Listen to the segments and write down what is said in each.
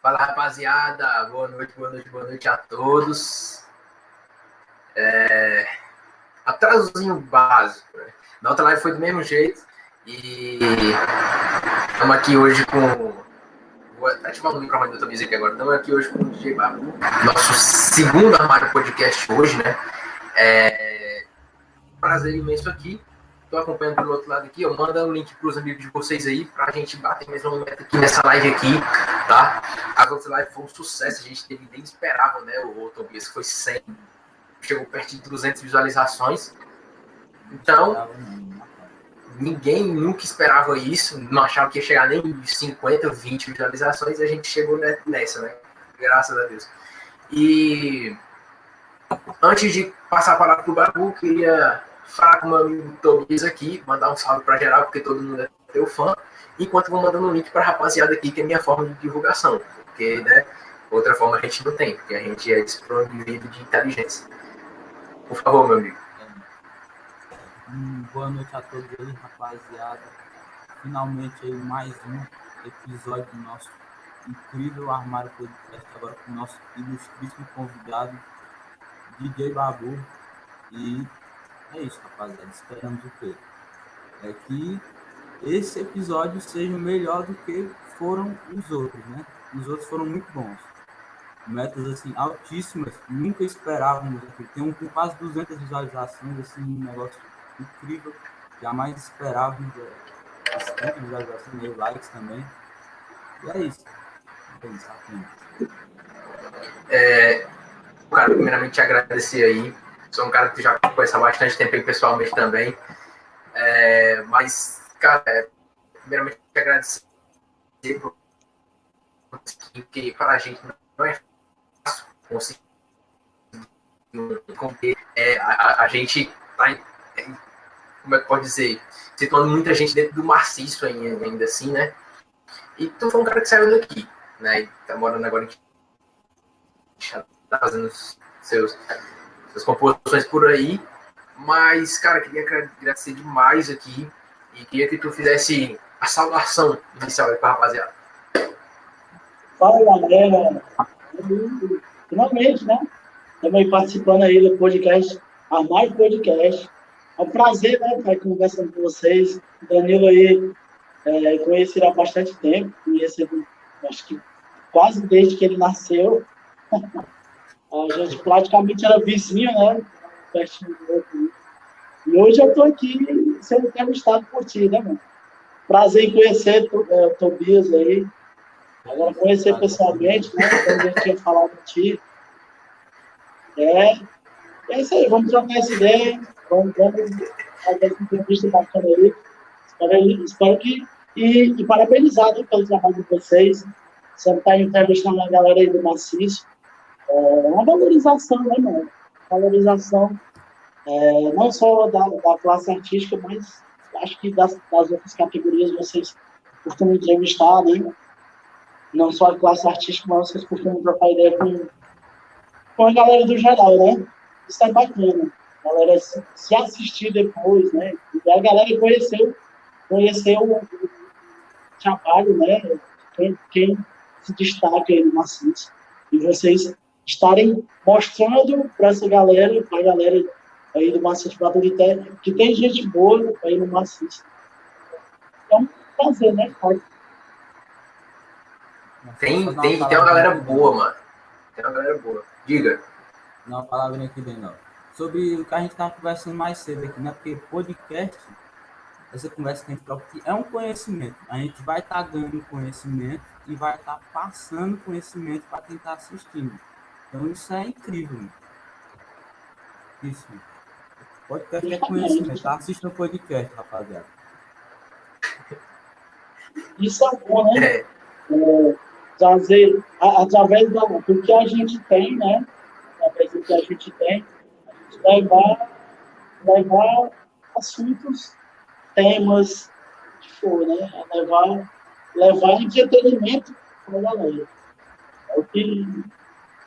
Fala rapaziada, boa noite, boa noite, boa noite a todos. É... Atrasozinho básico. Né? Na outra live foi do mesmo jeito. E estamos aqui hoje com. Vou ativar o microfone do Tobias aqui agora. Estamos aqui hoje com o DJ Babu, nosso segundo armário podcast hoje, né? É... Prazer imenso aqui. Estou acompanhando pelo outro lado aqui, eu mando o link para os amigos de vocês aí, para a gente bater mesmo uma meta aqui nessa live aqui, tá? As outras lives foram um sucesso, a gente teve, nem esperava, né? O, o Tobias foi 100, chegou perto de 200 visualizações. Então, ninguém nunca esperava isso, não achava que ia chegar nem 50, 20 visualizações, e a gente chegou nessa, né? Graças a Deus. E antes de passar a palavra para o Babu, queria falar com meu amigo Tobias aqui, mandar um salve para geral, porque todo mundo é teu fã, enquanto vou mandando um link para rapaziada aqui, que é minha forma de divulgação, porque, né, outra forma a gente não tem, porque a gente é desprovido de inteligência. Por favor, meu amigo. Boa noite a todos aí, rapaziada. Finalmente aí mais um episódio do nosso incrível Armário Podcast, agora com o nosso ilustríssimo convidado, DJ Babu. E é isso, rapaziada. Esperamos o quê? É que esse episódio seja melhor do que foram os outros, né? Os outros foram muito bons. Metas, assim, altíssimas. Nunca esperávamos. Tem um com quase 200 visualizações, assim, um negócio incrível. Jamais esperávamos é, esse tanto visualizações e likes também. E é isso. É é, cara, primeiramente agradecer aí Sou um cara que já conhece há bastante tempo aí pessoalmente também. É, mas, cara, é, primeiramente agradecer por que para a gente não é fácil conseguir é, a, a, gente tá em, como é que pode dizer situando muita gente dentro do maciço ainda, ainda assim, né? E tu foi um cara que saiu daqui, né? E tá morando agora em tá fazendo seus as composições por aí. Mas, cara, queria agradecer demais aqui e queria que tu fizesse a saudação inicial aí pra rapaziada. Fala, galera. Finalmente, né? Também participando aí do podcast, Armário Podcast. É um prazer, né, estar conversando com vocês. O Danilo aí, é, conheci há bastante tempo, conheci, acho que quase desde que ele nasceu. A gente praticamente era vizinho, né? Pertinho do outro. E hoje eu estou aqui sendo entrevistado por ti, né, mano? Prazer em conhecer é, o Tobias aí. Agora conhecer pessoalmente, né? Como a gente tinha falado de ti. É, é isso aí, vamos trocar essa ideia. Vamos, vamos fazer essa entrevista bacana aí. Espero, espero que. E, e parabenizar né, pelo trabalho de vocês. Você está entrevistando a galera aí do Maciço é uma valorização, né, mano? Valorização é, não só da, da, classe artística, mas acho que das, das outras categorias vocês costumam entrevistar, né? Não só a classe artística, mas vocês costumam trocar ideia com, com a galera do geral, né? Isso é bacana. A galera se, assistir depois, né? E a galera conheceu, conheceu o, o trabalho, né? Quem, quem se destaca aí no maciço. E vocês estarem mostrando para essa galera, para a galera aí do Maciço Baturité, que tem gente boa aí no Maciço. É um prazer, né, cara? Tem, tem, tem uma galera boa, mano. Tem uma galera boa. Diga. Não, uma palavrinha aqui dentro, Sobre o que a gente estava conversando mais cedo aqui, né? Porque podcast, essa conversa que a gente troca aqui, é um conhecimento. A gente vai estar tá ganhando conhecimento e vai estar tá passando conhecimento para quem está assistindo. Então isso é incrível. Isso. Podcast é conhecimento, tá? Assista o podcast, rapaziada. Isso é bom, né? É. trazer, através do que a gente tem, né? Através do que a gente tem, a gente levar, levar assuntos, temas, que for, né? Levar, levar entretenimento para a galera. É o que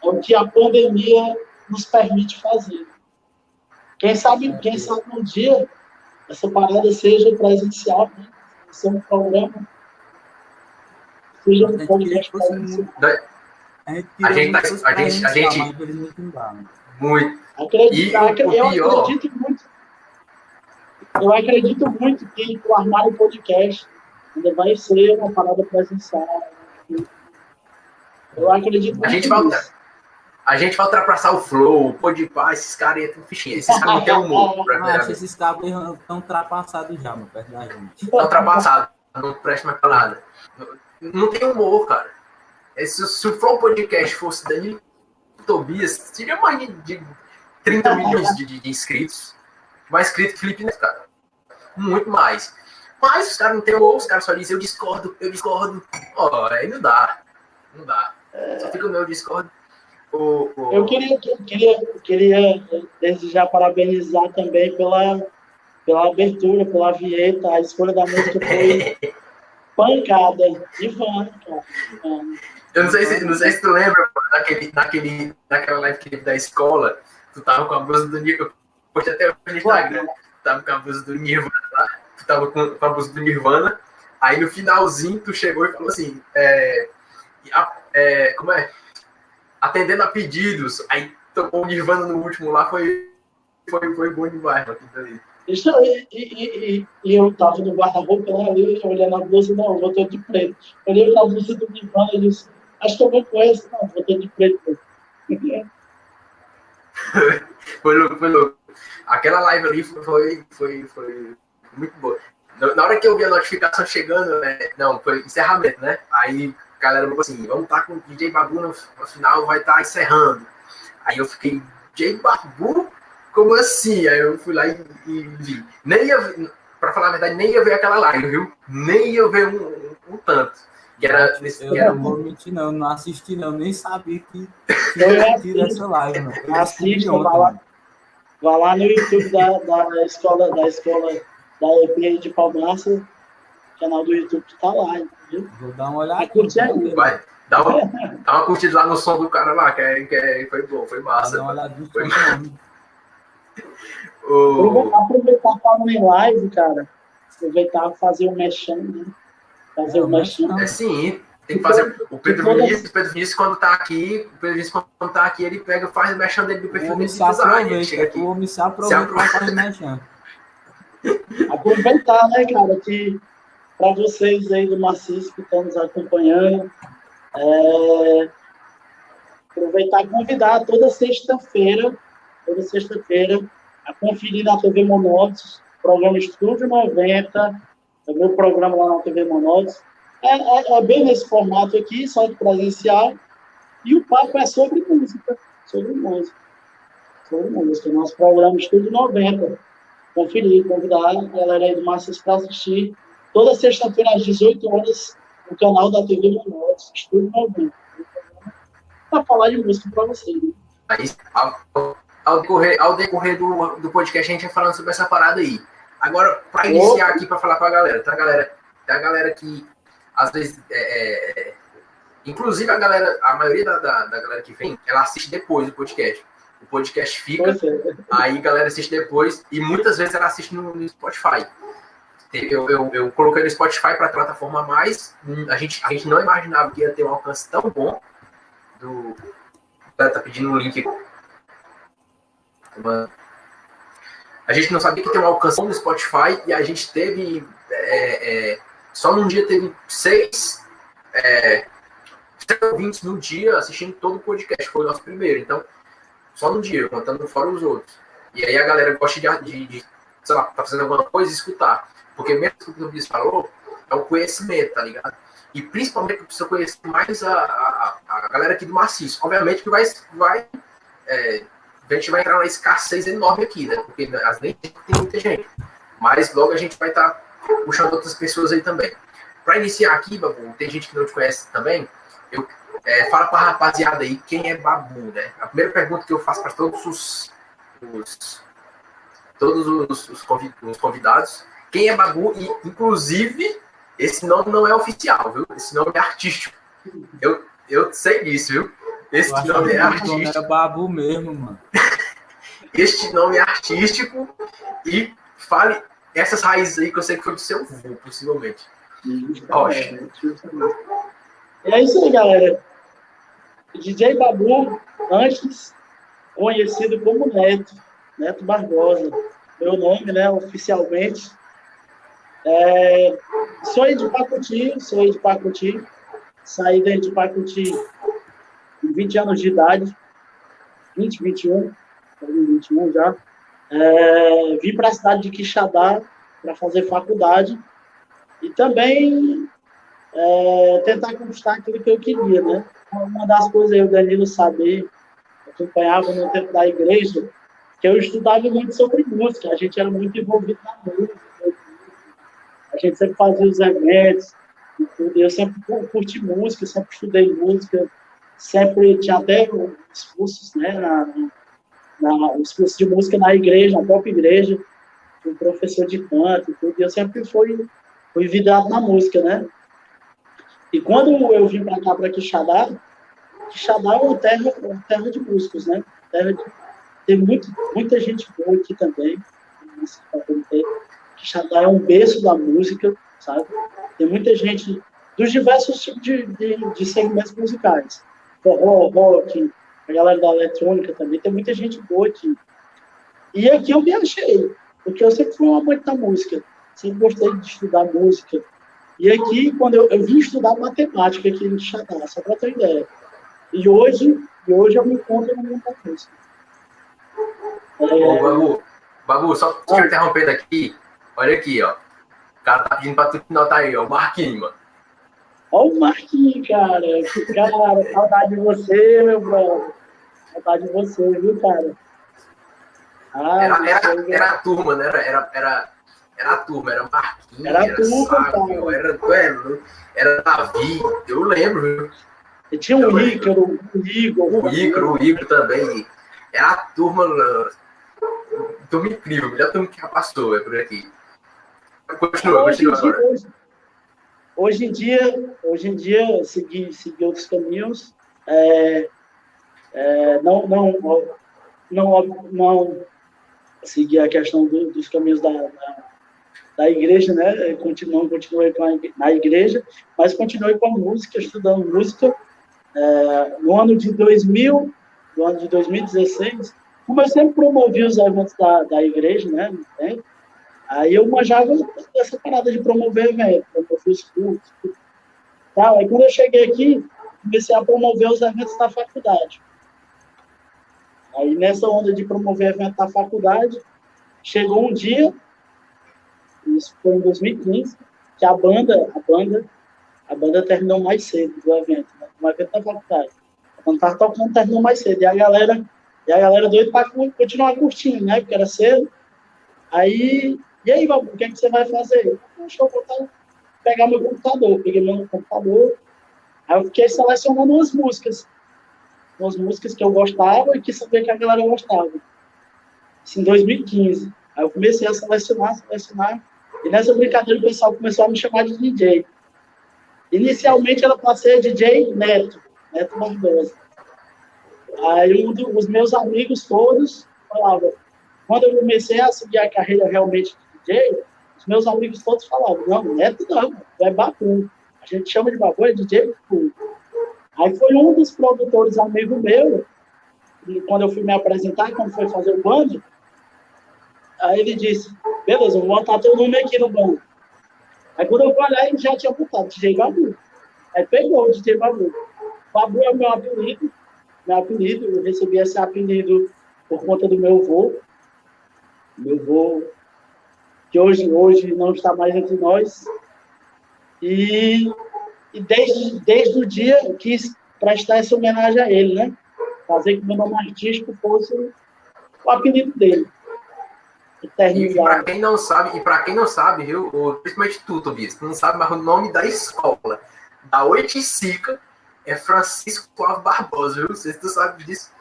é o que a pandemia nos permite fazer. Quem sabe, quem sabe um dia essa parada seja presencial, né? Ser um programa seja A um podcast presencial. A gente A gente tá- a gente- a gente-. Muito. Acredito, E eu pior- acredito muito. Eu acredito muito que o Armário Podcast ainda vai ser uma parada presencial. Eu acredito muito A gente vai nisso. A gente vai ultrapassar o Flow, o Podpah, esses caras tão fichinha. Esses caras não tem humor, Eu acho esses cabos estão ultrapassados já, mano, perto da gente. Tá ultrapassado, não presta mais pra nada. Não, tem humor, cara. É, Se, o Flow Podcast fosse Danilo Tobias, teria mais de, de 30 milhões de, de- inscritos. Mais inscrito que Felipe Neto, cara. Muito mais. Mas os caras não tem humor, os caras só dizem eu discordo, eu discordo. Ó, aí não dá. Não dá. Só fica o meu discordo. O, o- Eu queria, queria, queria desde já parabenizar também pela, pela abertura, pela vinheta, a escolha da música foi pancada. Ivana, cara. Ivana. Eu não sei se, não sei se tu lembra daquele, daquele, daquela live que teve da escola, tu tava com a blusa do Nirvana, postei até no Instagram, tu tava com a blusa do Nirvana tu tava com, a blusa do Nirvana, aí no finalzinho tu chegou e falou assim, é, é, como é? Atendendo a pedidos, aí tocou o Nirvana no último lá, foi, foi, foi bom demais, aquilo ali. Isso, e, e, e, e eu tava no guarda-roupa lá, eu olhando a blusa, não, eu ter de preto. Olhei pra blusa do Nirvana e disse, acho que eu vou com esse, não, vou ter de preto. Foi louco, foi louco. Aquela live ali foi, foi, foi muito boa. Na hora que eu vi a notificação chegando, né, não, foi encerramento, né? Aí galera falou assim, vamos estar com o DJ Babu no, no final, vai estar encerrando. Aí eu fiquei, DJ Babu? Como assim? Aí eu fui lá e, e vi. Nem ia, pra falar a verdade, nem ia ver aquela live, viu? Nem ia ver um, um, um tanto. Que era nesse Eu que era não vou mentir, não, não assisti, não, nem sabia que tinha tido essa live, mano. Eu Assista, ontem, vai lá. Vá lá no YouTube da, da escola, da escola da EPI de Palmácia, canal do YouTube que tá lá, entendeu? Vou dar uma olhada. Curte aí. Vai, dá uma, dá uma curtida lá no som do cara lá, que, é, que é, foi bom, foi Vou massa. dar uma olhada no Foi homem. O, Aproveitar falando em live, cara. Aproveitar e fazer o mexão, né? Fazer É, o o mexão. mexão. é sim, tem que fazer. O Pedro Todas- Vinícius, o Pedro Vinícius, quando tá aqui, o Pedro Vinícius, quando tá aqui, ele pega, faz o mexão dele do perfil dele design. Ele chega aqui. o homem se aproveita Se pra fazer mexendo. Aproveitar, né, cara, que para vocês aí do Maciço que estão nos acompanhando, é, aproveitar e convidar toda sexta-feira, toda sexta-feira, a conferir na TV Monotes, programa Estúdio 90, o meu programa lá na TV Monotes. É, é- é bem nesse formato aqui, só de presencial, e o papo é sobre música, sobre música, sobre música. Nosso programa Estúdio 90 conferir, convidar a galera aí do Massas para assistir toda sexta-feira às 18 horas no canal da TV Manotes, Estúdio 90. Para falar de música para vocês. Né? Aí, ao, ao decorrer, ao decorrer do, do podcast, a gente vai falando sobre essa parada aí. Agora, para iniciar aqui, para falar para a galera, tá, galera? Tem a galera que, às vezes, é, é, inclusive a galera, a maioria da, da, da galera que vem, ela assiste depois do podcast. O podcast fica, é. aí a galera assiste depois, e muitas vezes ela assiste no, no Spotify. Eu, eu, eu coloquei no Spotify para a plataforma mais, a gente, a gente não imaginava que ia ter um alcance tão bom do. Tá, pedindo um link A gente não sabia que tem um alcance no Spotify e a gente teve. é, é, só num dia teve seis, é, ouvintes no dia assistindo todo o podcast. Foi o nosso primeiro. Então, só no dia, contando fora os outros. E aí a galera gosta de, de, de sei lá, tá fazendo alguma coisa escutar. Porque mesmo que o que o falou, é o conhecimento, tá ligado? E principalmente que precisa conhecer mais a, a, a galera aqui do maciço. Obviamente que vai, vai é, a gente vai entrar numa escassez enorme aqui, né? Porque as nem tem muita gente. Mas logo a gente vai estar puxando outras pessoas aí também. Para iniciar aqui, Babu, tem gente que não te conhece também. Eu, é, fala para a rapaziada aí quem é Babu, né? A primeira pergunta que eu faço para todos os, os todos os, os convi- os convidados, quem é Babu e inclusive esse nome não é oficial, viu? Esse nome é artístico. Eu, eu sei disso, viu? Esse Eu nome é o nome artístico. era babu mesmo, mano. Este nome é artístico e fale essas raízes aí que eu sei que foi do seu avô, possivelmente. Rocha. E é isso aí, galera. DJ Babu, antes conhecido como Neto, Neto Barbosa. Meu nome, né, oficialmente. É, sou de Pacuti, sou de Pacuti. Saí de Pacuti com 20 anos de idade. 20, 21, 21 já. É, vim para a cidade de Quixadá para fazer faculdade e também é, tentar conquistar aquilo que eu queria, né? Uma das coisas aí o Danilo saber, acompanhava no tempo da igreja, eu estudava muito sobre música, a gente era muito envolvido na música, a gente sempre fazia os eventos, eu sempre curti música, sempre estudei música, sempre tinha até os cursos, né, na, na, os cursos de música na igreja, na própria igreja, um professor de canto e tudo, e eu sempre fui, vidrado na música, né? E quando eu vim para cá, para Quixadá, Quixadá é uma terra, uma terra de músicos, né? Terra de, tem muito, muita gente boa aqui também, Quixadá é um berço da música, sabe? Tem muita gente dos diversos tipos de, de, de segmentos musicais. Forró, rock, a galera da eletrônica também, tem muita gente boa aqui. E aqui eu me achei, porque eu sempre fui uma amante da música, sempre gostei de estudar música. E aqui, quando eu, eu vim estudar matemática aqui em Xadá, só para ter ideia. E hoje, e hoje eu me encontro no mundo da música. É... Ô, Babu, Babu, só te interrompendo aqui, olha aqui, ó. O cara tá pedindo pra tu notar aí, ó, o Marquinhos, mano. Olha o Marquinhos, cara. Cara, saudade de você, meu brother. Saudade de você, viu, cara? Ah, era, era, era a turma, né? Era, era, era, era a turma, era Marquinhos, era, era turma, Sábio, era, era, era Davi, eu lembro, viu? E tinha o Ícaro, o Igor. O Ícaro, o Igor também. Era a turma, turma incrível, a melhor turma que já passou, é por aqui. Continua, hoje continua agora. Hoje, hoje, em dia, hoje em dia, segui, segui outros caminhos. É, é, não, não, não, não seguir a questão do, dos caminhos da, da, da, igreja, né? Continuo, continuei com a, na igreja, mas continuei com a música, estudando música. É, no ano de 2000, no ano de 2016, como eu sempre promovi os eventos da, da igreja, né? Aí eu manjava essa parada de promover eventos, promover os cultos. Tal. Aí quando eu cheguei aqui, comecei a promover os eventos da faculdade. Aí nessa onda de promover evento da faculdade, chegou um dia, isso foi em 2015, que a banda, a banda, a banda terminou mais cedo do evento, né? Um evento da faculdade. Quando tava tocando, terminou mais cedo. E a galera, e a galera doida para continuar curtindo, né? Porque era cedo. Aí, e aí, Babu, o que, é que você vai fazer? Deixa eu botar, pegar meu computador. Peguei meu computador. Aí eu fiquei selecionando umas músicas umas músicas que eu gostava e que sabia que a galera gostava. Isso em 2015. Aí eu comecei a selecionar, selecionar, e nessa brincadeira o pessoal começou a me chamar de DJ. Inicialmente era para ser DJ Neto, Neto Barbosa. Aí um dos meus amigos todos falavam, quando eu comecei a seguir a carreira realmente de DJ, os meus amigos todos falavam, não, Neto não, é Babu. A gente chama de Babu, é DJ Babu. Aí foi um dos produtores amigo meu, e quando eu fui me apresentar, quando foi fazer o band, aí ele disse, beleza, vou botar teu nome aqui no banco. Aí quando eu olhar, ele já tinha botado DJ Babu. Aí pegou o DJ Babu. Babu é o meu apelido, meu apelido, eu recebi esse apelido por conta do meu avô. Meu avô, que hoje, hoje não está mais entre nós. E e desde, desde o dia eu quis prestar essa homenagem a ele, né? Fazer que o meu nome artístico fosse o apelido dele. E para quem não sabe, e para quem não sabe, viu, principalmente tu, Tobias, não sabe, mas o nome da escola da Oiticica é Francisco Cláudio Barbosa, viu? Não sei se tu sabe disso.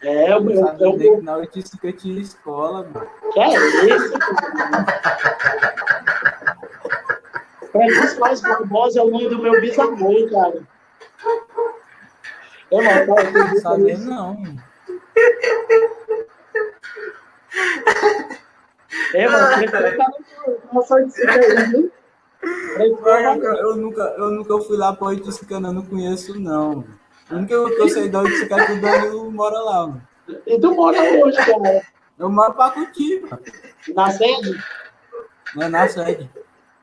É, eu, eu, eu, eu... Na Oiticica tinha escola, mano. Que é isso? Francisco Cláudio Barbosa é o nome do meu bisavô, cara. Eu não, tá, eu não sabia, não. É, mano, que colocar no nosso aí, viu? Eu nunca, eu nunca, eu nunca fui lá para Oiticicana, eu não conheço, não. O único que eu sei da Oiticicana é que o Danilo mora lá. Mano. E tu mora onde, cara? Eu moro para Curitiba. Na sede? Não é na sede.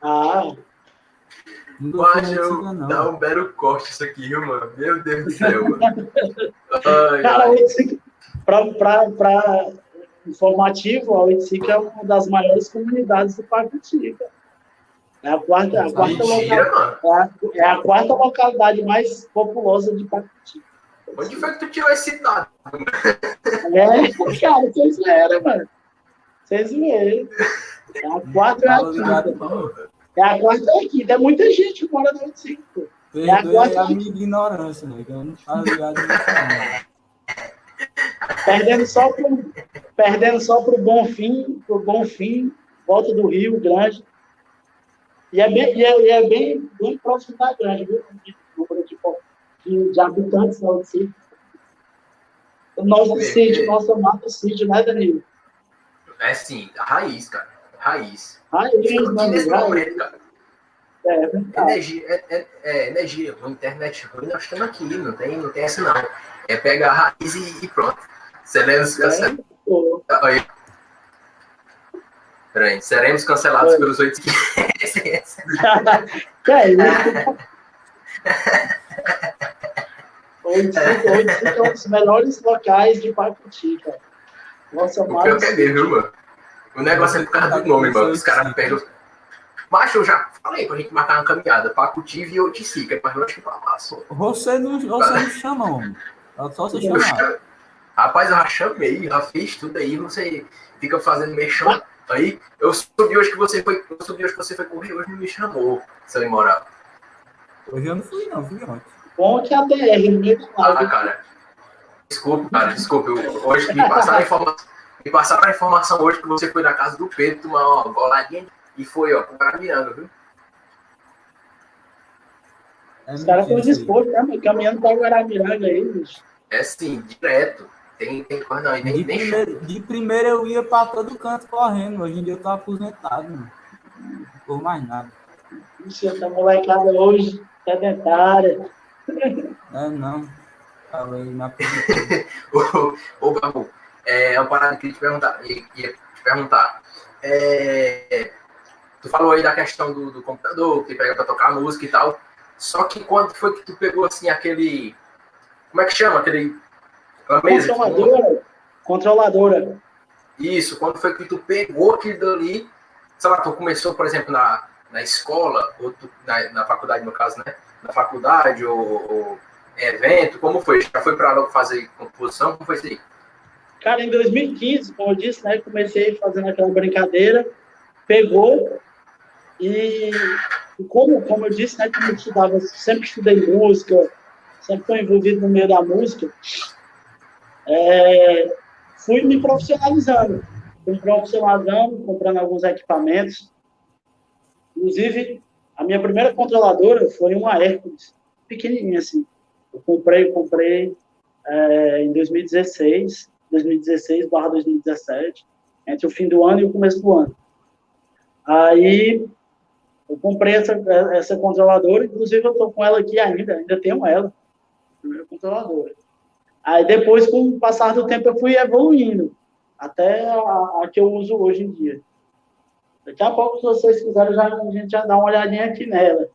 Ah. Não. dar um belo corte isso aqui, viu, mano? Meu Deus do céu, mano. Ai, Cara, a ai. Oiticica, para informativo, a Oiticica é uma das maiores comunidades do Parque Tica. É a quarta, a quarta, Mentira, local, mano. é a, é a quarta localidade mais populosa de Parque Tica. Onde foi que tu tirou esse dado? É, cara, vocês viram, mano. Vocês viram. É a quarta e a quinta. É a quarta e a quinta. É muita gente que mora na Oiticica. pô. É a quarta- a minha ignorância, né? Eu não tava ligado. Perdendo só pro, perdendo só pro Bonfim, pro Bonfim, volta do Rio Grande. E é bem, e é, e é bem, bem próximo da Grande, viu? De número de, de, de habitantes lá do sítio. O nosso sítio, nosso amado sítio, né, Danilo? É sim, a raiz, cara. Raiz. Raiz, Aqui né? nesse Raiz. momento, cara. É verdade. Energia, é, é- é energia, ruim, internet ruim, nós estamos aqui, não tem, não tem essa não. É pegar a raiz e, e pronto. Seremos cancelados. É, pô. Aí. Peraí, seremos cancelados Oi. pelos oito. que é isso? Oiticica é um dos melhores locais de Pacuti, cara. Nossa, O pior que é mesmo, viu, mano? O negócio é por causa do nome, mano. Os caras pegam. Mas eu já falei pra gente marcar uma caminhada pra Cutive e Oticica, mas eu acho que só. Você não, você não chama, homem. É só você chamar. Rapaz, eu já chamei, já fiz tudo aí, você fica fazendo mexão. Aí, eu subi hoje que você foi. Eu subi hoje que você foi correr, hoje não me chamou, seu imoral. Hoje eu não fui, não, fui ontem. Bom que a no meio do Ah, cara. Desculpa, cara, desculpa. Eu, hoje me passaram a informação. Me passaram a informação hoje que você foi na casa do Pedro tomar uma goladinha e foi, ó, pro Caramiranga, viu? É Os caras estão dispostos, né? mano? Caminhando para Guaramiranga aí, bicho. É sim, direto. Tem, tem coisa não, nem, De nem primeiro, de primeiro eu ia pra todo canto correndo. Hoje em dia eu tô aposentado, mano. Não por mais nada. Bicho, essa molecada hoje, sedentária. É, não. Aí na. Ô, ô Babu, é uma parada que eu te perguntar. Ia, ia te perguntar. É, tu falou aí da questão do, do computador, que pega pra tocar música e tal. Só que quando foi que tu pegou assim aquele. Como é que chama? Aquele. Controladora. Controladora. Isso, quando foi que tu pegou aquilo dali, sei lá, tu começou, por exemplo, na, na escola, ou tu- na, na faculdade, no caso, né? Na faculdade, ou, ou evento, como foi? Já foi pra logo fazer composição? Como foi isso aí? Cara, em 2015, como eu disse, né? Comecei fazendo aquela brincadeira, pegou e, e como, como eu disse, né? Como eu estudava, sempre estudei música, sempre estou envolvido no meio da música, é, fui me profissionalizando. Fui me profissionalizando, comprando alguns equipamentos. Inclusive, a minha primeira controladora foi uma Hércules, pequenininha assim. Eu comprei, comprei é, em 2016, 2016 barra 2017, entre o fim do ano e o começo do ano. Aí eu comprei essa, essa controladora, inclusive eu estou com ela aqui ainda, ainda tenho ela, primeira controladora. Aí depois, com o passar do tempo, eu fui evoluindo, até a, a que eu uso hoje em dia. Daqui a pouco, se vocês quiserem, já, a gente já dá uma olhadinha aqui nela.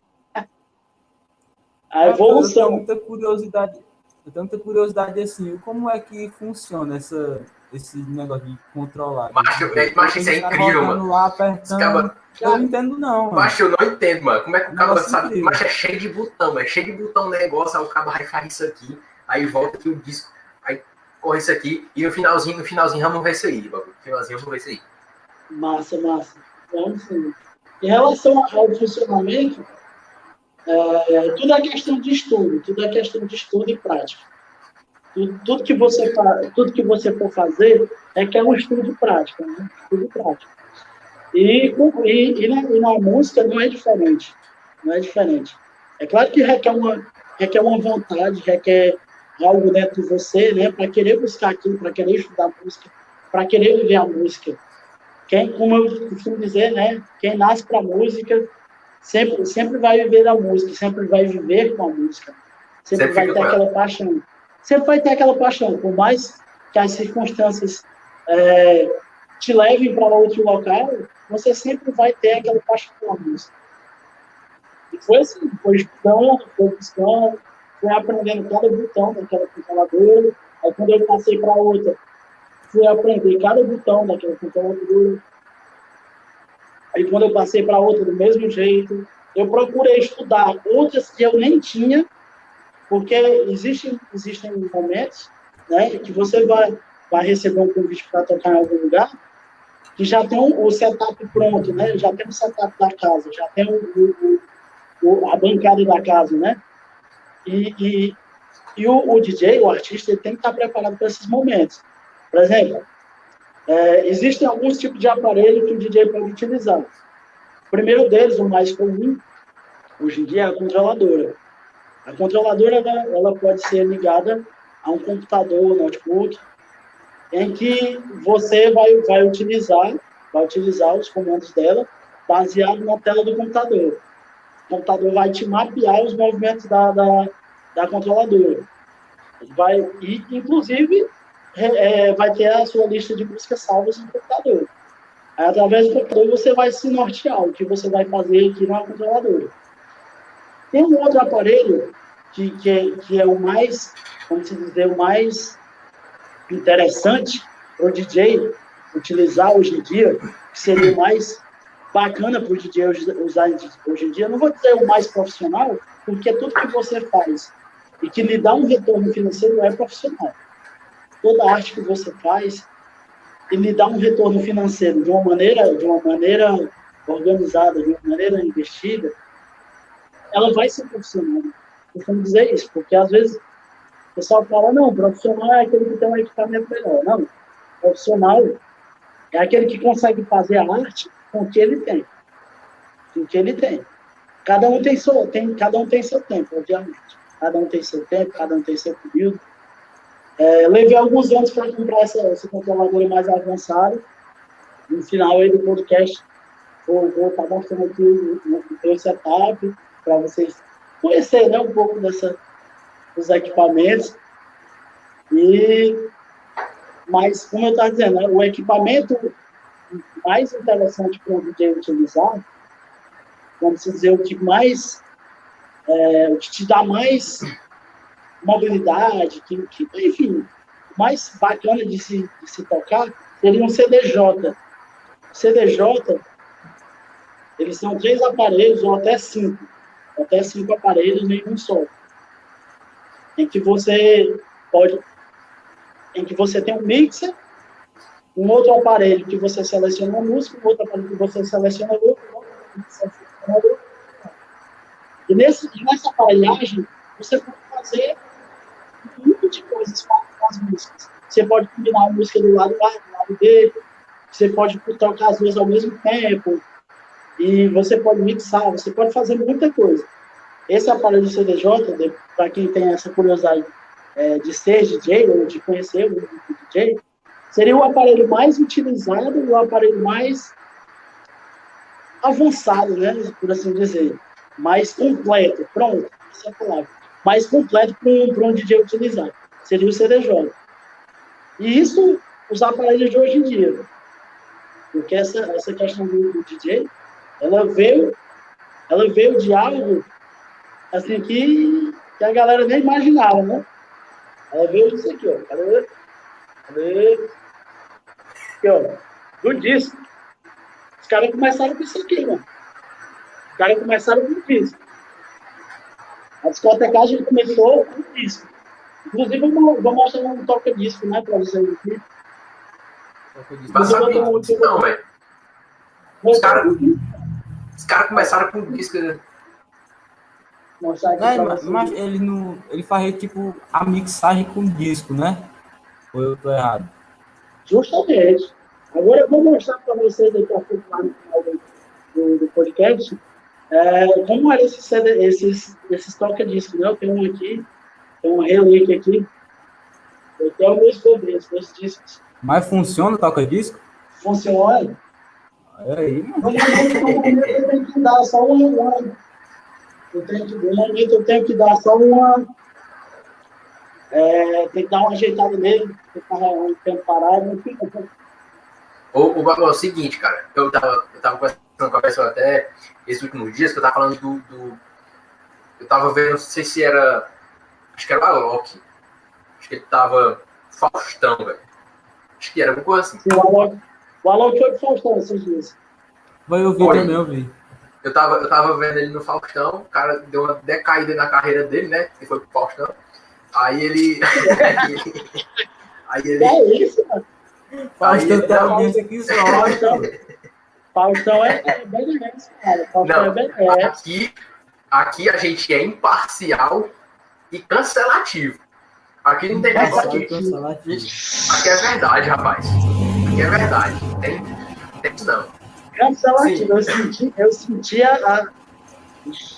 A Eu tenho evolução. muita curiosidade. Eu tenho muita curiosidade assim, como é que funciona essa, esse negócio de controlar? Macho, é- macho, isso é incrível, mano. Lá, apertando. cara- Eu não entendo, não, mano. Macho, eu não entendo, mano. Como é que o cara sabe? incrível. Macho, é cheio de botão, é cheio de botão o negócio, aí o cara vai faz isso aqui, aí volta aqui o disco, aí corre isso aqui, e no finalzinho, no finalzinho, ver isso aí, bagulho. No finalzinho, ver isso aí. Massa, massa. Vamos sim. Em relação ao funcionamento, é, tudo é questão de estudo, tudo é questão de estudo e prática. Tudo, que você tudo que você for fazer é que é um estudo de prática, né? Estudo de prática. E, e, e, na, e na música não é diferente, não é diferente. É claro que requer uma requer uma vontade, requer algo dentro de você, né, para querer buscar aquilo, para querer estudar música, para querer viver a música quem, como eu costumo dizer, né, quem nasce para música sempre, sempre vai viver a música, sempre vai viver com a música. Sempre, sempre vai ter aquela paixão. Sempre vai ter aquela paixão, por mais que as circunstâncias é, te levem para outro local, você sempre vai ter aquela paixão pela música. E foi assim, foi estudando, foi buscando, foi aprendendo cada botão daquela controladora. Aí quando eu passei para outra, fui aprender cada botão daquela controladora. Aí quando eu passei para outra do mesmo jeito, eu procurei estudar outras que eu nem tinha, porque existem, existem momentos né, que você vai, vai receber um convite para tocar em algum lugar, que já tem o setup pronto, né? Já tem o setup da casa, já tem o, o, o a bancada da casa, né? E, e, e o, o, DJ, o artista, ele tem que estar preparado para esses momentos. Por exemplo, é, existem alguns tipos de aparelho que o DJ pode utilizar. O primeiro deles, o mais comum, hoje em dia, é a controladora. A controladora ela, ela pode ser ligada a um computador, notebook, em que você vai, vai utilizar vai utilizar os comandos dela baseado na tela do computador. O computador vai te mapear os movimentos da, da, da controladora. Vai, e, inclusive, é, vai ter a sua lista de buscas salvas no computador. Aí, através do computador, você vai se nortear o que você vai fazer aqui na controladora. Tem um outro aparelho que, que, é, que é o mais, vamos dizer, o mais interessante para o DJ utilizar hoje em dia, que seria o mais bacana para o DJ usar hoje em dia, não vou dizer o mais profissional, porque tudo que você faz e que lhe dá um retorno financeiro é profissional. Toda arte que você faz e lhe dá um retorno financeiro de uma maneira, de uma maneira organizada, de uma maneira investida, ela vai ser profissional. Costumo dizer isso, porque às vezes o pessoal fala, não, profissional é aquele que tem um equipamento melhor. Não, profissional é aquele que consegue fazer a arte com o que ele tem. Com o que ele tem. Cada um tem seu, tem, cada um tem seu tempo, obviamente. Cada um tem seu tempo, cada um tem seu período. É, levei alguns anos para comprar essa, essa controladora mais avançada. No final aí do podcast, vou, estar tá mostrando aqui o, o setup para vocês conhecerem né, um pouco dessa, dos equipamentos. E, mas, como eu estava dizendo, né, o equipamento mais interessante para o DJ utilizar, vamos dizer, o que mais, é, o que te dá mais mobilidade, que, que, enfim, mais bacana de se, de se tocar, seria um CDJ. CDJ, eles são três aparelhos, ou até cinco, até cinco aparelhos em um só em que você pode, em que você tem um mixer, um outro aparelho que você seleciona uma música, um outro aparelho que você seleciona outro, outro e nesse, nessa aparelhagem, você pode fazer um mundo de coisas com as músicas. Você pode combinar a música do lado A, do lado B, você pode tocar as duas ao mesmo tempo, e você pode mixar, você pode fazer muita coisa. Esse aparelho CDJ, para quem tem essa curiosidade é, de ser DJ ou de conhecer o DJ, seria o aparelho mais utilizado o aparelho mais avançado, né, por assim dizer, mais completo, pronto, essa é a palavra, mais completo para um, um DJ utilizar, seria o CDJ. E isso, os aparelhos de hoje em dia, porque essa, essa questão do, do DJ, ela veio, ela veio de algo assim, que, que a galera nem imaginava, né? Ela veio disso aqui, ó. Cadê? Cadê? Ó. Do disco. Os caras começaram com isso aqui, mano. Os caras começaram com disco. A discotecagem começou com disco. Inclusive, eu vou, vou mostrar um toca-disco, né, pra vocês aqui. Mas não, velho. Os caras cara começaram com disco, né? Mostrar aqui é, mas, mas, ele não. Ele faz tipo a mixagem com disco, né? Ou eu tô errado? Justamente. Agora eu vou mostrar para vocês daqui a pouco lá no final do, do, do podcast é, como era esse CD, esses, esses toca-disco, né? Eu tenho um aqui, tem um relíquia aqui. Eu tenho meus CDs, meus discos. Mas funciona o toca-disco? Funciona. Aí, eu tenho que dar só uma. uma eu tenho que, no momento eu tenho que dar só uma. É, tem que dar uma ajeitada nele, ficar um tempo parado, não fica. O, o, o, o seguinte, cara, eu tava, eu tava conversando com a pessoa até esses últimos dias, que eu tava falando do, do. eu tava vendo, não sei se era. Acho que era o Alok. Acho que ele tava. Faustão, velho. Acho que era alguma coisa assim. Sim, o Alok, o Alok foi pro Faustão esses dias. Vai ouvir Oi. também, eu vi. Eu tava, eu tava vendo ele no Faustão, o cara deu uma decaída na carreira dele, né? Que foi pro Faustão. Aí ele. aí ele. É isso, mano. Faustão Aí, tem audiência que só. Faustão, é, é BNS, cara. Faustão Não, é BNS. aqui, aqui a gente é imparcial e cancelativo. Aqui não tem negócio de. Aqui é verdade, rapaz. Aqui é verdade. Tem, tem isso não. Cancelativo. Eu senti, eu senti a, a-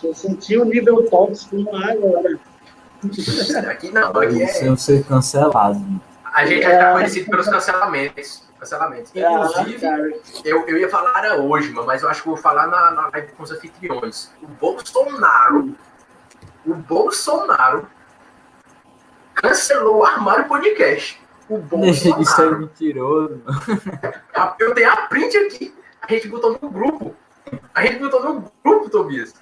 Eu senti o nível tóxico no ar agora. Aqui não, aqui é. Sem ser cancelado. A gente é conhecido pelos cancelamentos. Cancelamentos. Inclusive, Ah, cara. eu, eu ia falar era hoje, mano, mas eu acho que eu vou falar na, na live com os anfitriões. O Bolsonaro, o Bolsonaro cancelou o Armário Podcast. O Deixa de ser Bolsonaro. mentiroso. Eu tenho a print aqui. A gente botou no grupo. A gente botou no grupo, Tobias.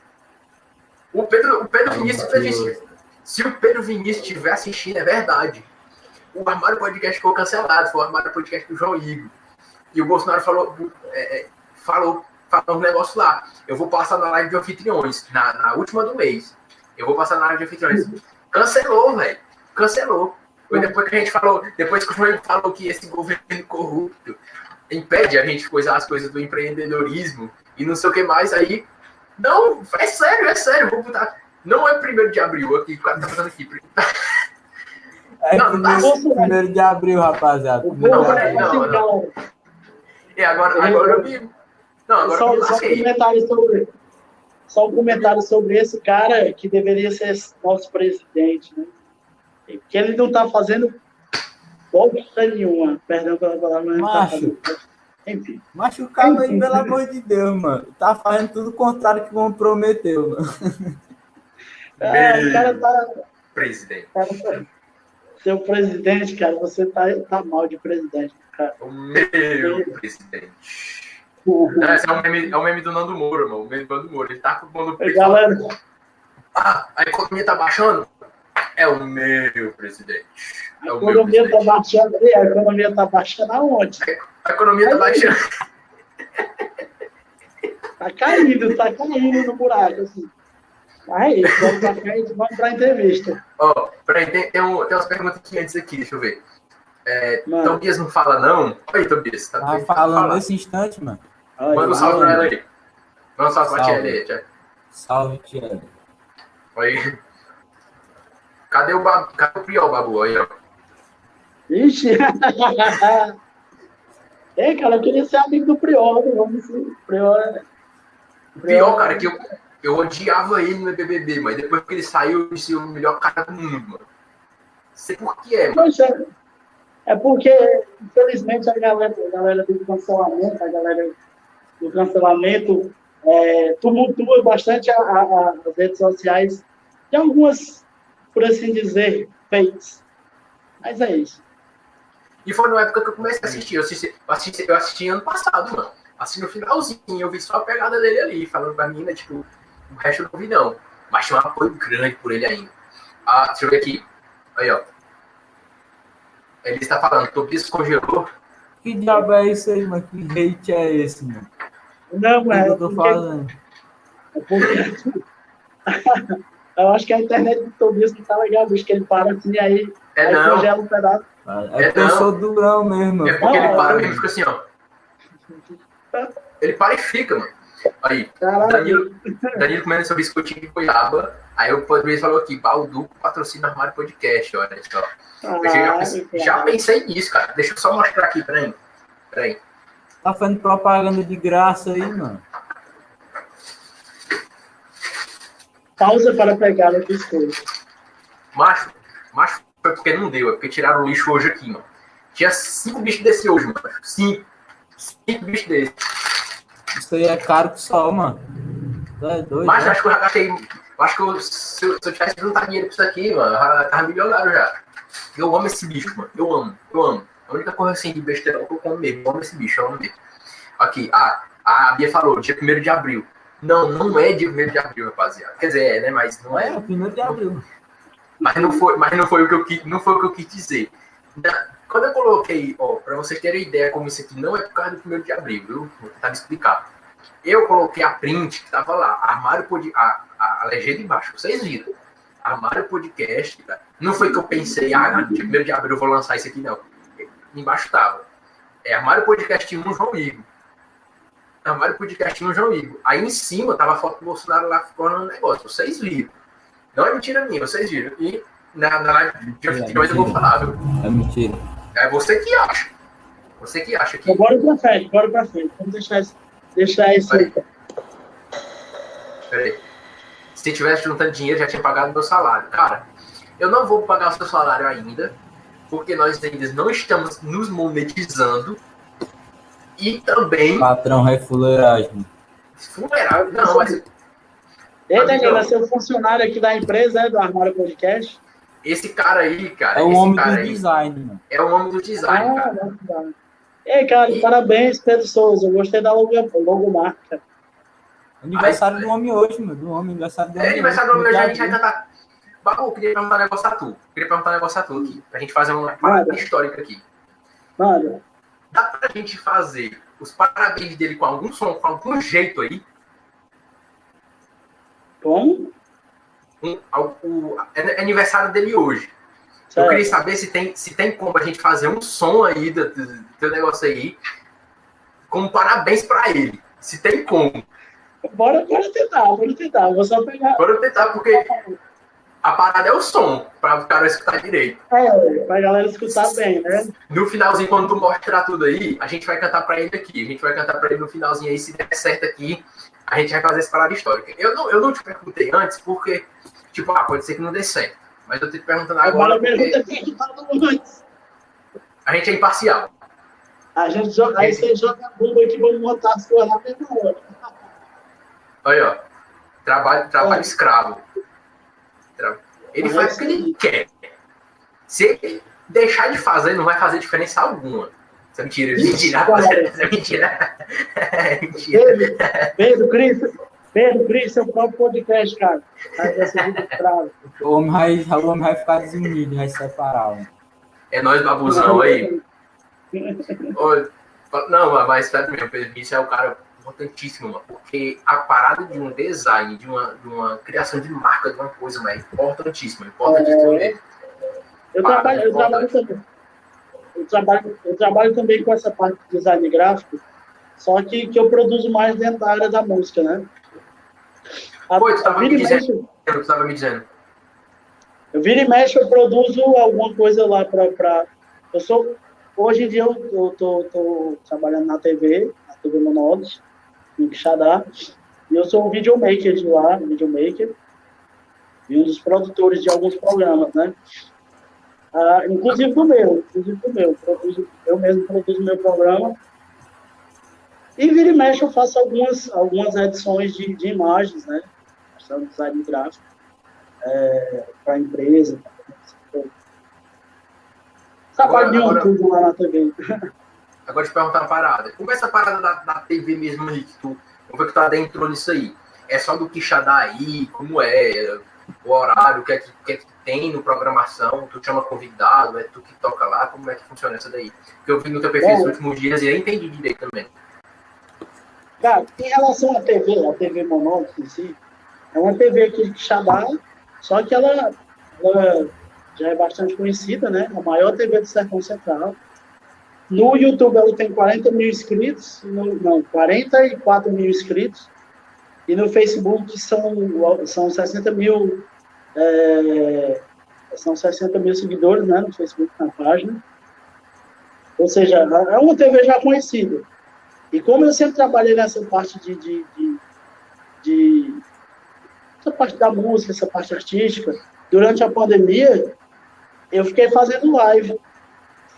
O Pedro, o Pedro Vinícius disse, se o Pedro Vinícius estiver assistindo, é verdade. O Armário Podcast ficou cancelado, foi o Armário Podcast do João Igor. E o Bolsonaro falou, é, é, falou, falou um negócio lá. Eu vou passar na live de anfitriões, na, na última do mês. Eu vou passar na live de anfitriões. Cancelou, velho. Cancelou. Foi depois que a gente falou, depois que o João falou que esse governo corrupto impede a gente coisar as coisas do empreendedorismo e não sei o que mais, aí. Não, é sério, é sério, vou botar. Não é primeiro de abril aqui, o cara tá fazendo aqui. É Não, não dá primeiro, primeiro de abril, rapaziada. O não, é abril. assim, não. galera. É, agora, agora eu me. Não, agora eu Só, me só um comentário sobre. Só um comentário sobre esse cara que deveria ser nosso presidente, né? Que ele não está fazendo bosta nenhuma. Perdão pela palavra, mas não tá Macho. fazendo. Enfim. Mas o cara aí, pelo amor de Deus, mano, tá fazendo tudo o contrário que comprometeu, mano. É, o cara tá. Presidente. cara, seu presidente, cara, você tá, tá mal de presidente, cara. O meu presidente. Não, esse é o meme, é o meme do Nando Moura, mano. O meme do Nando Moura. Ele tá com o mundo Galera, Ah, a economia tá baixando? É o meu presidente. a É meu economia tá presidente. baixando. E a economia tá baixando aonde? A economia tá baixando. Tá caindo, tá caindo no buraco, assim. Aí, vamos pra frente, vamos pra entrevista. Ó, peraí, tem, tem, um, tem umas perguntas aqui antes aqui, deixa eu ver. É, Mano. Tobias não fala, não? Oi, Tobias. Tá Tava doido? falando Fala. nesse instante, mano. Olha, Manda um salve pra ela aí. Manda um salve pra tia Salve. aí, tia. Salve, Tiago. Aí. Cadê o, babu? Cadê o Priol, Babu? Aí, ó. Ixi! Ei, cara, eu queria ser amigo do Prior, né? vamos ver. Prior é. O pior, cara, que eu, eu odiava ele no BBB, mas depois que ele saiu, ele se o melhor cara do mundo, mano. Sei por que é, mano. É. É porque, infelizmente, a galera, a galera do cancelamento, a galera do cancelamento é, tumultua bastante a- a- a- as redes sociais de algumas, por assim dizer, fakes. Mas é isso. E foi na época que eu comecei a assistir. Eu assisti, eu assisti, eu assisti ano passado, mano. Assim, no finalzinho, eu vi só a pegada dele ali, falando pra mim, né, tipo, o resto eu não vi, não. Mas tinha um apoio grande por ele ainda. Ah, deixa eu ver aqui. Aí, ó. Ele está falando, Tobias congelou. Que diabo é isso aí, mano? Que hate é esse, mano? Não, mas eu tô falando? É porque... Eu acho que a internet do Tobias que tá legal, bicho, que ele para assim, aí, É aí não, congela um pedaço. É porque eu não. sou durão mesmo, é porque ele Não, para mesmo e fica assim, ó. Ele para e fica, mano. Aí, Caralho, Danilo, Danilo comendo seu biscoitinho de goiaba. Aí o Podriz falou aqui, Balduco patrocina Armário Podcast, olha só. Eu já, caralho, já pensei nisso, cara. Deixa eu só mostrar aqui, peraí. Peraí. Tá fazendo propaganda de graça aí, mano. Pausa para pegar o biscoito. Macho, macho foi porque não deu, é porque tiraram o lixo hoje aqui, mano. Tinha cinco bichos desse hoje, mano. Cinco. Cinco bichos desse. Isso aí é caro que só, mano. É doido, Mas né? acho que eu já gastei. eu Acho que eu, se, eu, se eu tivesse juntado dinheiro pra isso aqui, mano, eu já tava milionário já. Eu amo esse bicho, mano. Eu amo, eu amo. A única coisa assim de besteira que eu como mesmo. Eu amo esse bicho, eu amo mesmo. Aqui, ah, a Bia falou, dia 1 de abril. Não, não é dia 1 de abril, rapaziada. Quer dizer, é, né? Mas não É, é. o primeiro de abril. Mas não foi, mas não foi o que eu quis, não foi o que eu quis dizer. Quando eu coloquei, ó, para vocês terem ideia como isso aqui não é por causa do 1 de abril, viu? Vou tentar me explicar. Eu coloquei a print que tava lá, armário pod... a, a, a legenda embaixo, vocês viram. Armário podcast, tá? não foi que eu pensei, ah, no dia 1 de abril eu vou lançar isso aqui, não. Embaixo tava. É armário podcast 1 João Igor. Armário podcast 1 João Igor. Aí em cima tava a foto do Bolsonaro lá ficando no negócio, vocês viram. Não é mentira minha, vocês viram. E na, na live de hoje eu vou falar, viu? É mentira. É você que acha. Você que acha que. Bora pra frente, bora pra frente. Vamos deixar esse. Deixar esse. Vai. Peraí. Se tivesse juntando dinheiro, já tinha pagado meu salário. Cara, eu não vou pagar o seu salário ainda, porque nós ainda não estamos nos monetizando. E também. Patrão refuleiragem. Funerário. Não, mas Ei, é seu funcionário aqui da empresa, é do Armário Podcast? esse cara aí, cara. É o homem cara do aí design, mano. é o homem do design, cara. Ah, não, não. Ei, cara, parabéns, Pedro Souza. Eu gostei da logo, logomarca. Aniversário Ai, do homem hoje, mano. Do homem, aniversário do É homem. aniversário do hoje, meu, a gente abril. cantar. Babu, eu queria perguntar um negócio a tu. Queria perguntar um negócio a tu aqui. Pra gente fazer uma parada histórica aqui. Mano, Dá pra gente fazer os parabéns dele com algum som, com algum jeito aí? como? Um, o, é aniversário dele hoje. Eu Certo. queria saber se tem, se tem como a gente fazer um som aí do, do, teu negócio aí, como parabéns pra ele. Se tem como. Bora, bora tentar, bora tentar. Vou só pegar. Bora tentar, porque a parada é o som, pra o cara escutar direito. É, pra galera escutar bem, né? No finalzinho, quando tu mostrar tudo aí, a gente vai cantar pra ele aqui. A gente vai cantar pra ele no finalzinho aí, se der certo aqui, a gente vai fazer essa parada histórica. Eu não, eu não te perguntei antes, porque, tipo, ah, pode ser que não dê certo. Mas eu tô te perguntando agora, Agora pergunta quem que tá no antes. a gente é imparcial. A gente joga, aí você joga a bomba aqui, vamos montar as coisas na mesma hora. Olha, ó. Trabalho, trabalho É. escravo. Ele Mas faz o que ele quer. Se ele deixar de fazer, não vai fazer diferença alguma. Isso é mentira. Isso é mentira. Isso é mentira. É mentira. Pedro, Cris, Pedro, Cris, seu próprio podcast, cara. Aí vai ser muito bravo. O homem vai, o homem vai ficar desunido, vai separar, mano. É nós, babuzão aí. Ô, Não, mas- sério mesmo, Pedro Vinícius é um cara importantíssimo, mano, porque a parada de um design, de uma, de uma criação de marca, de uma coisa, mano, é importantíssima. Importantíssimo mesmo. Eu trabalho, eu trabalho também. Eu trabalho, eu trabalho também com essa parte de design gráfico, só que, que eu produzo mais dentro da área da música, né? A, Pô, tu tava a vira me dizendo. mexe, Eu estava me dizendo. eu vira e mexe, eu produzo alguma coisa lá para. Eu sou. Hoje em dia eu tô, tô, tô trabalhando na TV, na TV Monodes, em Quixadá, e eu sou um videomaker de lá, videomaker, e um dos produtores de alguns programas, né? Ah, inclusive do meu, inclusive do meu. Produzo, eu mesmo produzo meu programa. E vira e mexe eu faço algumas, algumas edições de, de imagens, né? Faço design gráfico para a empresa. Trabalho de um Agora- tudo lá na TV. Agora te perguntar uma parada. Como é essa parada da, da TV mesmo aí, que tu, como é que tu adentrou nisso aí? É só do Quixadá aí? Como é? O horário, o que é que, que, é que tem no programação? Tu chama convidado? É tu que toca lá? Como é que funciona isso daí? Porque eu vi no teu perfil nos últimos dias e eu entendi direito também. Cara, em relação à TV, a TV Monópolis em si, é uma TV aqui de só que ela, ela já é bastante conhecida, né? A maior TV do Sertão Central. No YouTube ela tem 40 mil inscritos, no, não, 44 mil inscritos, e no Facebook são, são 60 mil é, são 60 mil seguidores né, no Facebook, na página. Ou seja, é uma TV já conhecida. E como eu sempre trabalhei nessa parte de, de, de, de essa parte da música, essa parte artística, durante a pandemia, eu fiquei fazendo live.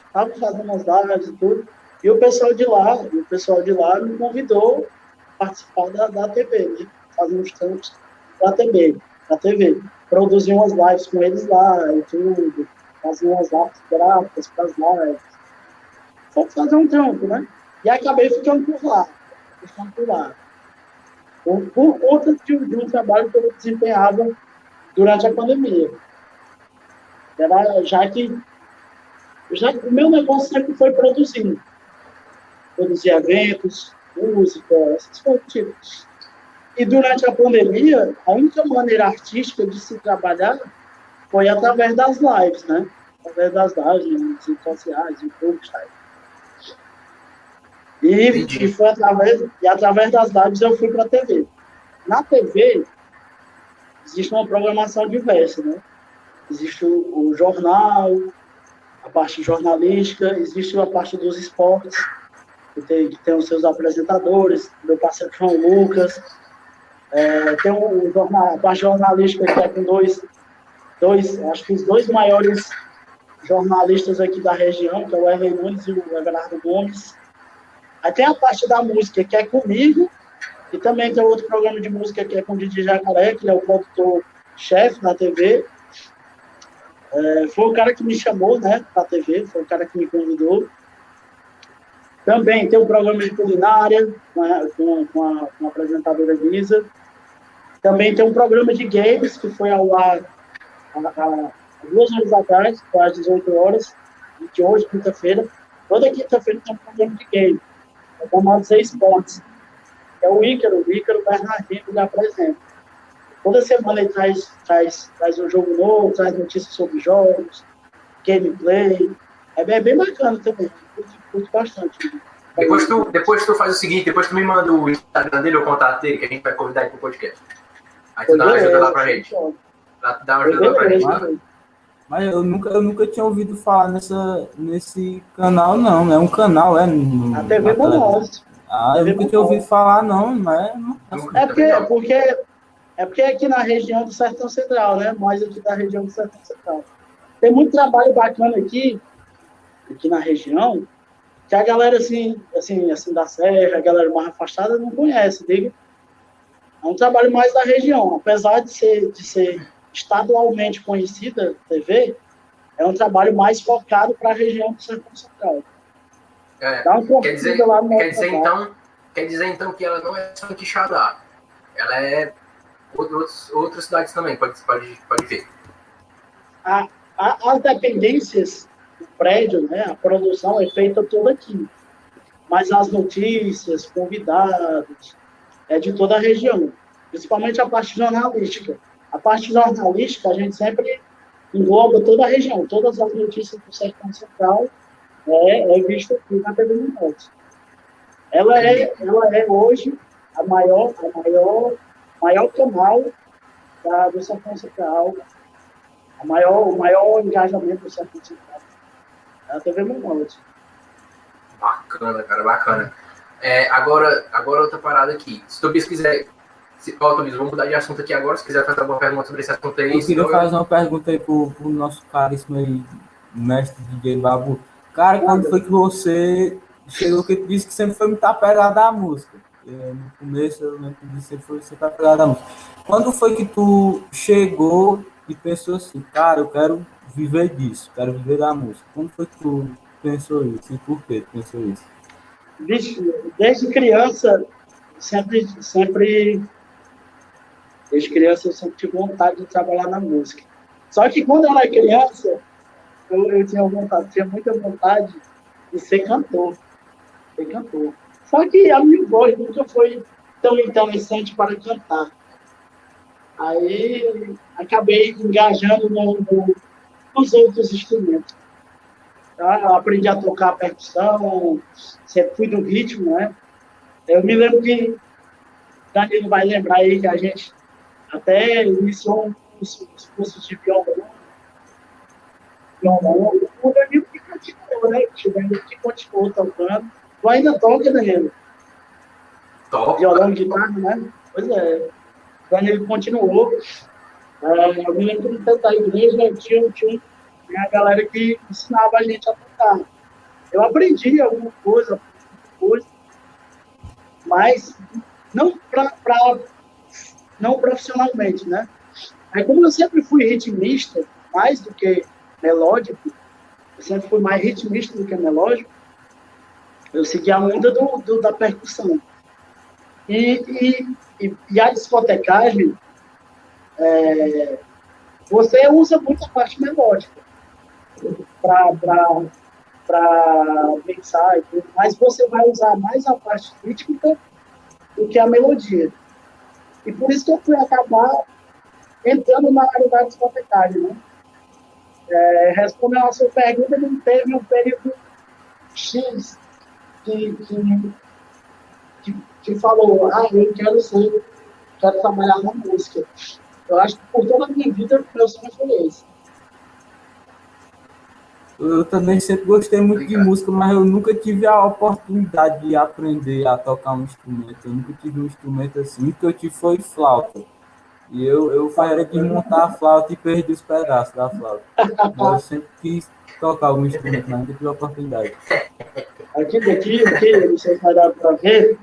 Estava fazendo umas lives e tudo. E o pessoal de lá, o pessoal de lá me convidou participar da, da TV, né? Fazer uns trampos da TV, da TV. Produzir umas lives com eles lá e tudo, fazer umas artes gráficas para as lives. Só fazer um trampo, né? E acabei ficando por lá. Ficando por lá. Por, por conta de, de um trabalho que eu desempenhava durante a pandemia. Era, já que já, o meu negócio sempre foi produzindo. Produzir eventos, música, essas coisas tipo. E durante a pandemia, a única maneira artística de se trabalhar foi através das lives, né? Através das lives, redes sociais, YouTube, e, e foi através, e através das lives eu fui para a TV. Na TV, existe uma programação diversa, né? Existe o, o jornal, a parte jornalística, existe a parte dos esportes, que tem, que tem os seus apresentadores, meu parceiro João Lucas, é, tem o jornal, a parte jornalística que é com dois, dois, acho que os dois maiores jornalistas aqui da região, que é o Evan Nunes e o Everardo Gomes. Aí tem a parte da música, que é comigo, e também tem outro programa de música que é com o Didi Jacaré, que é o produtor-chefe da TV. É, foi o cara que me chamou, né, para a TV, foi o cara que me convidou. Também tem um programa de culinária né, com, com, a, com a apresentadora Lisa. Também tem um programa de games que foi ao ar há duas horas atrás, às 18 horas, de hoje, quinta-feira. Toda quinta-feira tem um programa de game, é chamado Seis Pontos. É o Ícaro, o Ícaro Bernardino, que apresenta. Toda semana ele traz, traz, traz um jogo novo, traz notícias sobre jogos, gameplay. É bem, é bem bacana também. Curto, curto bastante. Depois tu, depois tu faz o seguinte, depois tu me manda o Instagram dele, o contato dele, que a gente vai convidar ele pro podcast. Aí tu dá uma ajuda lá pra gente. Dá uma ajuda lá pra gente. Mas, mas eu nunca, eu nunca tinha ouvido falar nessa, nesse canal, não. É um canal, é? No, a TV Bonós. Ah, eu nunca tinha ouvido falar, não, não é? Não, é porque, porque é porque é aqui na região do Sertão Central, né? Mais aqui da região do Sertão Central. Tem muito trabalho bacana aqui, aqui na região, que a galera assim, assim, assim da Serra, a galera mais afastada não conhece, diga. É um trabalho mais da região, apesar de ser, de ser estadualmente conhecida, TV, é um trabalho mais focado para a região do Sertão Central. É, Dá um quer dizer, lá no quer dizer então, quer dizer então que ela não é só em Quixadá, ela é outros, outras cidades também, pode, pode, pode ver. A, a, as dependências do prédio, né, a produção é feita toda aqui. Mas as notícias, convidados, é de toda a região. Principalmente a parte jornalística. A parte jornalística, a gente sempre engloba toda a região. Todas as notícias do Sertão Central é, é vista aqui na TV Norte. Ela é, ela é hoje a maior, a maior maior canal da, do Sertão Central, a maior, o maior engajamento do Sertão Central. É a TV Monte. Bacana, cara, bacana. É, agora, agora outra parada aqui. Se tu quiser. Se, ó, Tobias, vamos mudar de assunto aqui agora. Se quiser fazer alguma pergunta sobre esse assunto aí. Eu queria fazer uma pergunta aí pro, pro nosso caríssimo aí, mestre DJ Babu. Cara, quando foi que você chegou que disse que sempre foi muito apegado à música? É, no começo eu lembro que você foi você tá pegada música. Quando foi que tu chegou e pensou assim, cara, eu quero viver disso, quero viver da música? Quando foi que tu pensou isso? E por que tu pensou isso? Desde criança, sempre, sempre, desde criança eu sempre tive vontade de trabalhar na música. Só que quando eu era criança, eu, eu tinha vontade, tinha muita vontade de ser cantor. Ser cantor. Só que a minha voz nunca foi tão interessante para cantar. Aí acabei engajando no, no, nos outros instrumentos. Tá? Eu aprendi a tocar percussão, sempre fui do ritmo, né? Eu me lembro que Danilo vai lembrar aí que a gente até iniciou uns, uns cursos de violão. Violão, o Danilo que continuou, né? O Danilo que continuou tocando Tu ainda toca, Danilo? Toca. Violão, guitarra, né? Pois é. Danilo continuou. É, eu me lembro de tentar a igreja, tinha, tinha, tinha a galera que ensinava a gente a tocar. Eu aprendi alguma coisa, coisa mas não para não profissionalmente, né? Aí como eu sempre fui ritmista, mais do que melódico, eu sempre fui mais ritmista do que melódico, eu segui a onda do, do da percussão. E, e, e, e a discotecagem, é, você usa muito a parte melódica para tudo, mas você vai usar mais a parte rítmica do que a melodia. E por isso que eu fui acabar entrando na área da discotecagem, né? É, respondendo a sua pergunta, não teve um período X que, que, que, que falou, ah, eu quero ser, quero trabalhar na música. Eu acho que por toda a minha vida, meu sonho foi esse. Eu também sempre gostei muito Obrigado. de música, mas eu nunca tive a oportunidade de aprender a tocar um instrumento. Eu nunca tive um instrumento assim. O que eu tive foi flauta. E eu, eu era de montar a flauta e perdi os pedaços da flauta. Mas eu sempre quis tocar algum instrumento, mas nunca tive a oportunidade. Aqui, aqui, aqui, não sei se vai dar para ver.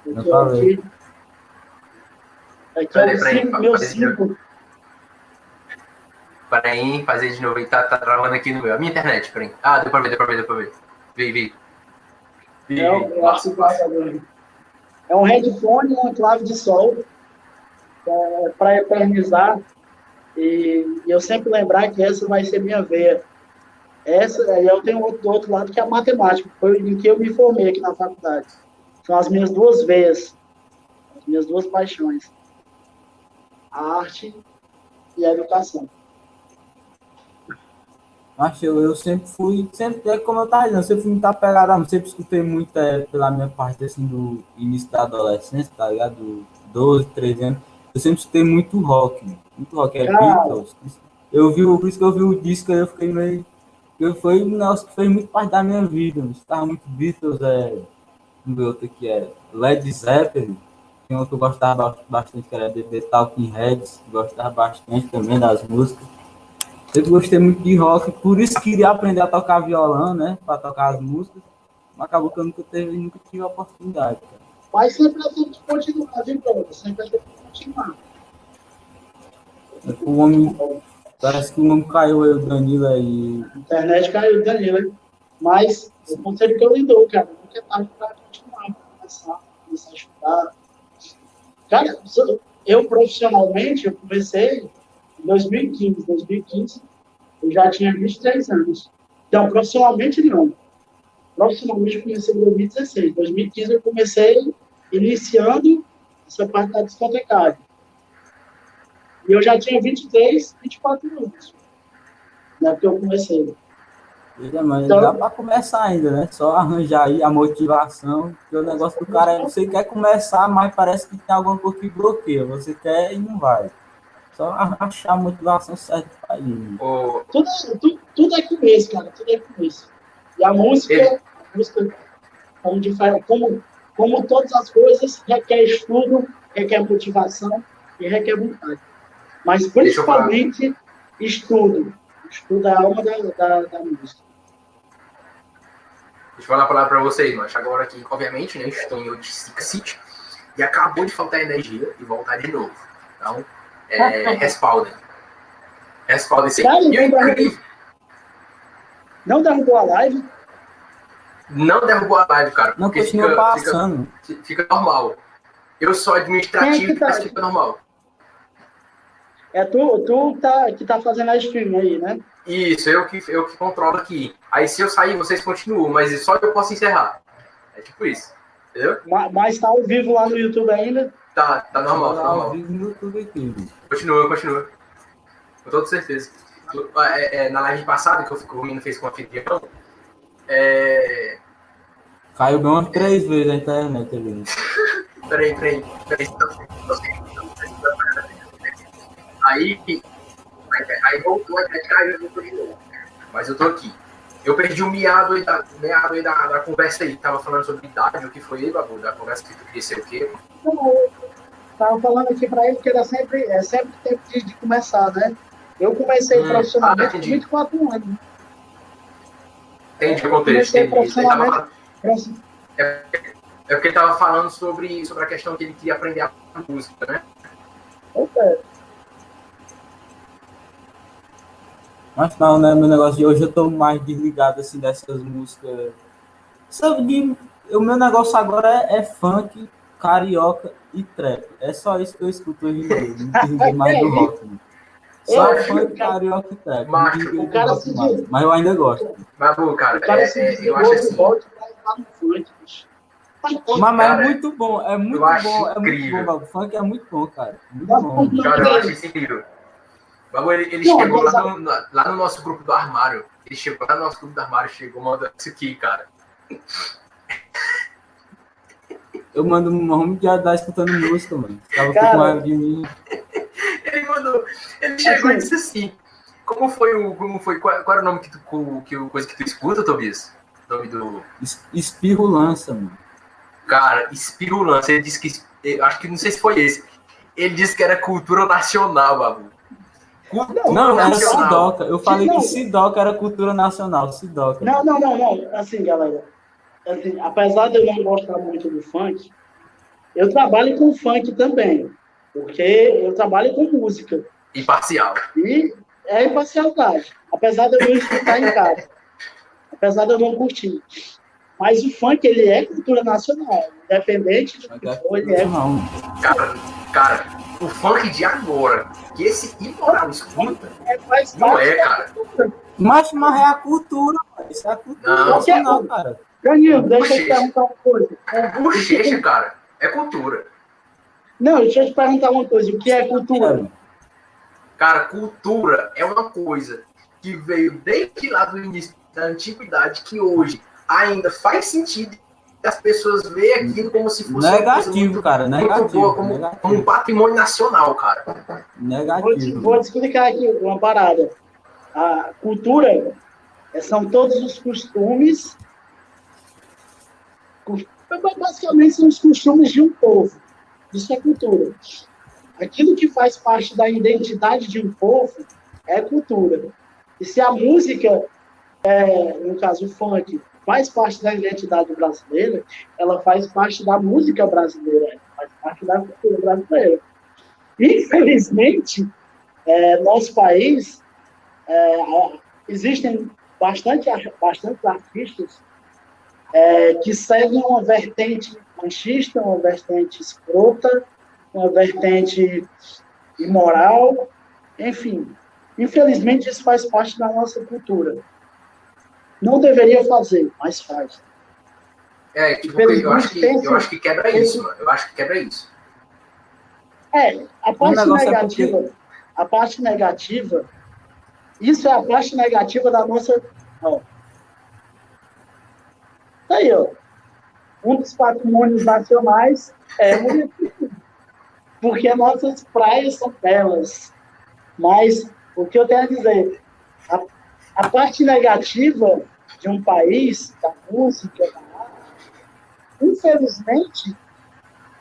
Aqui, eu falei. Aqui, aqui é o meu cinco. Peraí, fazer de novo. Tá, tá travando aqui no meu. A minha internet, peraí. Ah, deu pra ver, deu pra ver, deu pra ver. Vem, vem. É, um, é um headphone e uma clave de sol é, para eternizar. E, e, eu sempre lembrar que essa vai ser minha veia. Essa, e eu tenho outro, outro lado que é a matemática, foi em que eu me formei aqui na faculdade. São as minhas duas veias, as minhas duas paixões: a arte e a educação. Acho eu, eu sempre fui, sempre, é como eu estava dizendo, sempre fui muito apegado, sempre escutei muito é, pela minha parte assim do início da adolescência, tá ligado? Do 12, 13 anos. Eu sempre escutei muito rock, muito rock, é Beatles. Eu vi, por isso que eu vi o disco eu fiquei meio. Eu, foi um negócio que fez muito parte da minha vida. Eu escutava muito Beatles, é. Um outro que é Led Zeppelin. Tem outro que eu gostava bastante, que era The Talking Heads. Gostava bastante também das músicas. Eu gostei muito de rock, por isso queria aprender a tocar violão, né? Para tocar as músicas. Mas acabou que eu nunca, teve, nunca tive a oportunidade. Cara. Mas sempre a gente continuar, viu, Bruno? Sempre a gente continuar. O homem. Parece que o homem caiu aí, o Danilo aí. A internet caiu, o Danilo. Mas o conselho que eu lhe dou, cara, nunca é tarde para continuar, para começar, começar a estudar. Cara, eu profissionalmente, eu comecei 2015. 2015, eu já tinha 23 anos. Então, profissionalmente, não. Profissionalmente, eu comecei em 2016. 2015, eu comecei iniciando essa parte da discotecagem. E eu já tinha 23, 24 anos. Né, que eu comecei. Mas então, dá para começar ainda, né? Só arranjar aí a motivação, porque o negócio do cara é você quer começar, mas parece que tem alguma coisa que bloqueia. Você quer e não vai. Só achar a motivação certa para ir. Oh. Tudo, tudo, tudo é começo, cara. Tudo é começo. E a música, a música como, como, como todas as coisas, requer estudo, requer motivação e requer vontade. Mas principalmente estudo. Estudo é a alma da, da, da música. Deixa eu falar a palavra para vocês, mas agora aqui, obviamente, né, estou em Otic City e acabou de faltar energia e voltar de novo. Então, é, respaldem. Respaldem esse Cara, não, não derrubou a live? Não derrubou a live, cara. Não continua fica, passando. Fica, fica, normal. Eu sou administrativo, é tá... mas fica normal. É tu, tu tá, que tá fazendo a stream aí, né? Isso, eu que, eu que controlo aqui. Aí se eu sair, vocês continuam, mas só eu posso encerrar. É tipo isso. Entendeu? Mas, mas tá ao vivo lá no YouTube ainda? Tá, tá normal, tá normal. Continua, continua. Com toda certeza. É, é, na live passada que o menino fez com o anfitrião, é... Caiu bem umas três vezes a internet ali. peraí, peraí, peraí. Aí, aí voltou, a internet caiu, voltou de novo. Mas eu tô aqui. Eu perdi o miado aí da, miado aí da, da conversa aí, tava falando sobre idade, o que foi aí, Babu, da conversa que tu queria ser o quê? Estava falando aqui para ele que era sempre, é sempre tempo de, de começar, né? Eu comecei hum, profissionalmente ah, com 24 anos. Entendi o contexto. Profissionalmente. É, É porque ele tava falando sobre, sobre a questão que ele queria aprender a música, né? Ok. Mas não, né? Meu negócio de hoje eu tô mais desligado assim dessas músicas. Sabe, o meu negócio agora é, é funk, carioca e trap. É só isso que eu escuto hoje em dia. Não entendi mais do rock. Né? Só É, funk, cara. carioca e trap. Macho, o cara rock se mais. diz- Mas eu ainda gosto. Mas, cara, O cara é- se é- eu acho assim. pra no funk, bicho. Mas, mas Cara, é muito bom, é muito eu bom, é muito incrível. bom. O funk é muito bom, cara. Muito bom. Cara, eu acho incrível. Bagulho, ele, ele Não, chegou lá a- no, na- lá no nosso grupo do armário. Ele chegou lá no nosso grupo do armário, chegou mandando isso aqui, cara. Eu mando um nome de dar escutando música, mano. Tava Cara. com raiva de mim. Ele mandou. Ele chegou e Assim. disse assim. Como foi o. Como foi, qual, qual era o nome que tu, co- que, o- coisa que tu escuta, Tobias? O nome do. Es- Espirro lança, mano. Cara, Espirulança. Ele disse que. eu Acho que não sei se foi esse. Ele disse que era cultura nacional, babu. Cultura Não, era. Sidoca. Eu falei Não. que Sidoca era cultura nacional. Sidoca. Não, não, não, não. Assim, galera. Assim, apesar de eu não gostar muito do funk, eu trabalho com funk também. Porque eu trabalho com música. Imparcial. E é imparcialidade. Apesar de eu não escutar em casa. Apesar de eu não curtir. Mas o funk, ele é cultura nacional. Independente do Mas que é for, ele é. não. Cara, cara, o funk de agora, que esse imoral escuta, é não é, cara. Mas, mas é a cultura, mano. Isso é a cultura Não. nacional, cara. Danilo, deixa eu te perguntar uma coisa. Bochecha, cara, é cultura. Não, deixa eu te perguntar uma coisa. O que é cultura? Cara, cultura é uma coisa que veio desde lá do início da antiguidade, que hoje ainda faz sentido as pessoas veem aquilo como se fosse Negativo, muito, cara. muito Negativo. boa, como, como um Negativo. patrimônio nacional, cara. Vou Negativo. vou te explicar aqui uma parada. A cultura é, são todos os costumes. cos- Basicamente, são os costumes de um povo. Isso é cultura. Aquilo que faz parte da identidade de um povo é cultura. E se a música, é, no caso o funk, faz parte da identidade brasileira, ela faz parte da música brasileira, faz parte da cultura brasileira. Infelizmente, é, nosso país, é, existem bastante, bastantes artistas é, que seguem uma vertente machista, uma vertente escrota, uma vertente imoral, enfim. Infelizmente, isso faz parte da nossa cultura. Não deveria fazer, mas faz. É, tipo, eu acho, que, eu acho que quebra isso, mano. Eu acho que quebra isso. É, a parte negócio é negativa, a parte negativa, isso é a parte negativa da nossa. Ó. Tá aí, ó. Um dos patrimônios nacionais é o. Porque nossas praias são belas. Mas o que eu tenho a dizer, a, a parte negativa de um país, da música, da arte, infelizmente,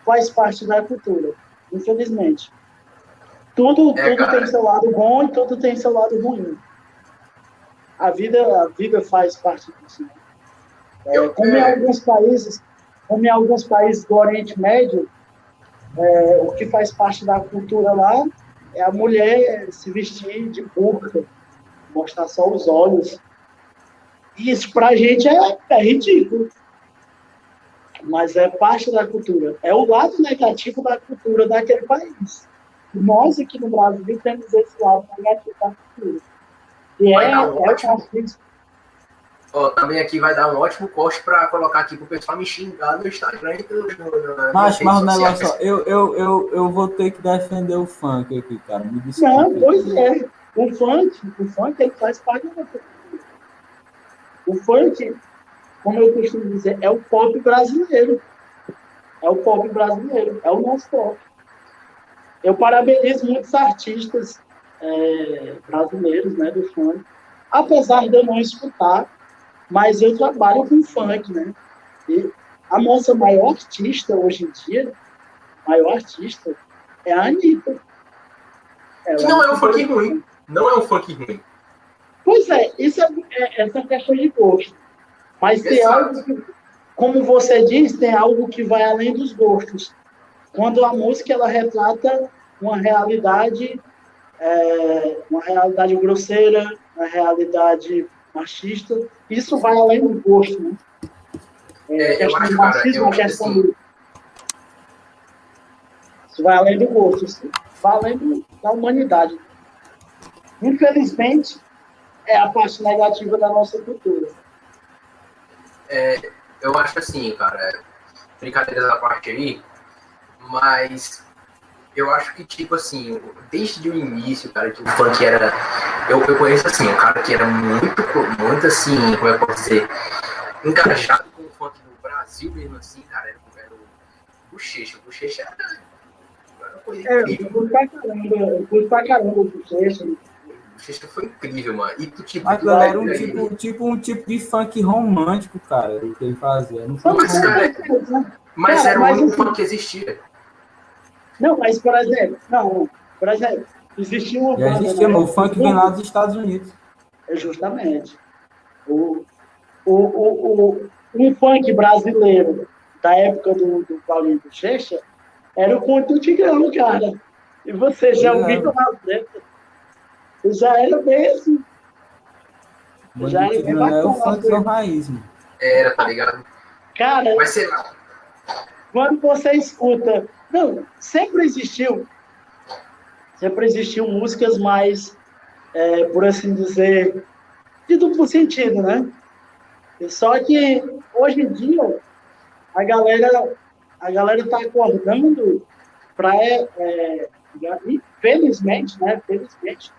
faz parte da cultura. Infelizmente. Tudo, É, tudo cara. tem seu lado bom e tudo tem seu lado ruim. A vida, a vida faz parte disso. né? É, como em alguns países, como em alguns países do Oriente Médio, é, o que faz parte da cultura lá é a mulher se vestir de burca, mostrar só os olhos. E isso pra gente é, é ridículo. Mas é parte da cultura. É o lado negativo da cultura daquele país. Nós aqui no Brasil temos esse lado negativo da cultura. E é, Vai dar é um o ótimo. também aqui vai dar um ótimo corte pra colocar aqui pro pessoal me xingar no Instagram e no, no, nas Mas, mas o sociais. negócio, eu, eu, eu, eu vou ter que defender o funk aqui, cara. Me desculpe. Não, pois é. O funk, o funk ele faz parte da cultura. O funk, como eu costumo dizer, é o pop brasileiro. É o pop brasileiro, é o nosso pop. Eu parabenizo muitos artistas é, brasileiros né, do funk, apesar de eu não escutar, mas eu trabalho com funk, né? E a nossa maior artista hoje em dia, maior artista, é a Anitta. Ela Que não é um super- funk ruim. Não é um funk ruim. Pois é, isso é, é, essa é questão de gosto. Mas tem Exato. algo, que, como você diz, tem algo que vai além dos gostos. Quando a música ela retrata uma realidade, é, uma realidade grosseira, uma realidade machista, isso vai além do gosto, né? É, eu acho, cara, eu acho questão do... Isso vai além do gosto, isso vai além do, da humanidade. Infelizmente, é a parte negativa da nossa cultura. É, eu acho assim, cara, brincadeiras à parte aí, mas eu acho que, tipo assim, desde o início, cara, que o funk era. Eu, eu conheço, assim, um cara que era muito, muito assim, como é que eu posso dizer, engajado com o funk no Brasil mesmo, assim, cara, era, era o Bochecha. O Bochecha era. era uma coisa é, eu curto pra caramba, eu curto pra caramba o Bochecha. Foi incrível, mano. E tu, tipo. Mas, galera, era um tipo, tipo, um tipo de funk romântico, cara, o que ele fazia. Não foi mas, cara, mas cara, era o único funk que existia. Não, mas, por exemplo, não, por exemplo, existia uma Já existia, né? o funk vem lá dos Estados Unidos. É justamente. O, o, o, o, um funk brasileiro da época do, do Paulinho Bochecha era o Conto Tigrão, cara. E você já ouviu nas letras. Já era bem assim. Já era bem bacana. É o funk do raiz, mano. Era, tá ligado? Cara, Mas sei lá. quando você escuta não, sempre existiu. Sempre existiu músicas mais, é, por assim dizer, de duplo sentido, né? Só que hoje em dia a galera a galera está acordando para é, é, infelizmente, né? Felizmente,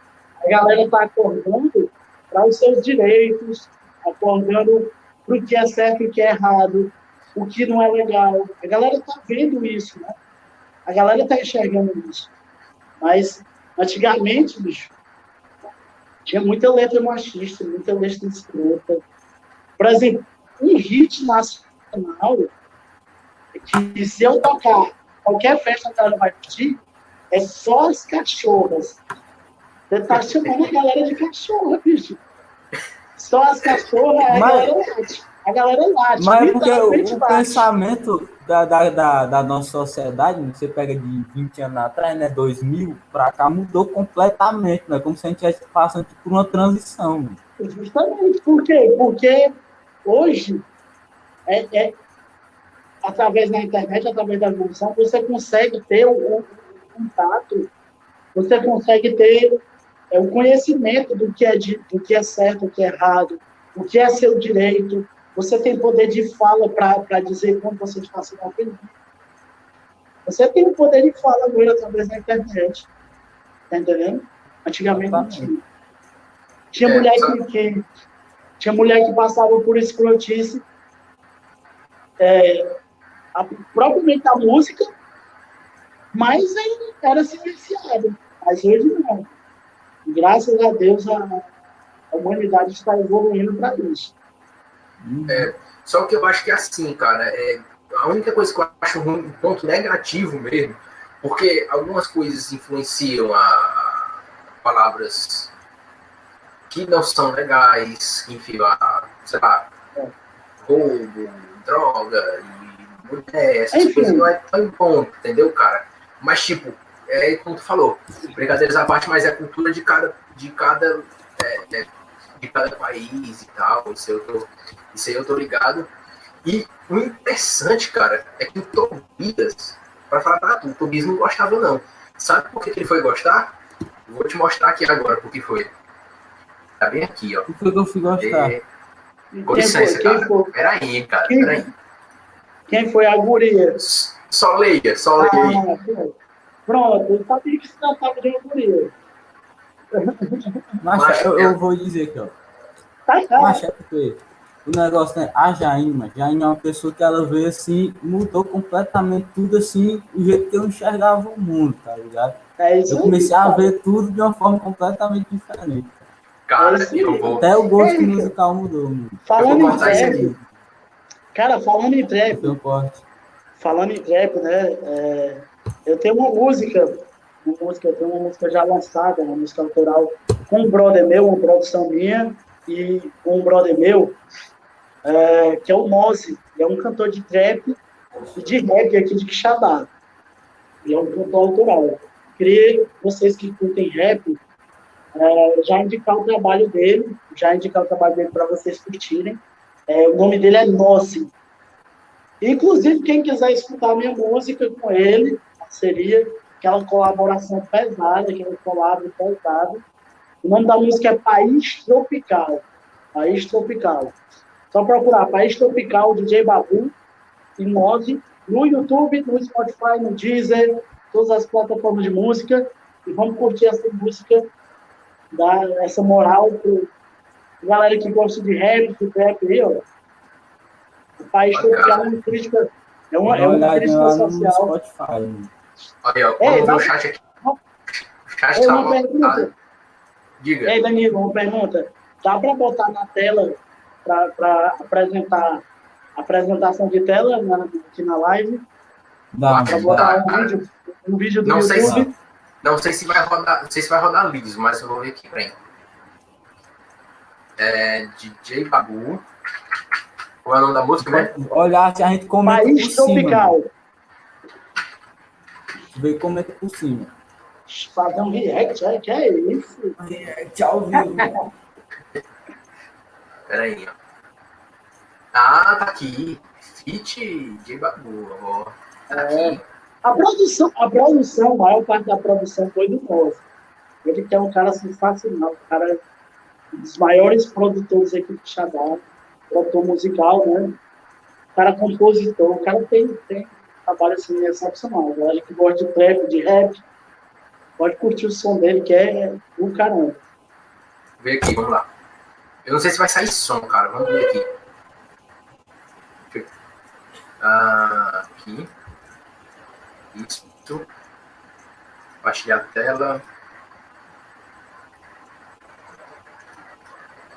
a galera está acordando para os seus direitos, acordando para o que é certo e o que é errado, o que não é legal. A galera está vendo isso, né? A galera está enxergando isso. Mas, antigamente, bicho, tinha muita letra machista, muita letra escrota. Por exemplo, um hit nacional que se eu tocar qualquer festa que ela vai pedir, é só as cachorras. Você tá chamando a galera de cachorra, bicho. Só as cachorras, a galera late. A galera late. Mas é porque o, o pensamento da, da, da, da, nossa sociedade, você pega de 20 anos atrás, né, 2000 para cá, mudou completamente, né? Como se a gente estivesse passando por uma transição. Né? Justamente. Por quê? Porque hoje, é, é, através da internet, através da evolução, você consegue ter um, um contato, você consegue ter é, o conhecimento do que, é de, do que é certo, o que é errado, o que é seu direito, você tem poder de fala para dizer quando você está sendo ofendido. Você tem o poder de fala agora através da internet. Tá entendendo? Antigamente não tinha. Tinha é, mulher que, que, tinha mulher que passava por escrotice. É, a, propriamente a música, mas era silenciado. Mas hoje não. Graças a Deus a, a humanidade está evoluindo para isso. Uhum. É, só que eu acho que é assim, cara, é, a única coisa que eu acho um ponto negativo mesmo, porque algumas coisas influenciam a palavras que não são legais, enfim, a, sei lá, roubo, droga e mulher, essas enfim. coisas não é tão bom, entendeu, cara? Mas, tipo, é como tu falou, brincadeiras à parte, mas é a cultura de cada, de cada, é, é de cada país e tal, isso eu tô isso aí eu tô ligado. E o interessante, cara, é que o Tobias, para falar pra tu, o Tobias não gostava, não. Sabe por que ele foi gostar? Vou te mostrar aqui agora por que foi. Tá bem aqui, ó. Por que eu fui gostar? É... Com licença, cara. Foi? Peraí, cara. Quem, peraí. Quem foi a guria? Só leia, só leia ah, Pronto, eu sabia que se tratava de guria. Mas eu, eu, vou dizer aqui, ó. Tá, tá. Mas é porque o negócio, né? A Jaima, Jaima é uma pessoa que ela veio assim, mudou completamente tudo assim, o jeito que eu enxergava o mundo, tá ligado? É isso eu comecei a ver tudo de uma forma completamente diferente. Cara, é eu vou... Até o gosto é. musical mudou, mano. Falando em trap, cara, falando em trap, falando em trap, né? É, eu tenho uma música, uma música, eu tenho uma música já lançada, uma música autoral com um brother meu, uma produção minha, e com um brother meu, é, que é o Mose, é um cantor de trap e de rap aqui de Quixadá. Ele é um cantor autoral. Queria vocês que curtem rap, é, já indicar o trabalho dele, já indicar o trabalho dele para vocês curtirem. É, o nome dele é Nossi. Inclusive, quem quiser escutar minha música com ele, seria aquela colaboração pesada, aquela colabo pesada. O nome da música é País Tropical. País Tropical. Só procurar País Tropical, DJ Babu e Mose no YouTube, no Spotify, no Deezer, todas as plataformas de música. E vamos curtir essa música, dar essa moral para galera que gosta de rap, de rap aí, ó. O País Tropical é uma crítica, é uma, é uma crítica social. Spotify. Olha, ó, vamos ver o chat aqui. O chat está montado. Diga. Ei, Danilo, uma pergunta. Dá para botar na tela para apresentar a apresentação de tela na, aqui na live? Dá. Para botar dá, um, vídeo, um vídeo do não YouTube? Sei se, não sei se vai rodar, não sei se vai rodar vídeos, mas eu vou ver aqui, peraí. É, DJ Babu. Qual é o nome da música, né? Olha, a gente comenta País por Tropical. Cima. Vem comenta por cima. Fazer um react, é, que é isso? React ao vivo. Peraí, ó. Ah, tá aqui. Fit de babu, ó. Tá é. A produção, a produção, a maior parte da produção foi do Novo. Ele que é um cara sensacional, um cara um dos maiores produtores aqui de Xadá, produtor musical, né? O cara compositor, o cara tem, tem trabalho assim excepcional. A galera que gosta de trap, de rap, pode curtir o som dele, que é do caramba. Vê aqui, vamos lá. Eu não sei se vai sair som, cara. Vamos ver aqui. Ah, aqui. Isso. Compartilhar a tela.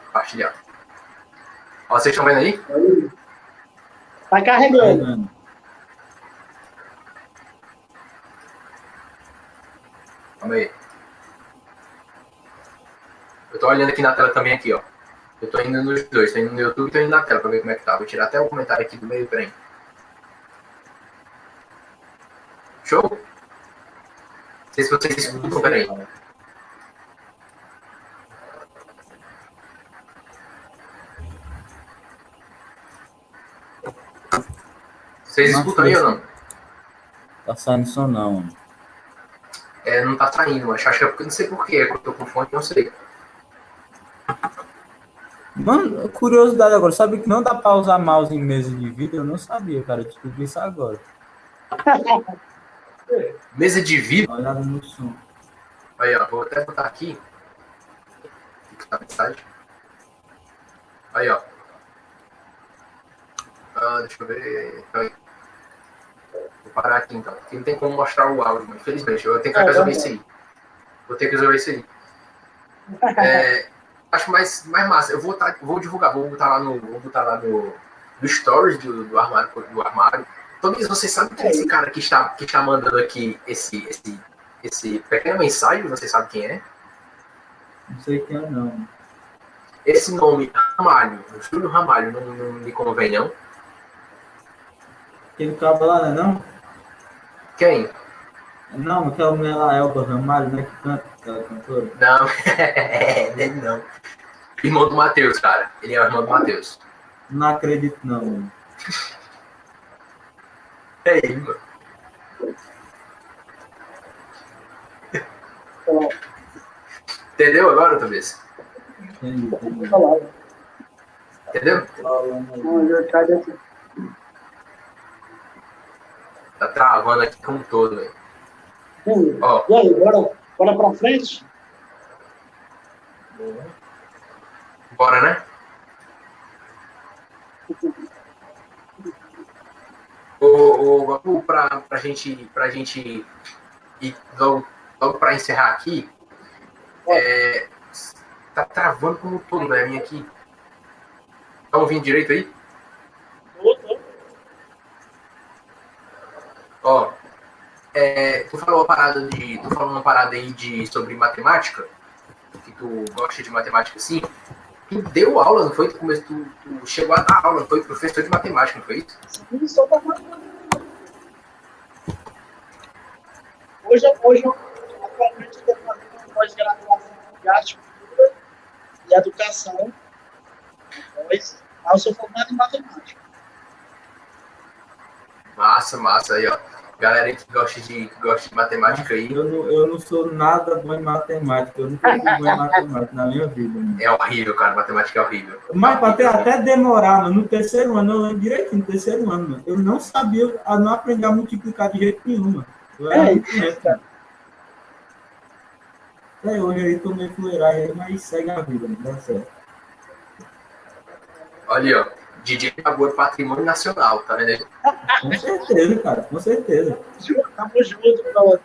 Compartilhar. Ó, vocês estão vendo aí? Tá carregando. Calma aí. Eu tô olhando aqui na tela também aqui, ó. Eu tô indo nos dois, tô indo no YouTube e tô indo na tela pra ver como é que tá. Vou tirar até o comentário aqui do meio, peraí. Show? Não sei se vocês escutam, peraí. Vocês escutam aí ou não? Tá saindo som não. É, não tá saindo, mas acho que é porque não sei porquê, é que eu tô com fone, não sei. Mano, curiosidade agora, sabe que não dá pra usar mouse em mesa de vídeo? Eu não sabia, cara, descobri isso agora. mesa de vídeo? Olhada no som. Aí, ó, vou até botar aqui. Aí, ó. Ah, deixa eu ver. Aí. Parar aqui então. Porque não tem como mostrar o áudio, infelizmente. Eu tenho que resolver isso aí. Vou ter que resolver isso aí. É, acho mais, mais massa. Eu vou, tá, vou divulgar, vou botar lá no, vou botar lá no, no stories do, do armário. Do armário. Talvez você sabe quem é esse cara que está, que está mandando aqui esse, esse, esse pequeno mensagem? Você sabe quem é? Não sei quem é, não. Esse nome, Ramalho, Júlio Ramalho, não, não me convém, não? Quem acaba lá, né, não? Quem? Não, aquela mulher lá, Elba Ramalho, né, que canta, aquela cantora. Não, ele não. Irmão do Matheus, cara. Ele é o irmão do Matheus. Não acredito, não, mano. É ele, mano. Entendeu agora, talvez? Entendi, entendi. Entendeu? Não, eu caio. Tá travando aqui como um todo, velho. Hum. E aí, bora, bora pra frente? Bora, né? Ô, ô pra, pra, gente, pra gente ir logo, logo pra encerrar aqui, é, tá travando como um todo, né? Minha aqui. Tá ouvindo direito aí? Ó, é, tu falou uma parada de. Tu falou uma parada aí de, sobre matemática, que tu gosta de matemática sim. tu deu aula, não foi? Tu, começou, tu, tu chegou a dar aula, não foi? Professor de matemática, não foi isso? Sim, matemática. Hoje, hoje atualmente, estou fazendo pós-graduação em arte, cultura e educação. Mas, eu sou formado em matemática. Massa, massa aí, ó. Galera que gosta de, que gosta de matemática aí. Eu não, eu não sou nada bom em matemática. Eu nunca fui bom em matemática na minha vida. Mano. É horrível, cara. Matemática é horrível. Mas até, até demorar, mano, no terceiro ano, eu lembro direitinho, no terceiro ano, mano. Eu não sabia, eu não aprendi a multiplicar de jeito nenhum, mano. Eu era É, lento, cara. Até hoje aí tô meio fuleiragem mas segue a vida, mano. Dá certo. Olha aí, ó. DJ Lagoa é patrimônio nacional, tá vendo? Com certeza, cara, com certeza. Tamo junto.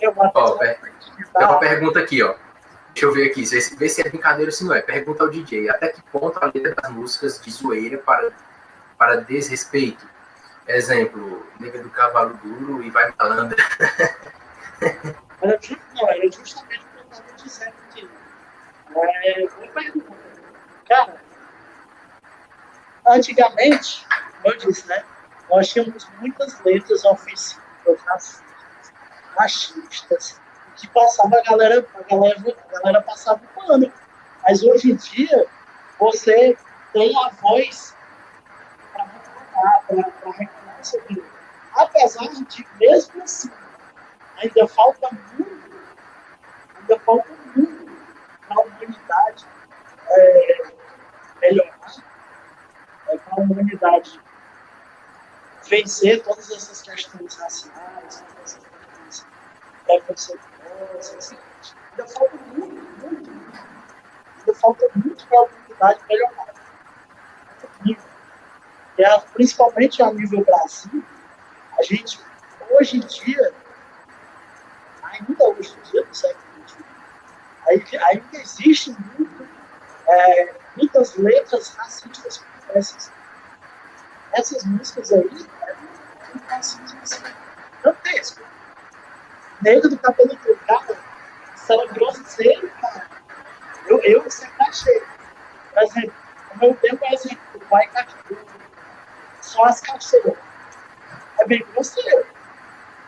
Eu mato Ó, Tem uma pergunta aqui, ó. Deixa eu ver aqui, vê se, é brincadeira ou se não é. Pergunta ao DJ: até que ponto a letra das músicas de zoeira para, para desrespeito? Exemplo, Nega do Cavalo Duro e Vai Malandra. Era não, era justamente o que eu estava dizendo aqui. É, boa pergunta. Cara, antigamente, como eu disse, né? Nós tínhamos muitas letras ofensivas, racistas, machistas, que passava a galera, a galera, a galera passava o pano. Mas hoje em dia, você tem a voz para reclamar, para reclamar sobre isso. Apesar de, mesmo assim, ainda falta muito, ainda falta muito para a humanidade é, melhorar, é, para a humanidade vencer todas essas questões raciais, todas essas questões preconceituosas. Ainda falta muito, muito. Ainda falta muito para a humanidade melhorar. A- principalmente a nível Brasil, a gente, hoje em dia, ainda hoje em dia, no século XXI, ainda existe muito, é, muitas letras racistas como essas. Músicas aí é um racismo assim, gigantesco. Negro do cabelo trocado, isso era grosseiro, cara. Eu, eu sempre achei. Por exemplo, no meu tempo, por exemplo, o pai cachorro, só as cachorras. É bem grosseiro.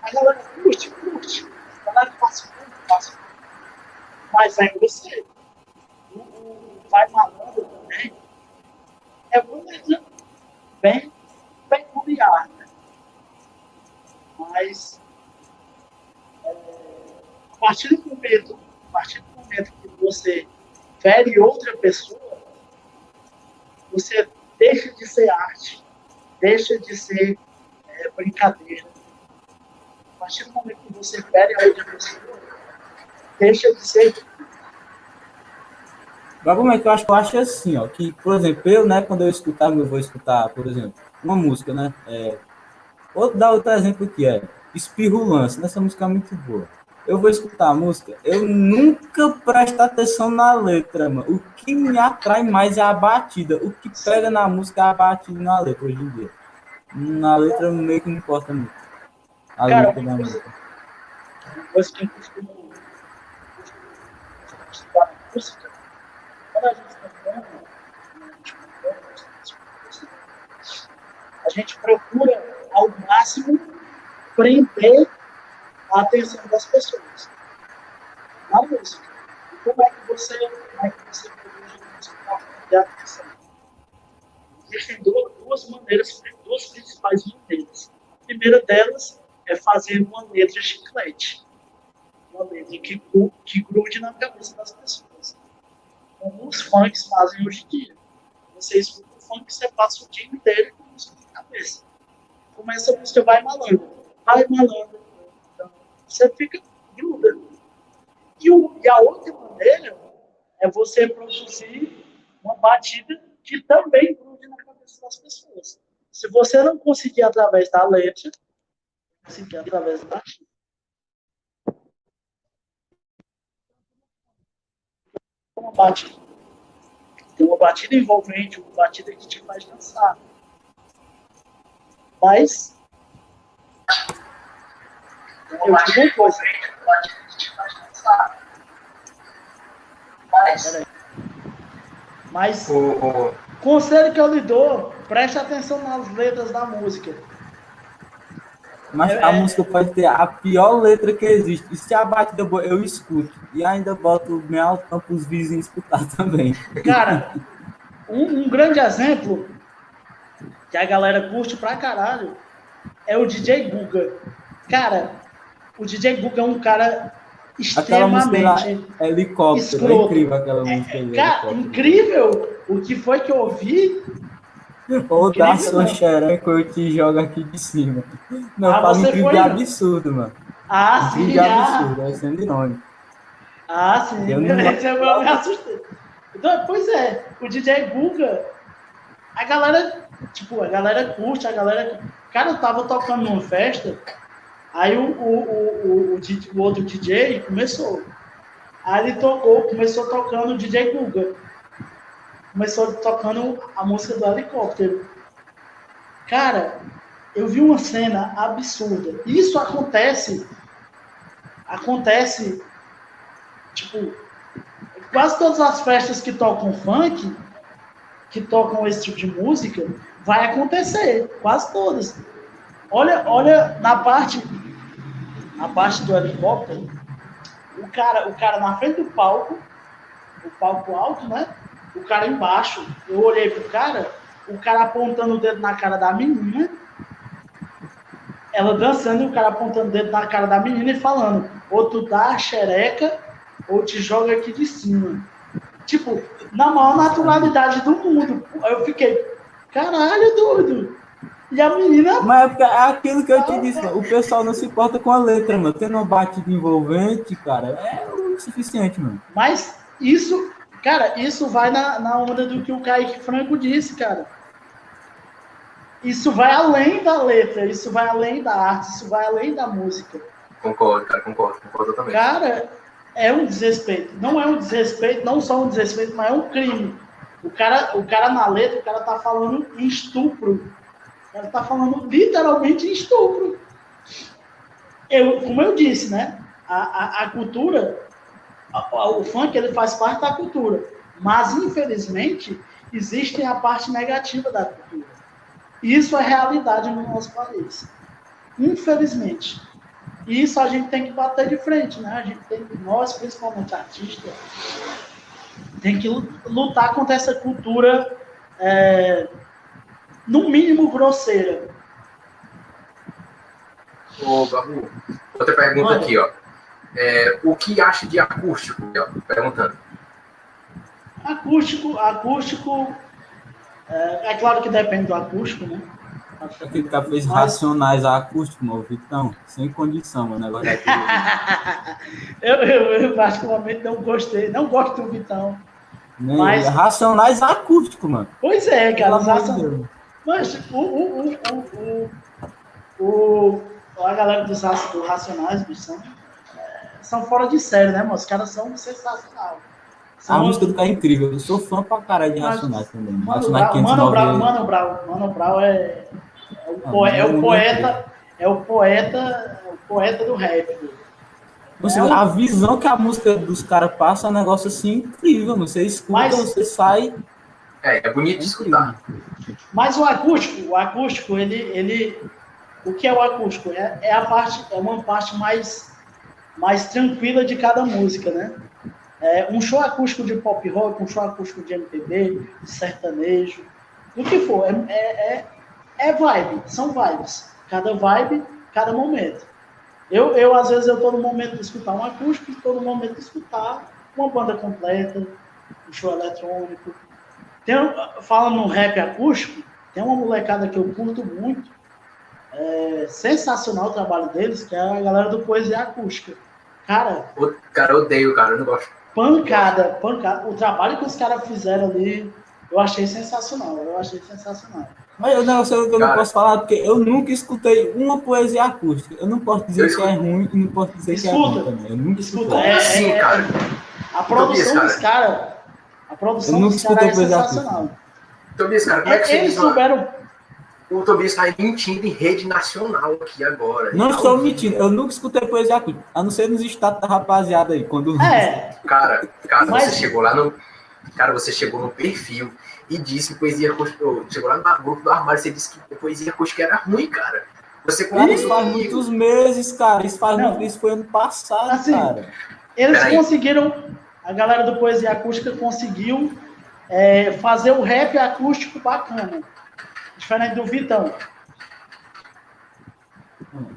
A galera curte, curte. A galera faz muito, faz muito. Mas é grosseiro. Vai malandro também é uma coisa bem peculiar, né? Mas é, a partir do momento, a partir do momento que você fere outra pessoa, você deixa de ser arte, deixa de ser é, brincadeira. A partir do momento que você fere a outra pessoa, deixa de ser. Mas como é que eu acho? Eu acho assim, ó, que, por exemplo, eu, né, quando eu escutar, eu vou escutar, por exemplo, uma música, né? É, vou dar outro exemplo que é Espirro Lance, nessa música é muito boa. Eu vou escutar a música, eu nunca presto atenção na letra, mano. O que me atrai mais é a batida. O que pega na música é a batida na letra hoje em dia. Na letra meio que não importa muito. A Cara, letra da música. uma coisa que eu costumo costumo estudar na música, quando a gente está falando, a gente procura ao máximo prender a atenção das pessoas na música. E como é que você, é produz música para prender a atenção? Existem duas, maneiras, duas principais maneiras. A primeira delas é fazer uma letra chiclete uma letra que, que grude na cabeça das pessoas. Como os funks fazem hoje em dia. Você escuta o funk, você passa o dia inteiro com música na cabeça. Começa a música, vai malandro, vai malandro. Então, você fica gruda. E, o, e a outra maneira é você produzir uma batida que também grude na cabeça das pessoas. Se você não conseguir através da letra, conseguir através da batida. uma batida. Tem uma batida envolvente, uma batida que te faz dançar. Mas. Eu digo uma coisa. peraí. Mas O, o, conselho que eu lhe dou, preste atenção nas letras da música. Mas É- a música pode ter a pior letra que existe. E se a batida boa, eu escuto. E ainda boto bem altão para os vizinhos escutar também. Cara, um, um grande exemplo que a galera curte pra caralho é o DJ Guga. Cara, o DJ Guga é um cara extremamente. helicóptero. Escroto. É incrível aquela música. ali, Cara, helicóptero. incrível! O que foi que eu ouvi? Ou dá sua xereca ou eu te jogo aqui de cima. Não, Ah, fala incrível foi- absurdo, mano. Ah, sim, de ah, absurdo, é sendo irônico. ah, sim. Eu não- eu me assustei. Então, pois é, o DJ Guga, a galera, tipo, a galera curte, a galera. Cara, eu tava tocando numa festa, aí o, o, o, o, o outro DJ começou. Aí ele tocou, começou tocando o DJ Guga. Começou tocando a música do helicóptero. Cara, eu vi uma cena absurda. Isso acontece. Acontece. Tipo, quase todas as festas que tocam funk, que tocam esse tipo de música, vai acontecer. Quase todas. Olha, olha na parte. Na parte do helicóptero, o cara, o cara na frente do palco, o palco alto, né? O cara embaixo. Eu olhei pro cara, o cara apontando o dedo na cara da menina, ela dançando e o cara apontando o dedo na cara da menina e falando: ou tu dá a xereca, ou te joga aqui de cima. Tipo, na maior naturalidade do mundo. Aí eu fiquei, caralho, doido. E a menina, Mas é é aquilo que eu te disse, mano. O pessoal não se importa com a letra, mano. Tendo uma batida envolvente, cara, é o suficiente, mano. mas isso, cara, isso vai na, na onda do que o Kaique Franco disse, cara. Isso vai além da letra, isso vai além da arte, isso vai além da música. concordo, cara, concordo, concordo totalmente. Cara, é um desrespeito. Não é um desrespeito, não só um desrespeito, mas é um crime. O cara, o cara na letra, o cara tá falando em estupro. O cara tá falando literalmente em estupro. Eu, como eu disse, né? A, a, a cultura, a- o funk, ele faz parte da cultura. Mas, infelizmente, existe a parte negativa da cultura. Isso é realidade no nosso país. Infelizmente. E isso a gente tem que bater de frente, né? A gente tem, nós, principalmente artistas, tem que lu- lutar contra essa cultura, é, no mínimo grosseira. Ô, Babu, outra pergunta Manda. aqui, ó. É, o que acha de acústico? Ó, perguntando. Acústico, acústico, é, é claro que depende do acústico, né? Aquele cara fez Mas- racionais a acústico, mano. Vitão, sem condição, mano. Agora É, eu, eu, eu particularmente não gostei, não gosto do Vitão. nem Mas- racionais a acústico, mano. Pois é, cara, Deus. Mas o, o, o, o, o, a galera dos do Racionais, bicho, são, é, são fora de série, né, mano? Os caras são sensacionais. A São, música do cara é incrível. Eu sou fã pra caralho de Racionais também. Mano Racionais Mano 509. Mano Brown, Mano é, é, o, Ah, é o Brown poeta, é o poeta, é o poeta do rap. Você, É um- A visão que a música dos caras passa é um negócio assim incrível, mano. Você escuta, Mas- você sai. é, é bonito de escutar. Mas o acústico, o acústico, ele, ele, o que é o acústico? É, é a parte, é uma parte mais, mais tranquila de cada música, né? É, um show acústico de pop rock, um show acústico de MPB, de sertanejo, do que for, é, é, é, vibe, são vibes. Cada vibe, cada momento. Eu, eu às vezes, eu tô no momento de escutar um acústico, estou no momento de escutar uma banda completa, um show eletrônico. Tem, falando no rap acústico, tem uma molecada que eu curto muito, é sensacional o trabalho deles, que é a galera do Poesia Acústica. Cara, O, cara, eu odeio, cara, eu não gosto. pancada, pancada. O trabalho que os caras fizeram ali, eu achei sensacional, eu achei sensacional. Mas o negócio que eu não Cara. posso falar, porque eu nunca escutei uma poesia acústica. Eu não posso dizer Eu que é ruim e não posso dizer que é Escuta. ruim também. Eu nunca Escuta, é, Sim, é- cara. A produção cara. dos caras, a produção Eu nunca dos caras é escutei Poesia sensacional. Então, diz, cara, como é que Eles souberam, o Tobias está mentindo em rede nacional aqui agora. Não estou mentindo, eu nunca escutei poesia acústica, a não ser nos estados da rapaziada aí. Quando... É. Cara, cara Mas... você chegou lá no. Cara, você chegou no perfil e disse que poesia acústica. Chegou lá no grupo do armário, você disse que poesia acústica era ruim, cara. Você isso faz muitos meses, cara. Isso faz muito, isso foi ano passado, assim, cara. Eles Peraí. conseguiram, a galera do Poesia Acústica conseguiu é, fazer o rap acústico bacana. Diferente do Vitão.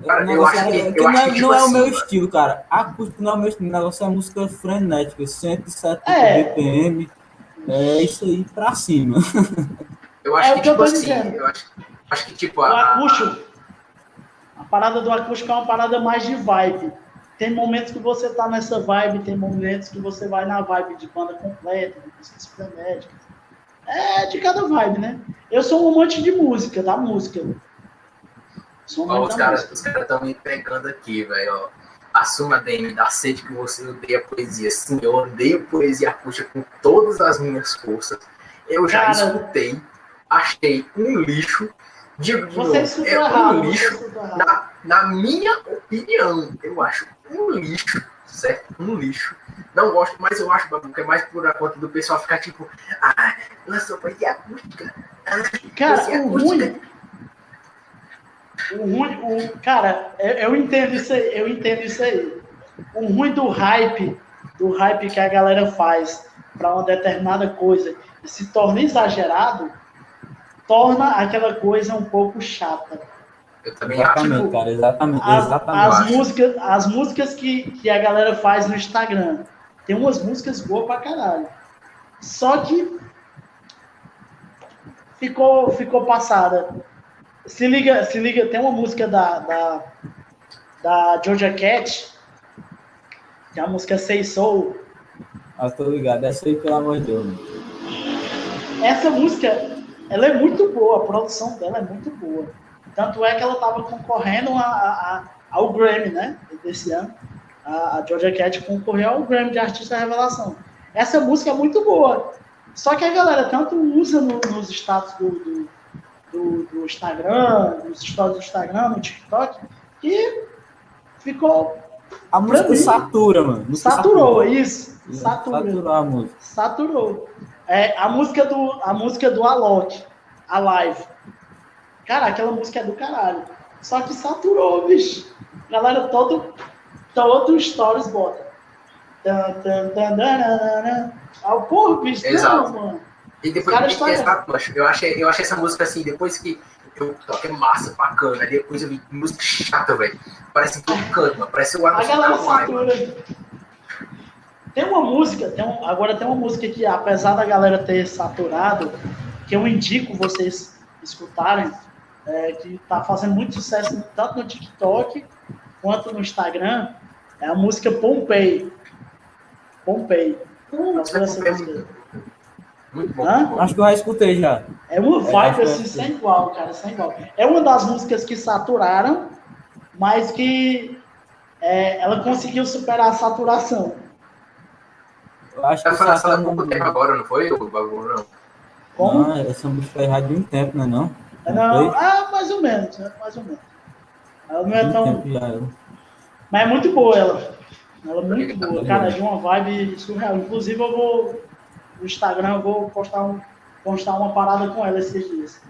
Cara, eu acho que, é, eu não, acho é, que, tipo não é assim, o meu estilo, cara. Acústico não é o meu estilo. O negócio é música frenética, 170 é. BPM. É isso aí pra cima. Eu acho é que, tipo assim, eu acho, acho que tipo. O a, acústico, a parada do acústico é uma parada mais de vibe. Tem momentos que você tá nessa vibe, tem momentos que você vai na vibe de banda completa, de músicas frenéticas. É de cada vibe, né? Eu sou um amante de música, da música. Sou um os caras estão me pegando aqui, velho. Assuma, DM, da sede que você odeia poesia. Sim, eu odeio poesia acústica com todas as minhas forças. Eu já Cara, escutei, achei um lixo. Digo de você novo, é um lixo. Na, na minha opinião, eu acho um lixo, certo? Um lixo. Não gosto, mas eu acho, que é mais por a conta do pessoal ficar tipo, ah, lançou poesia acústica. Ah, cara, o ruim. O ruim, o, cara, eu, eu entendo isso aí, eu entendo isso aí. O ruim do hype, do hype que a galera faz para uma determinada coisa e se torna exagerado, torna aquela coisa um pouco chata. Eu também exatamente, acho. Cara, exatamente, as, exatamente. As músicas, as músicas que, que a galera faz no Instagram. Tem umas músicas boas pra caralho. Só que ficou, ficou passada. Se liga, se liga, tem uma música da, da, da Georgia Cat, que é a música Say Soul. Ah, tô ligado, essa aí, pelo amor de Deus. Essa música, ela é muito boa, a produção dela é muito boa. Tanto é que ela estava concorrendo a, a, ao Grammy, né? Desse ano. A, a Georgia Cat concorreu ao Grammy de Artista Revelação. Essa música é muito boa. Só que a galera tanto usa no, nos status do, do, do, do, Instagram, nos stories do Instagram, no TikTok, que ficou. A música satura, mano. Saturou, satura. isso. Saturou. Saturou a música. Saturou. É, a música do, a música do Alok, a live. Cara, aquela música é do caralho. Só que saturou, bicho. Galera, todo, todo stories bota. Ah, porra, bicho, Exato. Não, mano. E depois, cara está... exato, eu achei, eu achei essa música assim, depois que eu toquei massa, bacana, depois eu vi música chata, velho. Parece um canto, mano. Parece o A galera satura. Tem uma música, tem um, agora tem uma música que, apesar da galera ter saturado, que eu indico vocês escutarem, é, que está fazendo muito sucesso tanto no TikTok quanto no Instagram, é a música Pompei. Pompei. Hum, muito bom, Acho que eu já escutei já. É uma é, vibe é, assim, sem igual, cara, sem igual. É uma das músicas que saturaram, mas que é, ela conseguiu superar a saturação. Eu acho que foi lançada há pouco tempo agora, não foi? O bagulho, não. Como? Não, essa música foi errada de um tempo, não é não? Não, ah, mais ou menos, né? mais ou menos. Ela não é tão. Mas é muito boa ela. Ela é muito boa, cara, de uma vibe surreal. Inclusive, eu vou. No Instagram, eu vou postar, um, postar uma parada com ela esses dias.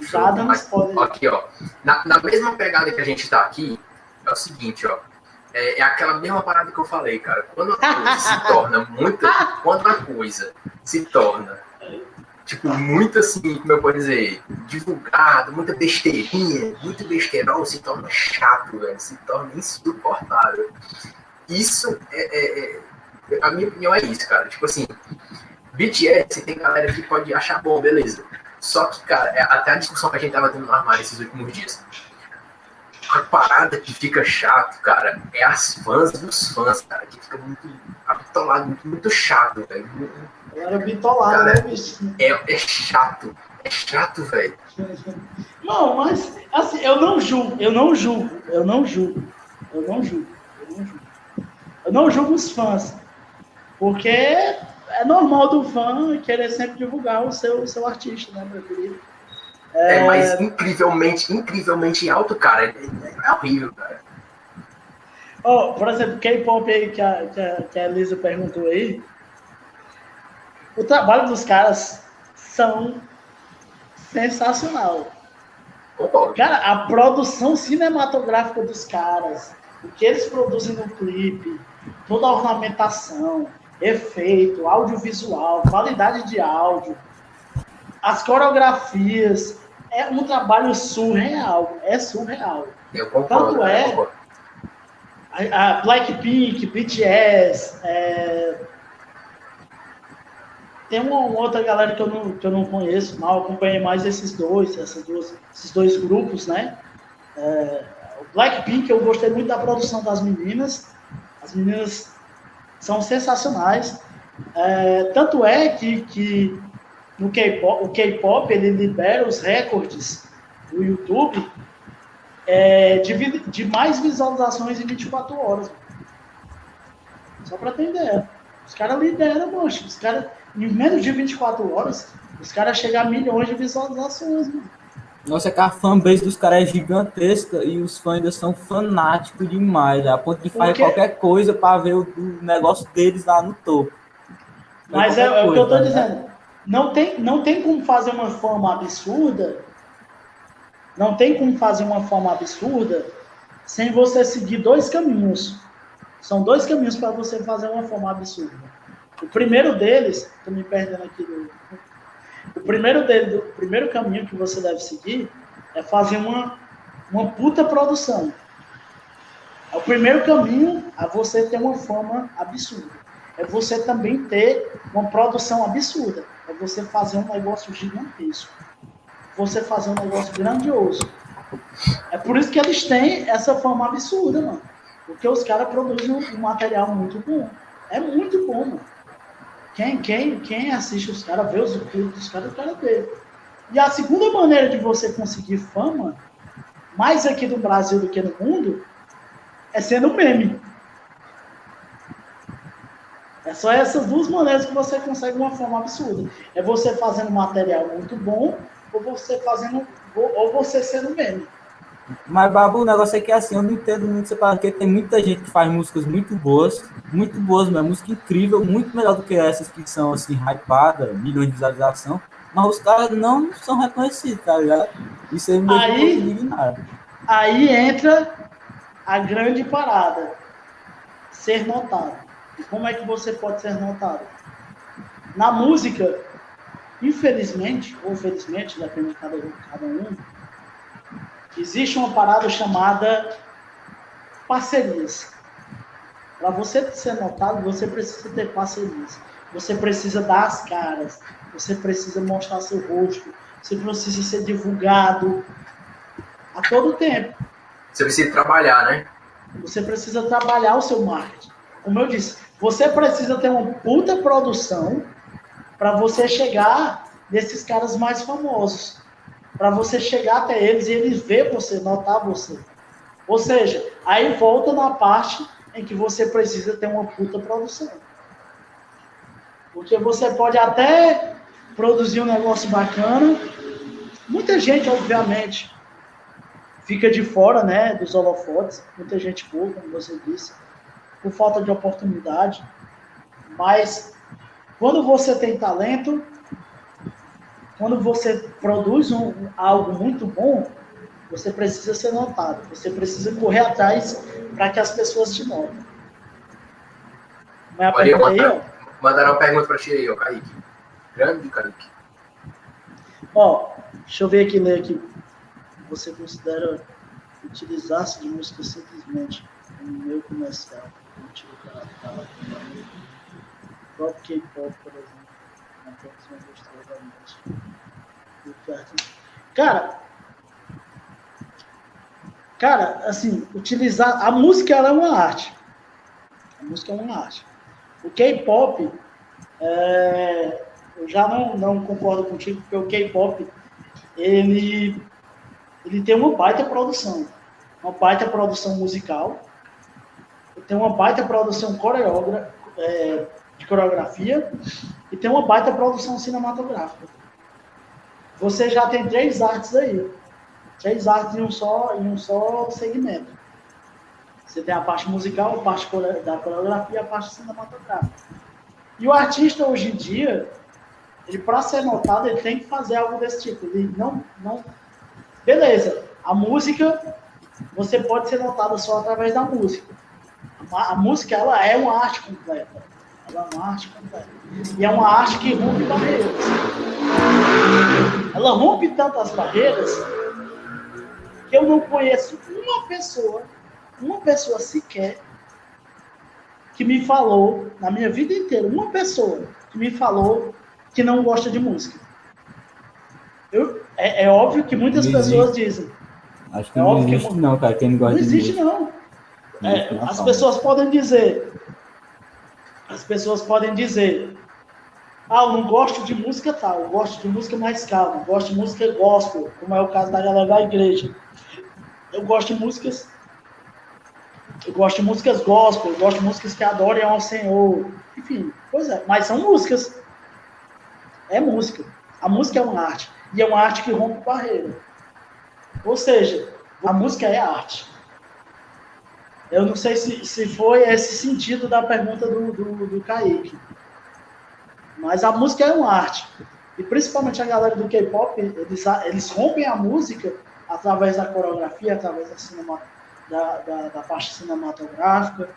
Já dando spoiler. Aqui, ó. Na, na mesma pegada que a gente tá aqui, é o seguinte, ó. É, é, aquela mesma parada que eu falei, cara. Quando a coisa se torna muito. Quando a coisa se torna tipo, muito assim, como eu posso dizer, divulgado, muita besteirinha, muito besteirol, se torna chato, velho, se torna insuportável. Isso é, é, é, A minha opinião é isso, cara. Tipo assim, BTS tem galera que pode achar bom, beleza. Só que, cara, é até a discussão que a gente tava tendo no armário esses últimos dias. A parada que fica chato, cara, é as fãs dos fãs, cara, que fica muito apitolado, muito, muito chato, velho era bitolado, né, bicho? É, é chato. É chato, velho. Não, mas assim, eu não julgo, eu não julgo, eu não julgo, eu não julgo, eu não julgo. Eu não julgo os fãs. Porque é normal do fã querer sempre divulgar o seu, o seu artista, né, meu querido? É, é mas incrivelmente, incrivelmente alto, cara. É, é horrível, cara. Oh, por exemplo, K-pop aí que a, que, a, que a Elisa perguntou aí. O trabalho dos caras são sensacional. Cara, a produção cinematográfica dos caras, o que eles produzem no clipe, toda a ornamentação, efeito, audiovisual, qualidade de áudio, as coreografias, é um trabalho surreal, é surreal. Eu concordo. Tanto é, a, Blackpink, BTS, é, tem uma, uma, outra galera que eu não, que eu não conheço, mal acompanhei mais esses dois, essas duas, esses dois grupos, né? É, o Blackpink, eu gostei muito da produção das meninas, as meninas são sensacionais. É, tanto é que, que no K-pop, o K-pop ele libera os recordes do YouTube é, de, de, mais visualizações em 24 horas. Só para ideia. Os caras lideram, mancho. Os caras, em menos de 24 horas, os caras chegam a milhões de visualizações, mano. Nossa, é que a fanbase dos caras é gigantesca e os fãs ainda são fanáticos demais, a ponto de fazer qualquer coisa para ver o, o, negócio deles lá no topo. Mas é, é, o que eu tô né? dizendo. Não tem, não tem como fazer uma forma absurda. Não tem como fazer uma forma absurda sem você seguir dois caminhos. São dois caminhos para você fazer uma forma absurda. O primeiro deles, estou me perdendo aqui do, o primeiro dele, o primeiro caminho que você deve seguir é fazer uma, uma puta produção. É o primeiro caminho a você ter uma fama absurda. É você também ter uma produção absurda. É você fazer um negócio gigantesco. Você fazer um negócio grandioso. É por isso que eles têm essa fama absurda, mano. Porque os caras produzem um material muito bom. É muito bom, mano. Quem, quem, quem assiste os caras, vê os clipes dos caras, o cara vê. E a segunda maneira de você conseguir fama, mais aqui no Brasil do que no mundo, é sendo meme. É só essas duas maneiras que você consegue uma fama absurda. É você fazendo material muito bom, ou você fazendo, ou você sendo meme. Mas, Babu, o negócio é que assim, eu não entendo muito separado, porque tem muita gente que faz músicas muito boas, muito boas mesmo, música incrível, muito melhor do que essas que são assim, hypadas, milhões de visualização, mas os caras não são reconhecidos, tá ligado? Isso aí me aí, aí entra a grande parada, ser notado. E como é que você pode ser notado? Na música, infelizmente, ou felizmente, depende de cada, cada um, existe uma parada chamada parcerias. Para você ser notado, você precisa ter parcerias. Você precisa dar as caras. Você precisa mostrar seu rosto. Você precisa ser divulgado a todo tempo. Você precisa trabalhar, né? Você precisa trabalhar o seu marketing. Como eu disse, você precisa ter uma puta produção para você chegar nesses caras mais famosos para você chegar até eles e eles ver você, notar você. Ou seja, aí volta na parte em que você precisa ter uma puta produção. Porque você pode até produzir um negócio bacana. Muita gente, obviamente, fica de fora, né, dos holofotes. Muita gente boa, como você disse, por falta de oportunidade. Mas quando você tem talento, quando você produz um, algo muito bom, você precisa ser notado, você precisa correr atrás para que as pessoas te notem. Mas a Olha, pergunta aí, ó. Mandaram uma pergunta para ti aí, ó, Kaique. Grande Kaique. Ó, deixa eu ver aqui, ler aqui. Você considera utilizar-se de música simplesmente no meio comercial? O próprio K-pop, por exemplo. Não tem Cara, cara, assim, utilizar a música ela é uma arte. A música é uma arte. O K-pop, é, eu já não, não concordo contigo, porque o K-pop ele, ele tem uma baita produção, uma baita produção musical, tem uma baita produção coreógrafa, é, de coreografia e tem uma baita produção cinematográfica. Você já tem três artes aí. Três artes em um só, em um só segmento. Você tem a parte musical, a parte da coreografia e a parte cinematográfica. E o artista, hoje em dia, ele para ser notado, ele tem que fazer algo desse tipo. Ele não, não... Beleza, a música, você pode ser notado só através da música. A, a música, ela é uma arte completa. É uma arte completa. E é uma arte que rompe barreiras. Ela rompe tantas barreiras que eu não conheço uma pessoa, uma pessoa sequer, que me falou, na minha vida inteira, uma pessoa que me falou que não gosta de música. Eu, é, é óbvio que muitas não pessoas existe. dizem. Acho que é não existe, que, não, cara. Quem não gosta não existe, não. É, as pessoas podem dizer. As pessoas podem dizer. Ah, eu não gosto de música tal, eu gosto de música mais calma, gosto de música gospel, como é o caso da galera da igreja. Eu gosto de músicas. Eu gosto de músicas gospel, eu gosto de músicas que adorem ao Senhor. Enfim, pois é, mas são músicas é música. A música é uma arte. E é uma arte que rompe barreira. Ou seja, a música é arte. Eu não sei se, se foi esse sentido da pergunta do, do, do Kaique. Mas a música é uma arte. E principalmente a galera do K-pop, eles, eles rompem a música através da coreografia, através da, cinema, da, da, da parte cinematográfica.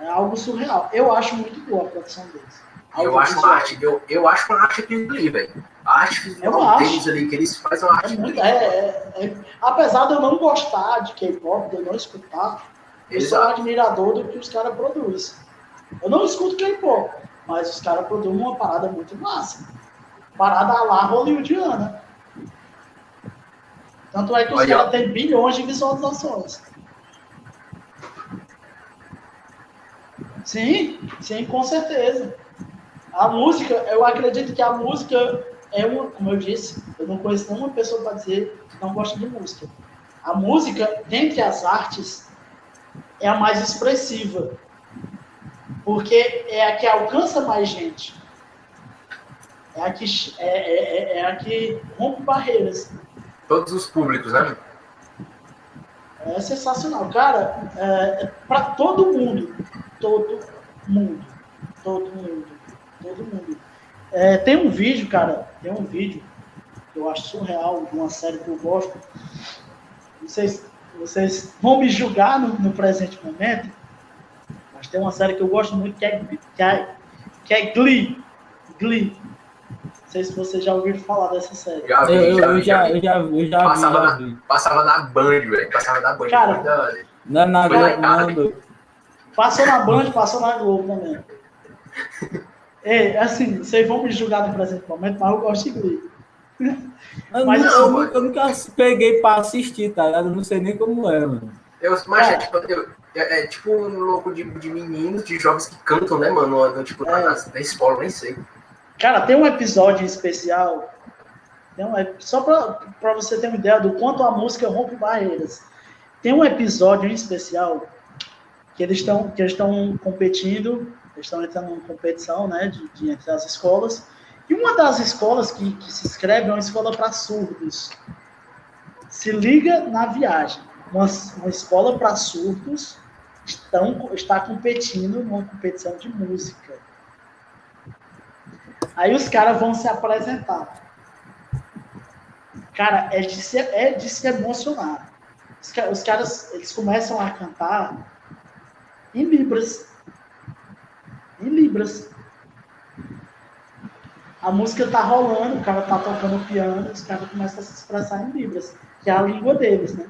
É algo surreal. Eu acho muito boa a produção deles. Eu acho uma arte, eu, eu acho uma arte aquilo ali, velho. A arte visual é deles ali, que eles fazem uma arte. É muito, é, é, é, apesar de eu não gostar de K-pop, de eu não escutar, eu sou um admirador do que os caras produzem. Eu não escuto K-pop, mas os caras produzem uma parada muito massa. Parada lá hollywoodiana. Tanto é que os caras têm bilhões de visualizações. Sim, sim, com certeza. A música, eu acredito que a música é uma, como eu disse, eu não conheço nenhuma pessoa para dizer que não gosta de música. A música, dentre as artes, é a mais expressiva, porque é a que alcança mais gente. É a que, é, é, é, é a que rompe barreiras. Todos os públicos, né? É sensacional. Cara, é, é para todo mundo. Todo mundo. Todo mundo todo mundo. É, tem um vídeo, cara, tem um vídeo que eu acho surreal, de uma série que eu gosto. Vocês, vocês vão me julgar no, no presente momento, mas tem uma série que eu gosto muito que é, que é, que é Glee. Glee. Não sei se vocês já ouviram falar dessa série. Já vi, eu, já, eu, já, eu já, eu já passava vi. Na, passava na Band, velho. Passava na Band. Cara, na, na Globo, Passou na Band, passou na Globo também. É, assim, vocês vão me julgar no presente momento, mas eu gosto de Glee. Mas, não, assim, eu, nunca peguei pra assistir, tá ligado? Eu não sei nem como é, mano. Eu, mas é, é tipo, eu, é, é, tipo um louco de, de meninos, de jovens que cantam, né, mano? Tipo, é. na, na escola, nem sei. Cara, tem um episódio especial. Tem um, só pra, pra você ter uma ideia do quanto a música rompe barreiras. Tem um episódio em especial que eles estão que eles estão competindo eles estão entrando em competição né, de, de, entre as escolas. E uma das escolas que, que se inscreve é uma escola para surdos. Se liga na viagem. Uma, uma escola para surdos estão, está competindo numa competição de música. Aí os caras vão se apresentar. Cara, é de se, é de se emocionar. Os, os caras, eles começam a cantar em libras em Libras. A música tá rolando, o cara tá tocando piano, os caras começam a se expressar em Libras, que é a língua deles, né?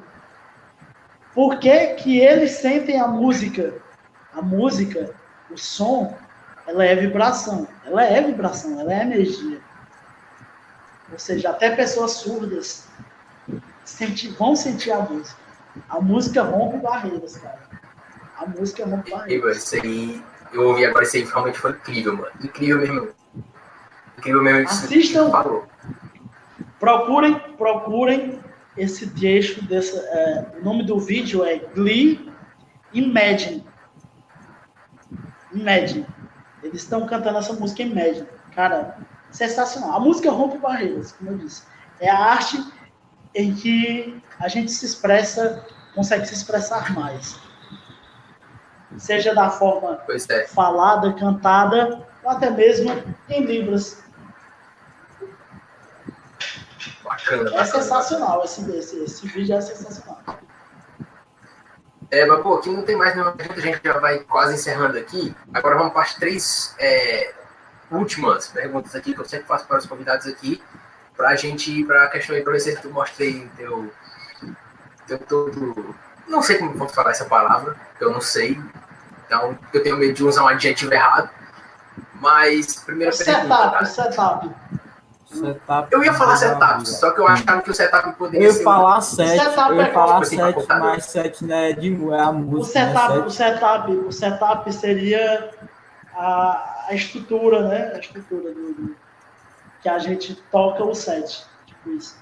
Por que, que eles sentem a música? A música, o som, ela é vibração. Ela é vibração, ela é energia. Ou seja, até pessoas surdas vão sentir a música. A música rompe barreiras, cara. A música rompe barreiras. Isso aí eu ouvi agora, isso aí realmente foi incrível, mano. Incrível mesmo. Assistam. Falou. Procurem, procurem esse trecho dessa. É, o nome do vídeo é Glee Imagine. Imagine. Eles estão cantando essa música Imagine. Cara, sensacional. A música rompe barreiras, como eu disse. É a arte em que a gente se expressa, consegue se expressar mais. Seja da forma é. falada, cantada, ou até mesmo em libras. Bacana, é sensacional, esse, esse, esse vídeo é sensacional. É, mas pô, aqui não tem mais nenhuma pergunta, a gente já vai quase encerrando aqui. Agora vamos para as três é, últimas perguntas aqui que eu sempre faço para os convidados aqui, para a gente ir para a questão aí, para ver se tu mostrei teu, teu todo. Não sei como vou falar essa palavra, eu não sei. Então, eu tenho medo de usar um adjetivo errado. Mas, primeira setup, pergunta. Setup, Setup. Eu ia falar setup, só que eu achava que o setup poderia eu ser. ia falar 7, eu ia é falar tipo assim, 7, mas 7 né, de, é a música. O setup, né, o setup, o setup seria a, a estrutura, né? A estrutura do, do, que a gente toca o set. Tipo isso.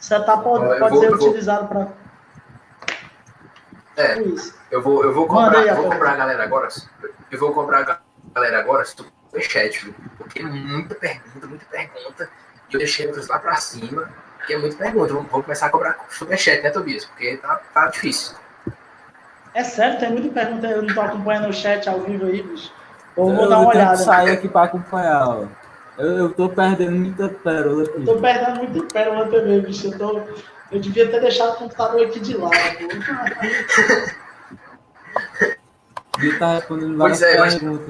Setup pode, pode vou, ser utilizado para. É, tipo isso. eu vou, eu vou comprar, eu vou comprar a galera agora. Eu vou comprar a galera agora superchat, viu? Porque muita pergunta, muita pergunta. E eu deixei outros lá pra cima, porque é muita pergunta. Vamos, vamos começar a cobrar superchat, né, Tobias? Porque tá, tá difícil. É sério, tem muita pergunta. Eu não tô acompanhando o chat ao vivo aí, bicho. Ou vou eu dar uma olhada. Sair aqui pra acompanhar, ó. Eu, eu tô perdendo muita pérola aqui. Eu tô perdendo muita pérola também, bicho. Eu, tô... eu devia ter deixado o computador aqui de lado. Ele tá respondendo Pois é, mas... Mas,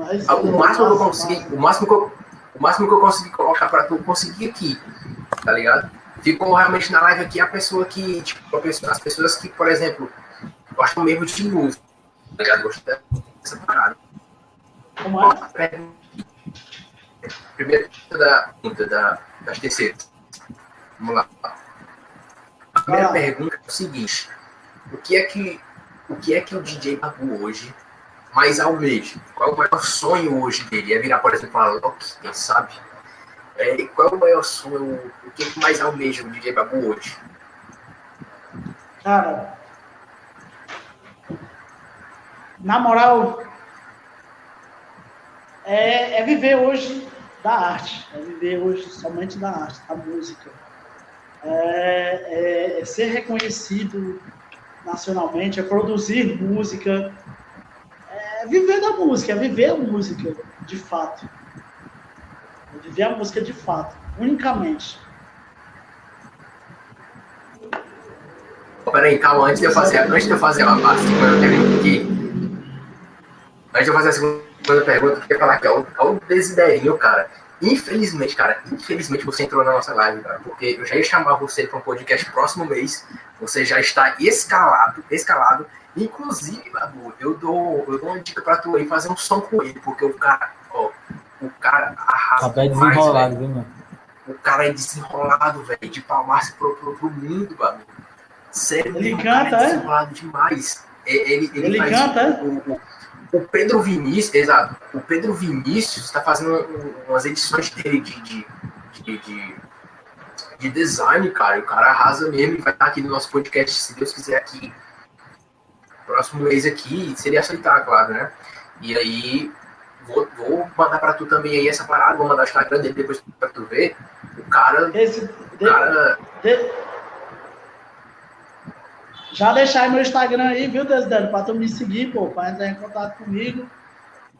o máximo que eu consegui, o máximo que eu, o máximo que eu consegui colocar para tu conseguir aqui, tá ligado? Ficou realmente na live aqui a pessoa que, tipo, pessoa, as pessoas que, por exemplo, gostam mesmo de música, tá ligado? Gostam dessa parada. Como é? Primeiro da, da, das terceiras. Vamos lá. A primeira ah. pergunta é o seguinte: o que é que o que é que o DJ Babu hoje mais almeja? Qual é o maior sonho hoje dele? É virar, por exemplo, a Loki, quem sabe? É, qual é o maior sonho, o que, que mais almeja o DJ Babu hoje? Cara, na moral, é, é viver hoje da arte, é viver hoje somente da arte, da música. É, é, é ser reconhecido nacionalmente, é produzir música, é viver da música, é viver a música de fato. É viver a música de fato, unicamente. Peraí, calma, antes de eu fazer, antes de eu fazer a, segunda pergunta aqui, antes de eu fazer a segunda pergunta, eu queria falar aqui, ó, ó o Desiderinho, cara. Infelizmente, cara, infelizmente você entrou na nossa live, cara, porque eu já ia chamar você para um podcast próximo mês, você já está escalado, escalado, Inclusive, Babu, eu dou, eu dou uma dica pra tu aí fazer um som com ele, porque o cara, ó, o cara arrasa. Tá desenrolado, viu, mano? O cara é desenrolado, velho, de palmaço pro, pro, pro mundo, Babu. Sério, ele canta, é? desenrolado demais. Ele, ele, ele faz, canta, é? o, o, o, Pedro Vinícius, exato. O Pedro Vinícius está fazendo umas edições dele de, de, de, de, de design, cara. O cara arrasa mesmo e vai estar aqui no nosso podcast, se Deus quiser, aqui próximo mês aqui, seria aceitar, claro, né? E aí, vou, vou mandar pra tu também aí essa parada, vou mandar o Instagram dele depois pra tu ver. O cara. Esse, o cara... De, já deixar meu Instagram aí, viu, Desidério? Pra tu me seguir, pô, pra entrar em contato comigo.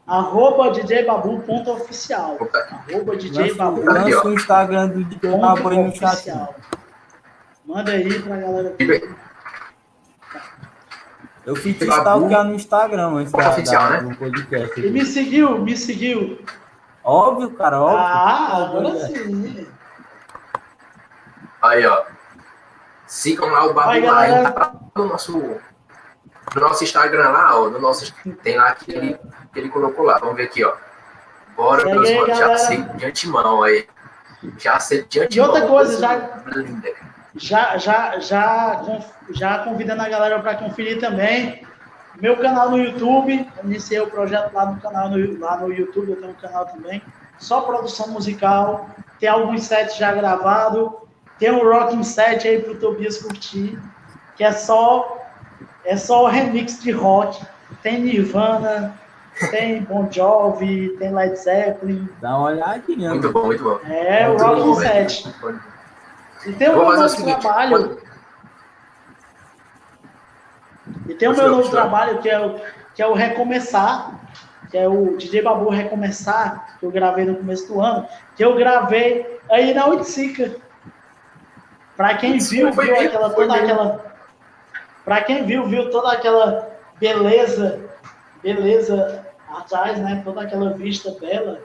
Arroba djbabu.oficial. Arroba djbabu. Lança o Instagram do DJ Babu aí chat. Manda aí pra galera. Eu fui te stalkear no Instagram antes da, oficial, da, né? do podcast. E me seguiu, me seguiu. Óbvio, cara, óbvio. Ah, agora sim. Aí, ó. Sigam lá o Babu lá, tá no nosso, no nosso Instagram lá, ó. No nosso, tem lá que ele, que ele colocou lá. Vamos ver aqui, ó. Bora, meus manos. Já sei de antemão aí. Já sei de antemão. E outra coisa, já. Linda, já, já, já, já convidando a galera para conferir também meu canal no YouTube. Iniciei o projeto lá no canal no, lá no YouTube, eu tenho um canal também. Só produção musical. Tem alguns sets já gravados. Tem um rocking set aí pro Tobias curtir, que é só é só remix de rock. Tem Nirvana, tem Bon Jovi, tem Led Zeppelin. Dá uma olhadinha. Muito bom, muito bom. É, muito o Rock bom, 7. velho. E tem o Vou meu novo seguinte, trabalho. quando- E tem o meu novo continua. trabalho, que é, o, que é o Recomeçar, que é o DJ Babu Recomeçar, que eu gravei no começo do ano, que eu gravei aí na Utsica. Pra quem viu, viu mesmo, aquela, toda mesmo. aquela. Pra quem viu, viu toda aquela beleza, beleza atrás, né? Toda aquela vista bela.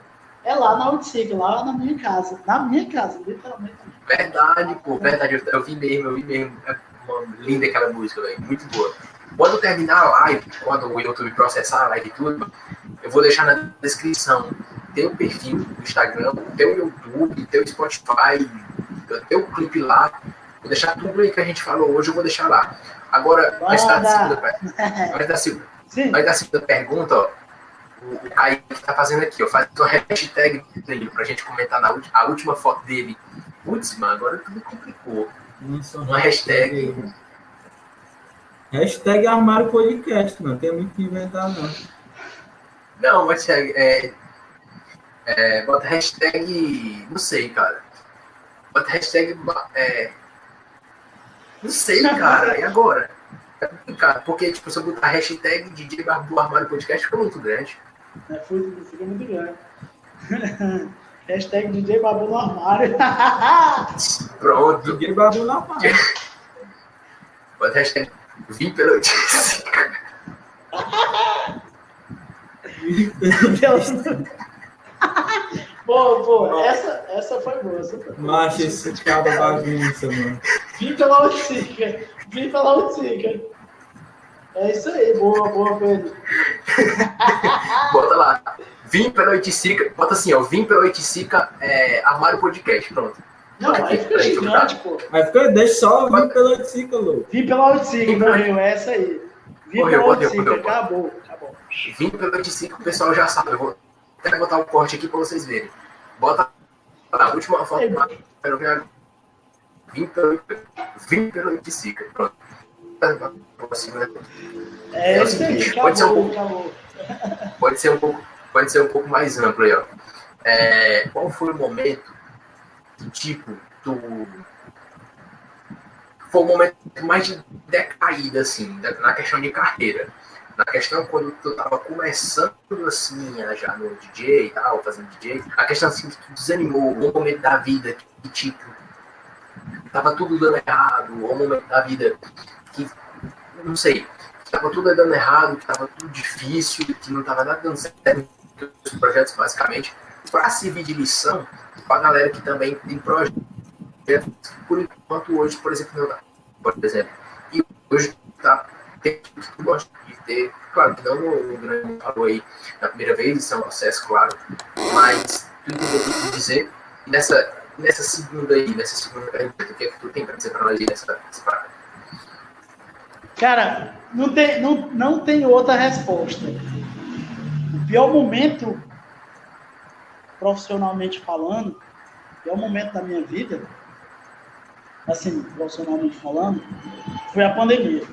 É lá na Utsica, lá na minha casa. Na minha casa, literalmente. Verdade, pô, verdade. Eu, eu vi mesmo, eu vi mesmo. É uma- linda aquela música, velho. Muito boa. Quando terminar a live, quando o YouTube processar a live e tudo, eu vou deixar na descrição teu perfil do Instagram, teu YouTube, teu Spotify, teu clipe lá. Vou deixar tudo aí que a gente falou hoje, eu vou deixar lá. Agora, antes da segunda, antes da segunda, antes da segunda pergunta, ó, o, Kaique tá fazendo aqui, ó, faz uma hashtag dele pra gente comentar na ulti- a última foto dele. Putz, mano, agora tudo complicou. Lança Uma hashtag. Hashtag armário podcast, mano. Tem muito que inventar, não. Não, mas é, é, é, bota hashtag. Não sei, cara. Bota hashtag. É, não sei, cara. E agora? É complicado, porque tipo, se eu botar hashtag DJ Barbu Armário Podcast, fica muito grande. É, foi- fica muito grande. Hashtag DJ Babu no armário. Pronto. DJ Babu na paz. Bota hashtag. Vim pelo Deus. Boa, boa. Essa, essa foi boa. Essa foi boa. Macho, esse cara bagunça, mano. Vim pela Utsica. Vim pela Utsica. É isso aí. Boa, boa, Pedro. Bota lá. Vim pela Oiticica. Bota assim, ó. Vim pela Oiticica é, Armário Podcast. Pronto. Não, aí fica gigante, pô. Aí fica, deixa só vir pela Tica, louco. Vim pela Utsica, morreu. É essa aí. Vim Morreu, pela morreu. Acabou, acabou. Vim pela Oiticica, o pessoal já sabe. Eu vou até botar um corte aqui pra vocês verem. Bota a última foto. Vim pela, vim pela Oiticica. Pronto. Né? É É o seguinte, pode ser um Acabou, acabou. pode ser um pouco, pode ser um pouco mais amplo aí, ó. É, qual foi o momento que, tipo, tu. Foi o momento mais de decaída, assim, na questão de carreira. Na questão quando tu tava começando, assim, a já no DJ e tal, fazendo DJ, a questão, assim, que tu desanimou, um momento da vida que, que, tipo, tava tudo dando errado, ou um momento da vida que, não sei, que tudo dando errado, que tudo difícil, que não tava nada dando certo os projetos, basicamente, para servir de lição para a galera que também tem projetos, por enquanto hoje, por exemplo, meu, por exemplo, e hoje tá, tem que gosta de ter, claro que não no grande falou aí na primeira vez, isso é um processo, claro, mas tu entendeu o que eu quis dizer, e nessa, nessa segunda aí, nessa segunda pergunta, o que é que tu tem para dizer para nós aí nessa, nessa? Cara, não tem, não, não tem outra resposta. O pior momento, profissionalmente falando, o pior momento da minha vida, assim, profissionalmente falando, foi a pandemia.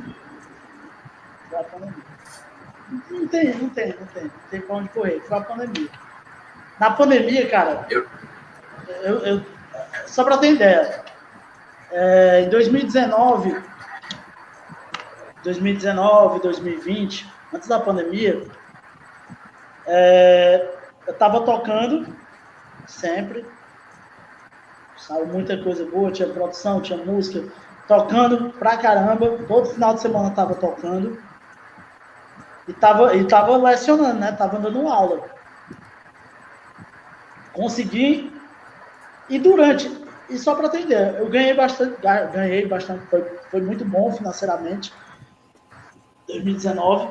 Foi a pandemia. Não tem, não tem, não tem. Não tem pra onde correr. Foi a pandemia. Na pandemia, cara, Eu- eu, eu- só para ter ideia, é, em 2019, 2019, 2020, antes da pandemia, é, eu estava tocando sempre, saiu muita coisa boa, tinha produção, tinha música, tocando pra caramba, todo final de semana eu tava tocando e tava, e tava lecionando, né? Tava dando aula. Consegui e durante e só para ter ideia, eu ganhei bastante, ga- ganhei bastante, foi, foi muito bom financeiramente. 2019.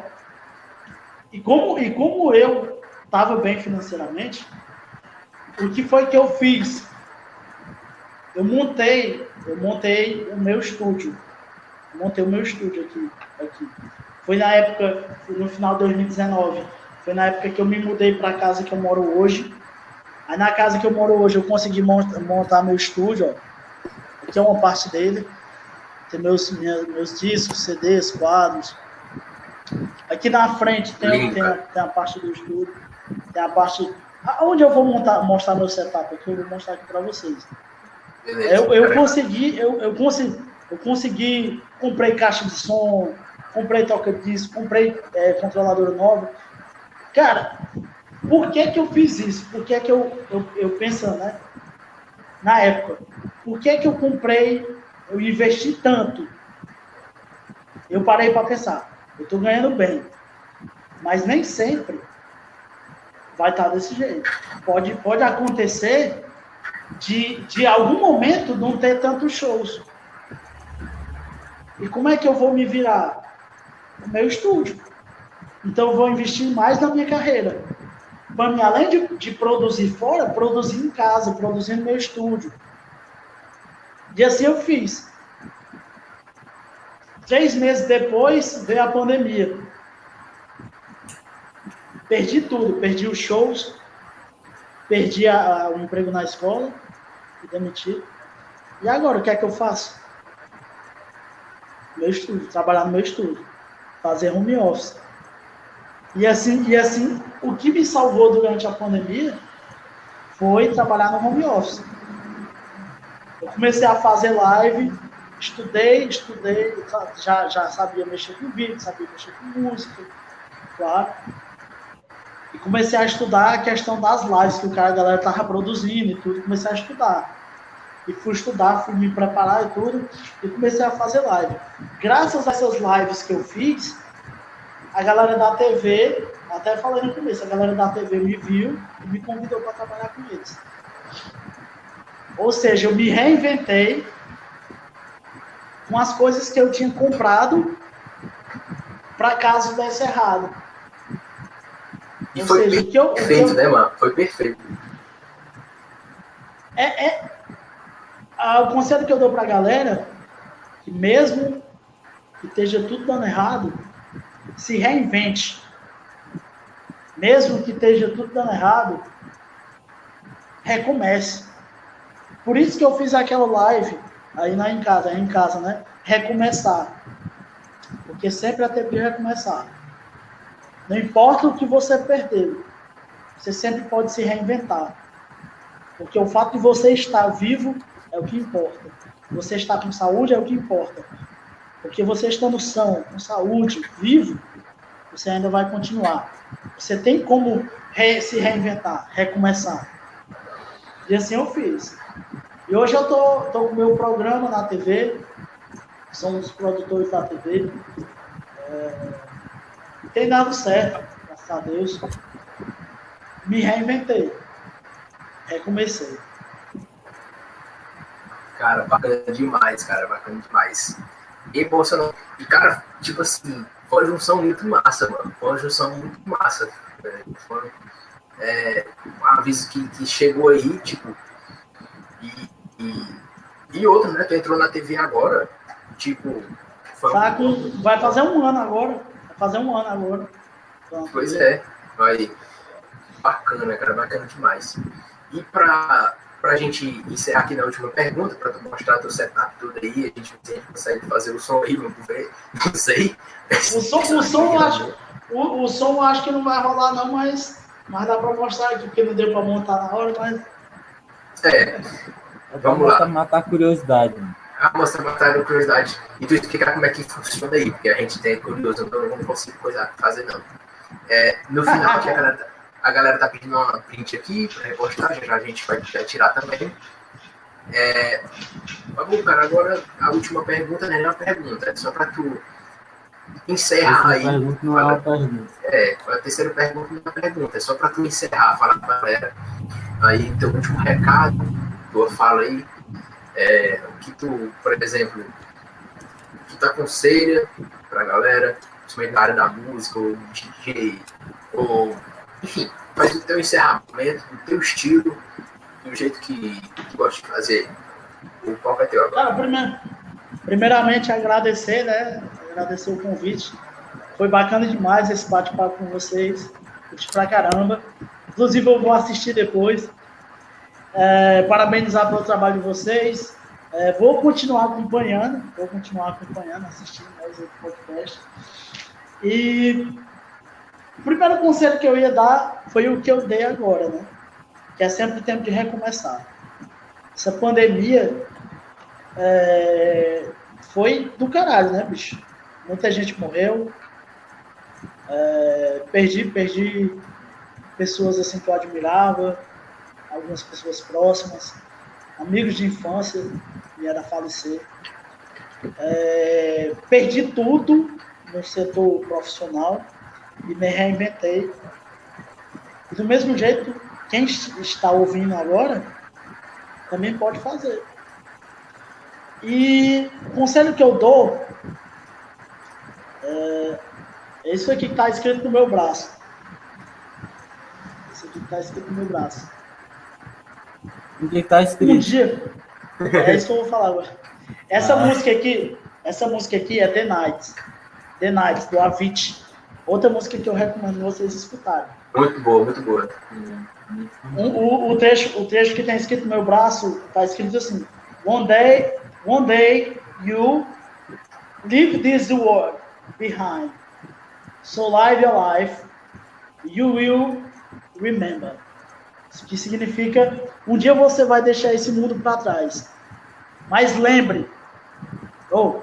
E como, e como eu estava bem financeiramente, o que foi que eu fiz? Eu montei, eu montei o meu estúdio. Montei o meu estúdio aqui, aqui. Foi na época, no final de 2019, foi na época que eu me mudei para a casa que eu moro hoje. Aí na casa que eu moro hoje eu consegui monta- montar meu estúdio, ó. Aqui é uma parte dele. Tem meus, meus discos, CDs, quadros. Aqui na frente tem, tem, a, tem a parte do estúdio, tem a parte. Onde eu vou montar, mostrar meu setup aqui, eu vou mostrar aqui para vocês. Beleza, eu, eu consegui, eu, eu consegui, eu consegui, comprei caixa de som, comprei toca-disco, comprei é, controladora nova. Cara, por que que eu fiz isso? Por que que eu, eu, eu pensando, né? Na época, por que que eu comprei, eu investi tanto? Eu parei para pensar, eu estou ganhando bem, mas nem sempre vai estar tá desse jeito. Pode, pode acontecer de, de algum momento não ter tantos shows. E como é que eu vou me virar? No meu estúdio. Então eu vou investir mais na minha carreira. Para mim, além de, de produzir fora, produzir em casa, produzir no meu estúdio. E assim eu fiz. Três meses depois veio a pandemia. Perdi tudo, perdi os shows, perdi a, a, o emprego na escola, fui demitido. E agora, o que é que eu faço? Meu estúdio, trabalhar no meu estúdio, fazer home office. E assim, e assim, o que me salvou durante a pandemia foi trabalhar no home office. Eu comecei a fazer live, estudei, estudei, já, já sabia mexer com vídeo, sabia mexer com música, claro. E comecei a estudar a questão das lives que o cara, a galera tava produzindo e tudo, comecei a estudar. E fui estudar, fui me preparar e tudo, e comecei a fazer live. Graças a essas lives que eu fiz, a galera da TV, até falei no começo, a galera da TV me viu e me convidou para trabalhar com eles. Ou seja, eu me reinventei com as coisas que eu tinha comprado para caso desse errado. E Ou foi seja, perfeito, eu, eu, né, mano? Foi perfeito. É, é, o conselho que eu dou para a galera, que mesmo que esteja tudo dando errado, se reinvente. Mesmo que esteja tudo dando errado, recomece. Por isso que eu fiz aquela live aí na em casa, aí em casa, né? Recomeçar. Porque sempre é tempo de recomeçar. Não importa o que você perdeu, você sempre pode se reinventar. Porque o fato de você estar vivo é o que importa. Você estar com saúde é o que importa. Porque você estando são, com saúde, vivo, você ainda vai continuar. Você tem como re se reinventar, recomeçar. E assim eu fiz. E hoje eu tô, tô com o meu programa na TV, sou um dos produtores da TV. É, tem dado certo, graças a Deus. Me reinventei. Recomecei. Cara, bacana demais, cara, bacana demais. Emocionante. E, cara, tipo assim, foi uma junção muito massa, mano. Foi uma junção muito massa. Foi é, um aviso que, que chegou aí, tipo. E, e, e outro, né? Tu entrou na TV agora. Tipo. Tá com, vai fazer um ano agora. Vai fazer um ano agora. Pronto. Pois é. Vai. Bacana, cara. Bacana demais. E pra, pra gente encerrar aqui na última pergunta, pra tu mostrar teu setup tudo aí, a gente, consegue fazer o som aí, vamos ver. Não sei. O som, o som, acho, o, o som acho que não vai rolar, não, mas, mas dá pra mostrar aqui, porque não deu pra montar na hora, mas. É. Vamos lá. matar a curiosidade. Ah, mostrar matar a curiosidade. E tu explicar como é que funciona aí, porque a gente tem curioso, então eu não consigo coisa fazer, não. É, no final, aqui a galera, a galera tá pedindo uma print aqui para repostar, já a gente vai tirar também. É, vamos, cara, agora a última pergunta não é uma pergunta, é só para tu encerrar aí. Pergunta não é uma pergunta. É, a terceira pergunta não é uma pergunta, é só para tu encerrar, falar para a galera aí teu último recado, tua fala aí, é, o que tu, por exemplo, que tu aconselha para a galera, principalmente na área da música, ou DJ, ou enfim, faz o teu encerramento, o teu estilo, do jeito que tu gosta de fazer. O palco é teu agora. Primeiro, primeiramente agradecer, né? Agradecer o convite. Foi bacana demais esse bate-papo com vocês. Curti pra caramba. Inclusive eu vou assistir depois. É, parabenizar pelo trabalho de vocês. É, vou continuar acompanhando, vou continuar acompanhando, assistindo mais o podcast. E o primeiro conselho que eu ia dar foi o que eu dei agora, né? Que é sempre tempo de recomeçar. Essa pandemia é, foi do caralho, né, bicho? Muita gente morreu. É, perdi, perdi pessoas assim que eu admirava, algumas pessoas próximas, amigos de infância vieram a falecer. É, perdi tudo no setor profissional e me reinventei. E do mesmo jeito, quem está ouvindo agora também pode fazer. E o conselho que eu dou é, é isso aqui que está escrito no meu braço. Isso aqui que está escrito no meu braço. O que está escrito? Um dia. É isso que eu vou falar agora. Essa ah. música aqui, essa música aqui é The Night. The Night, do Avicii. Outra música que eu recomendo vocês escutarem. Muito boa, muito boa. Um, o, o, trecho, o trecho que tem escrito no meu braço está escrito assim: One day, one day you leave this world behind. So live your life, you will remember. Que significa um dia você vai deixar esse mundo para trás. Mas lembre, oh,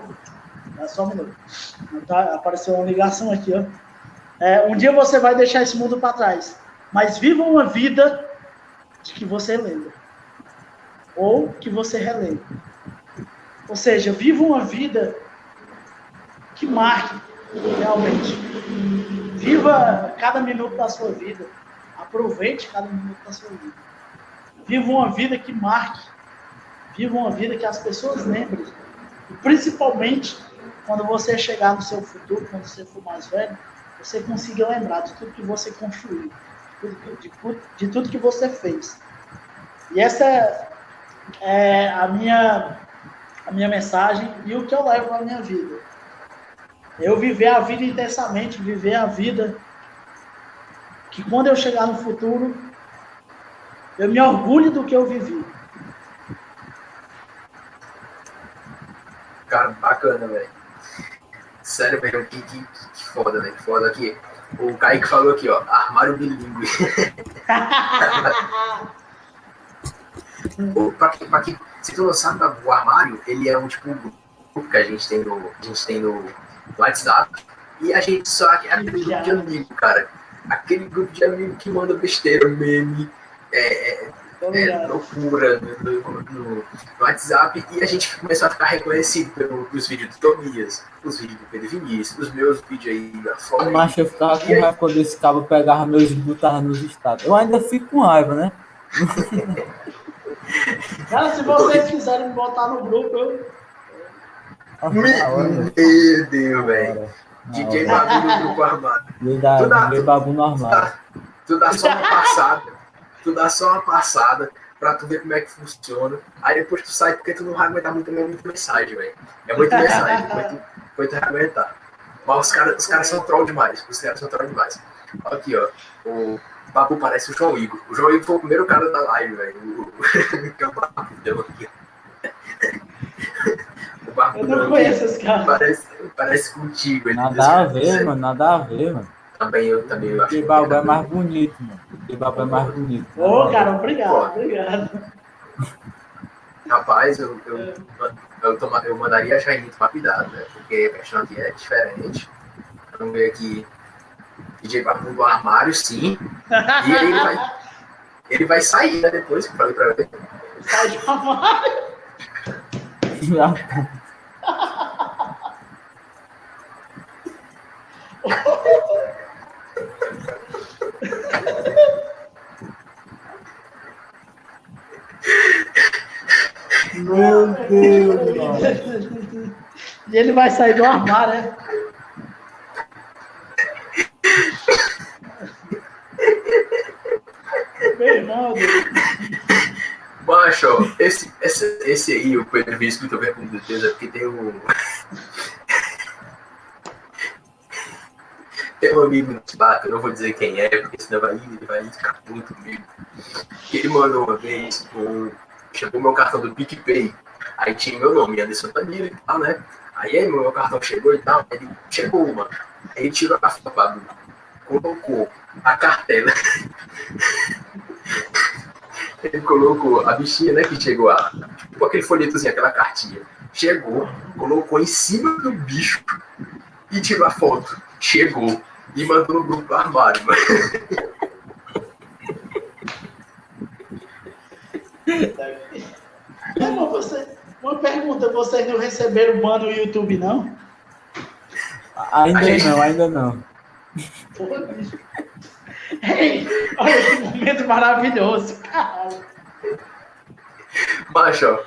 é só um minuto. Tá, apareceu uma ligação aqui, ó. É, um dia você vai deixar esse mundo para trás. Mas viva uma vida de que você lembra. Ou que você relembra. Ou seja, viva uma vida que marque realmente. Viva cada minuto da sua vida. Aproveite cada minuto da sua vida. Viva uma vida que marque. Viva uma vida que as pessoas lembrem. E principalmente quando você chegar no seu futuro, quando você for mais velho, você consiga lembrar de tudo que você construiu, de, de, de tudo que você fez. E essa é a minha, a minha mensagem e o que eu levo na minha vida. Eu viver a vida intensamente, viver a vida que quando eu chegar no futuro, eu me orgulho do que eu vivi. Cara, bacana, velho. Sério, velho, que, que, que foda, velho. Que foda aqui. O Kaique falou aqui, ó, armário bilíngue. pra, que, pra que, se tu não sabe, o armário, ele é um tipo um grupo que a gente tem no, a gente tem no WhatsApp. E a gente só é aquele grupo de amigo, cara. Aquele grupo de amigo que manda besteira, meme, é, é é, loucura no, no, no, WhatsApp e a gente começou a ficar reconhecido pelos vídeos do Tobias, os vídeos do Pedro Vinícius, os meus vídeos aí da forma. Mas eu ficava com raiva quando esse cabo pegava meus e botava nos estados. Eu ainda fico com raiva, né? Cara, se vocês quiserem me botar no grupo, eu. Meu Deus, velho. DJ Babu no grupo armado. DJ Babu no armário. Tu dá só uma passada tu dá só uma passada pra tu ver como é que funciona. Aí depois tu sai porque tu não vai aguentar muito, muita mensagem, velho. É muita mensagem, muito, muito aguentar. Mas os caras os cara são troll demais. Os caras são troll demais. Aqui, ó. O Babu parece o João Igor. O João Igor foi o primeiro cara da live, velho. O, o aqui. O Babu Eu não conheço esse cara. Parece, parece contigo. Nada a ver, mano. Nada a ver, mano. Também eu também eu acho. Que Babu é mais bonito, mano. Babu é mais bonito. Ô, oh, cara, obrigado, Pô. obrigado. Rapaz, eu, eu, eu, toma, eu mandaria a Jaine tomar cuidado, né? Porque a questão aqui é diferente. Vamos ver aqui. DJ Babu do armário, sim. E ele vai, ele vai sair, né? Depois que eu falei pra ver. Sai do armário. Meu Deus, E ele vai sair do armário, né? Meu irmão, Macho, esse, esse, aí, o Pedro eu tô vendo com certeza, porque tem um. Tem um amigo no Spark, eu não vou dizer quem é, porque senão vai, ele vai ficar puto comigo. Ele mandou uma vez, um, chegou meu cartão do PicPay, aí tinha meu nome, Anderson Tanira e tal, né? Aí meu cartão chegou e tal, ele chegou, mano. Aí ele tirou a foto, colocou a cartela. ele colocou a bichinha, né, que chegou a. Tipo aquele folhetozinho, aquela cartinha. Chegou, colocou em cima do bicho e tirou a foto. Chegou e mandou no grupo do armário, mano. Não, você, uma pergunta, vocês não receberam ban no YouTube, não? Ainda gente... não, ainda não. Porra, bicho. Ei, olha que momento maravilhoso, cara. Macho,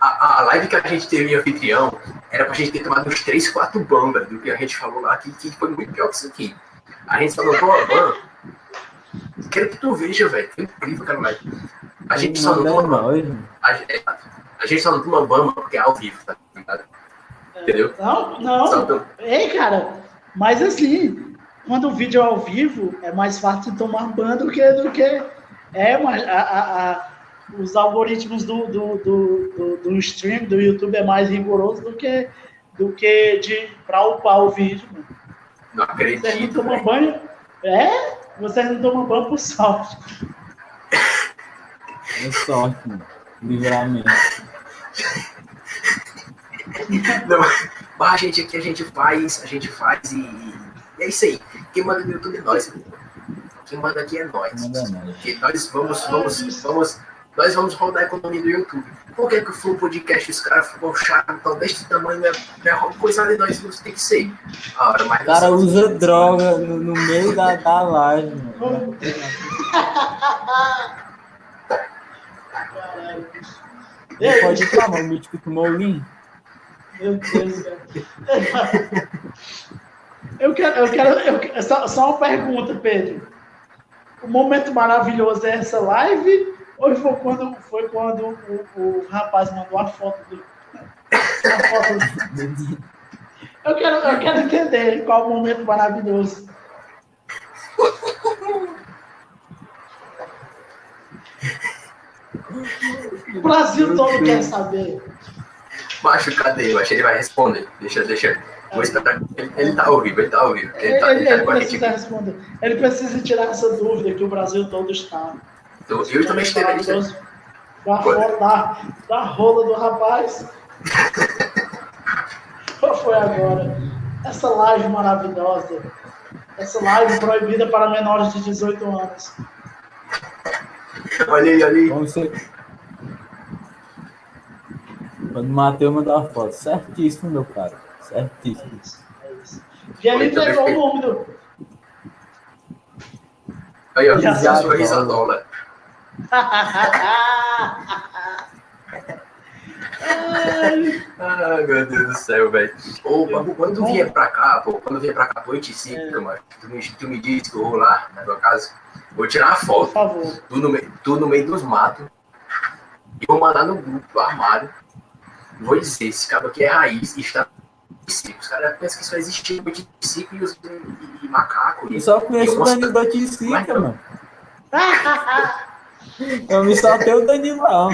a, a live que a gente teve em anfitrião era pra gente ter tomado uns 3, 4 bambas do que a gente falou lá, que, que foi muito pior que isso aqui. A gente só notou uma ban. Quero que tu veja, velho. Foi incrível aquela live. A gente só notou uma ban. A, a gente só notou uma bamba porque é ao vivo, tá ligado? Entendeu? Não, não. Ei, cara, mas assim, quando o vídeo é ao vivo, é mais fácil tomar ban do que. Do que é, mas a, a, a, os algoritmos do, do, do, do, do stream, do YouTube, é mais rigoroso do que, do que de para upar o vídeo. Mano. Não acredito. Vocês não tomam banho. É? Vocês não tomam banho por sorte. É sorte, mano. Livramento. Não, mas a gente aqui a gente faz, a gente faz e, e é isso aí. Quem manda no YouTube é nós. Quem manda aqui é nós. Porque nós vamos, vamos, vamos, nós vamos rodar a economia do YouTube. Por que, que o Flow Podcast, os caras ficam chato, então desse tamanho, é, é coisa de nós não tem que ser. Ora, mas o cara usa droga no, no, meio da, da live. Mano. Não pode reclamar, o mítico tomou o Lean. Meu Deus, cara. Eu quero, eu quero, eu, só, só uma pergunta, Pedro. O momento maravilhoso é essa live? Ou foi quando, foi quando o, o rapaz mandou a foto do. A foto do... Eu quero, eu quero entender qual o momento maravilhoso. O Brasil todo quer saber. Macho, cadê? Eu acho que ele vai responder. Deixa, deixa. Esperar. Ele, ele tá ao vivo, ele tá ao vivo. Ele, tá, ele, ele, tá ele precisa responder. Ele precisa tirar essa dúvida que o Brasil todo está. Eu, eu também estive ali. Da, da, da rola do rapaz. Qual foi agora? Essa live maravilhosa. Essa live proibida para menores de 18 anos. Olha aí, olha aí. Vamos ser... Quando o Matheus mandar uma foto. Certíssimo, meu cara. Certíssimo. É isso. É isso. E ele pegou o nome do. Aí, ó. Sorriso dólar. Ai, meu Deus do céu, velho. Ô, quando tu vier pra cá, pô, quando vier pra cá, pô, te é. mano, tu me, tu me diz que eu vou lá na tua casa, vou tirar uma foto. Por favor. Tu no, tu no meio dos matos. E vou mandar no grupo do armário. Vou dizer, esse cara aqui é raiz e está os caras pensam que só existe Boticica e, os, e, e macaco. Eu só conheço o Danilo Boticica, mano. Eu me saltei o Danilão.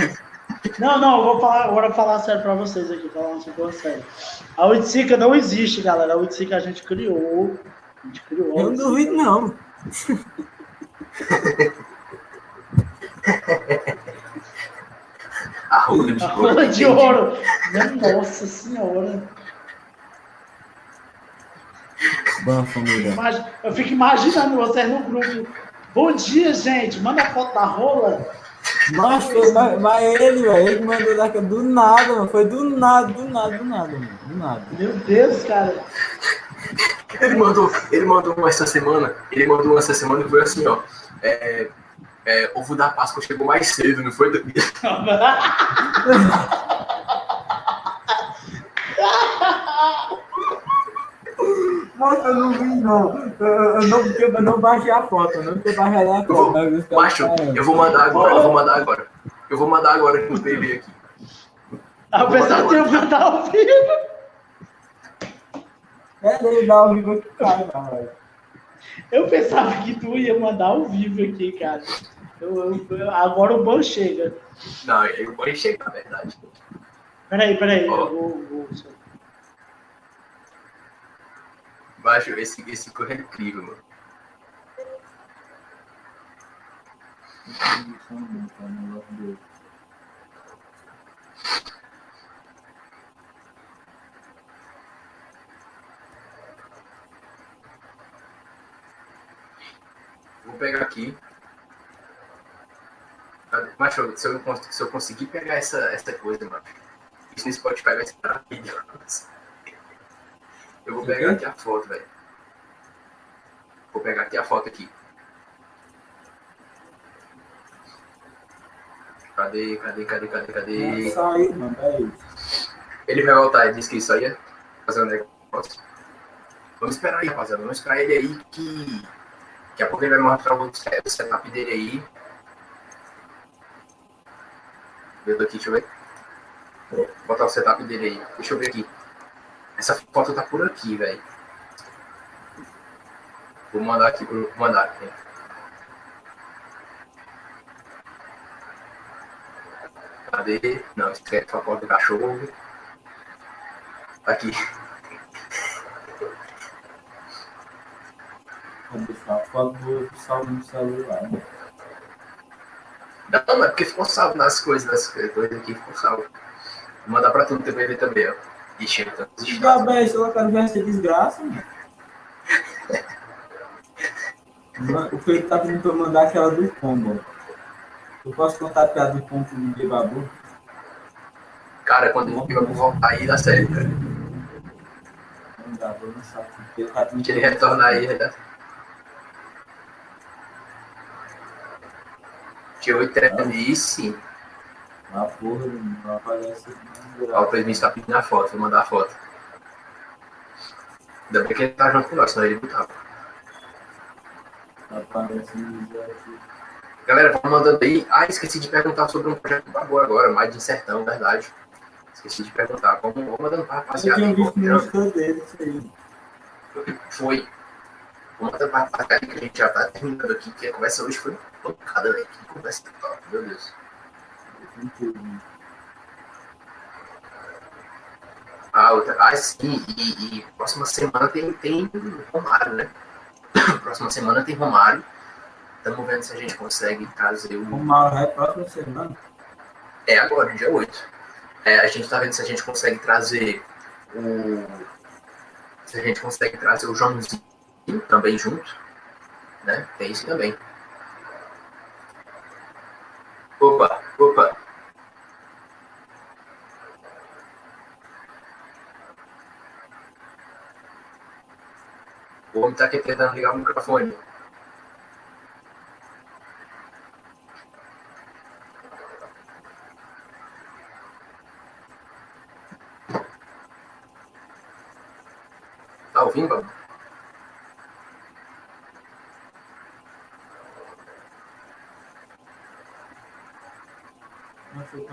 Não, não, eu vou falar, agora falar sério pra vocês aqui, falar uma coisa sério. A Uitsika não existe, galera. A Uitsika a gente criou. A gente criou. Eu não duvido, não. a rola de, a rola de ouro. Nossa senhora. Boa família. Eu fico imaginando vocês no grupo. Bom dia, gente. Manda foto da rola. Nossa, mas, mas ele, velho, ele mandou daqui do nada, mano. Foi do nada, do nada, do nada, mano. Do nada. Meu Deus, cara. Ele mandou, ele mandou uma essa semana. Ele mandou uma essa semana e foi assim, ó. É, é, ovo da Páscoa chegou mais cedo, não foi? Nossa, eu não vi, não. Eu, eu não, eu não baixei a foto, não porque baixei a foto. Eu vou, macho, eu vou mandar agora, eu vou mandar agora. Eu vou mandar agora no PV aqui. Apesar de eu mandar ao vivo. É, ele dá ao vivo aqui, cara. Eu pensava que tu ia mandar ao vivo aqui, cara. Eu, eu, agora o bom chega. Não, o bom chega, na verdade. Peraí, peraí. Oh. Eu vou, vou... Baixo, esse, esse cor é incrível, mano. Vou pegar aqui. Mas se eu, se eu conseguir pegar essa, essa coisa, mano, isso no Spotify vai ser maravilhoso. Eu vou pegar aqui a foto, velho. Vou pegar aqui a foto aqui. Cadê, cadê, cadê, cadê, cadê? Mano, é isso. Ele vai voltar, ele disse que isso aí ia fazer um negócio. Vamos esperar aí, rapaziada. Vamos esperar ele aí que. Daqui a pouco ele vai mostrar o setup dele aí. Vendo aqui, deixa eu ver. Vou botar o setup dele aí. Deixa eu ver aqui. Essa foto tá por aqui, velho. Vou mandar aqui pro mandar aqui. Cadê? Não, esquece a foto do cachorro. Aqui. Vou deixar a foto do salvo no celular. Não, mas é porque ficou salvo nas coisas, nas coisas aqui, ficou salvo. Vou mandar pra tu no TVV também, ó. Eu Que desesperado. diabo é isso? Eu quero ver essa desgraça, mano. O que ele tá pedindo pra eu mandar aquela do combo. Eu posso contar a piada do ponto do Bebabu? Cara, quando o Piva voltar aí, dá certo, cara. Não dá, vou lançar aqui. o tem Que ele retornar aí, né? Dia 8 tremice. Ah, porra, não. Ó, o Clemente tá pedindo a foto, vou mandar a foto. Ainda bem que ele tá junto com nós, senão ele botava. Aparece aqui. Galera, vão mandando aí. Ah, esqueci de perguntar sobre um projeto do Babu agora, mais de sertão, verdade. Esqueci de perguntar. Vamos, vamos mandando pra Eu rapaziada tinha aí. visto vamos- música dele, isso aí. Foi. Vou mandar pra rapaziada que a gente já tá terminando aqui, porque a conversa hoje foi pancada, velho. Que conversa top, meu Deus. Ah, outra. Ah, sim, e, e próxima semana tem, tem Romário, né? próxima semana tem Romário. Estamos vendo se a gente consegue trazer O o. Mauro é próxima semana. É agora, dia 8. É, a gente tá vendo se a gente consegue trazer o. Se a gente consegue trazer o Joãozinho também junto. Né? Tem isso também. Opa, opa. O homem tá aqui tentando ligar o microfone. Tá ouvindo, Babu? Não sei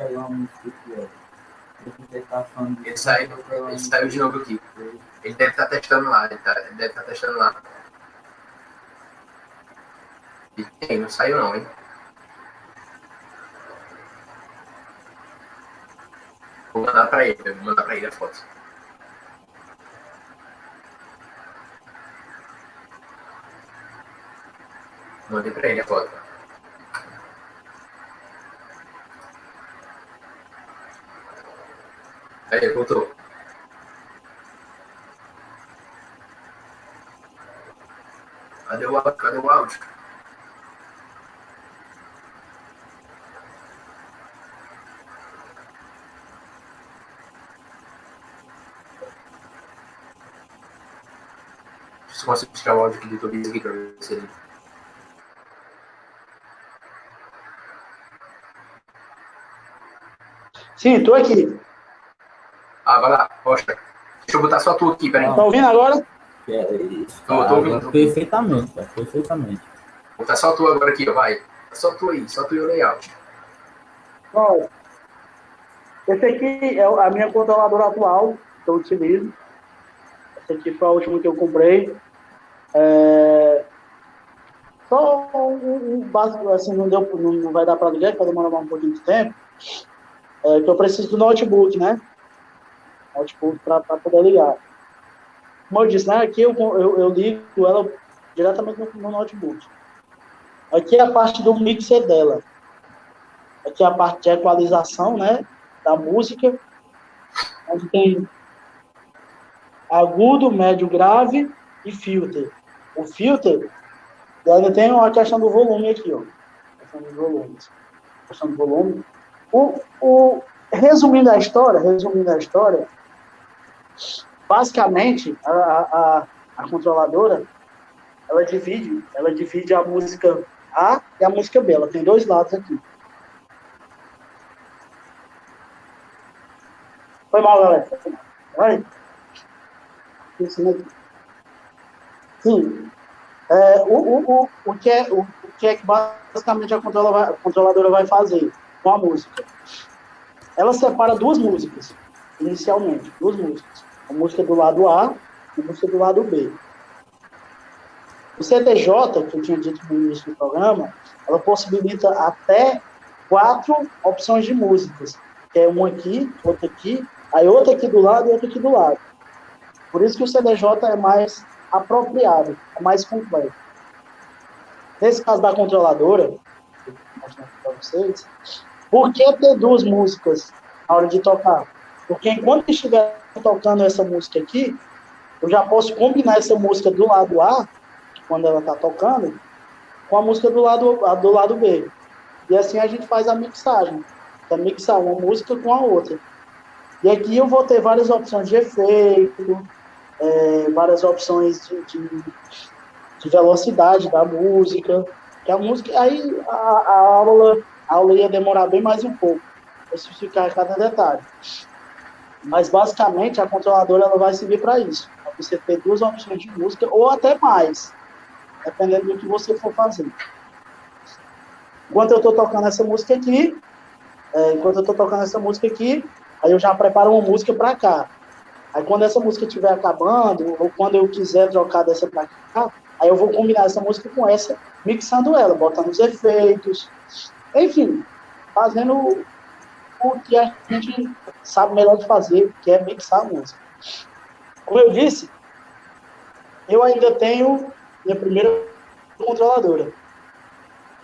pegar. Ele saiu, ele saiu de novo aqui. Ele deve estar testando lá, ele, tá- ele deve estar testando lá. E tem, não saiu não, hein? Vou mandar pra ele, vou mandar pra ele a foto. Mandei pra ele a foto. Aí, voltou. Cadê o áudio? Cadê o áudio? Deixa eu consigo tirar o áudio aqui do YouTube aqui pra ver se ele. Sim, tô aqui. Ah, vai lá, mostra. Deixa eu botar só tu aqui, peraí. Tá ouvindo agora? Que é isso. Tô- tô ouvindo. Perfeitamente, cara. Perfeitamente. Vou botar só tu agora aqui, vai. Só tu aí, só tu e o layout. Ó, esse aqui é a minha controladora atual que eu utilizo. Essa aqui foi a última que eu comprei. É, Só um, um básico, assim, não, deu, não, não vai dar para ligar, porque vai demorar um pouquinho de tempo. É, que eu preciso do notebook, né? Notebook para poder ligar. Como eu disse, né, aqui eu, eu, eu ligo ela diretamente no, no notebook. Aqui é a parte do mixer dela. Aqui é a parte de equalização, né, da música, onde tem agudo, médio, grave e filter. O filter, ainda tem uma questão do volume aqui, ó. Questão do volume. Questão do volume. O, o, resumindo a história, resumindo a história, basicamente a, a, a controladora ela divide, ela divide a música A e a música B. Ela tem dois lados aqui. Foi mal, galera. Vai. Sim. É, o, o, o, o, que é, o, que é que basicamente a, a controladora vai fazer com a música? Ela separa duas músicas, inicialmente, duas músicas. A música do lado A e a música do lado B. O CTJ, que eu tinha dito no início do programa, ela possibilita até quatro opções de músicas, que é uma aqui, outra aqui, aí outra aqui do lado e outra aqui do lado. Por isso que o CDJ é mais apropriado, é mais completo. Nesse caso da controladora, para vocês, por que ter duas músicas na hora de tocar? Porque enquanto estiver tocando essa música aqui, eu já posso combinar essa música do lado A, quando ela está tocando, com a música do lado, do lado B. E assim a gente faz a mixagem. É mixar uma música com a outra. E aqui eu vou ter várias opções de efeito, é, várias opções de, de, de, velocidade da música. Que a música, aí a, a, aula, a aula ia demorar bem mais um pouco, para especificar cada detalhe. Mas basicamente a controladora ela vai servir para isso. Para você ter duas opções de música, ou até mais, dependendo do que você for fazer. Enquanto eu estou tocando essa música aqui, é, enquanto eu estou tocando essa música aqui, aí eu já preparo uma música para cá. Aí quando essa música estiver acabando, ou quando eu quiser trocar dessa pra cá, aí eu vou combinar essa música com essa, mixando ela, botando os efeitos, enfim, fazendo o que a gente sabe melhor de fazer, que é mixar a música. Como eu disse, eu ainda tenho minha primeira controladora,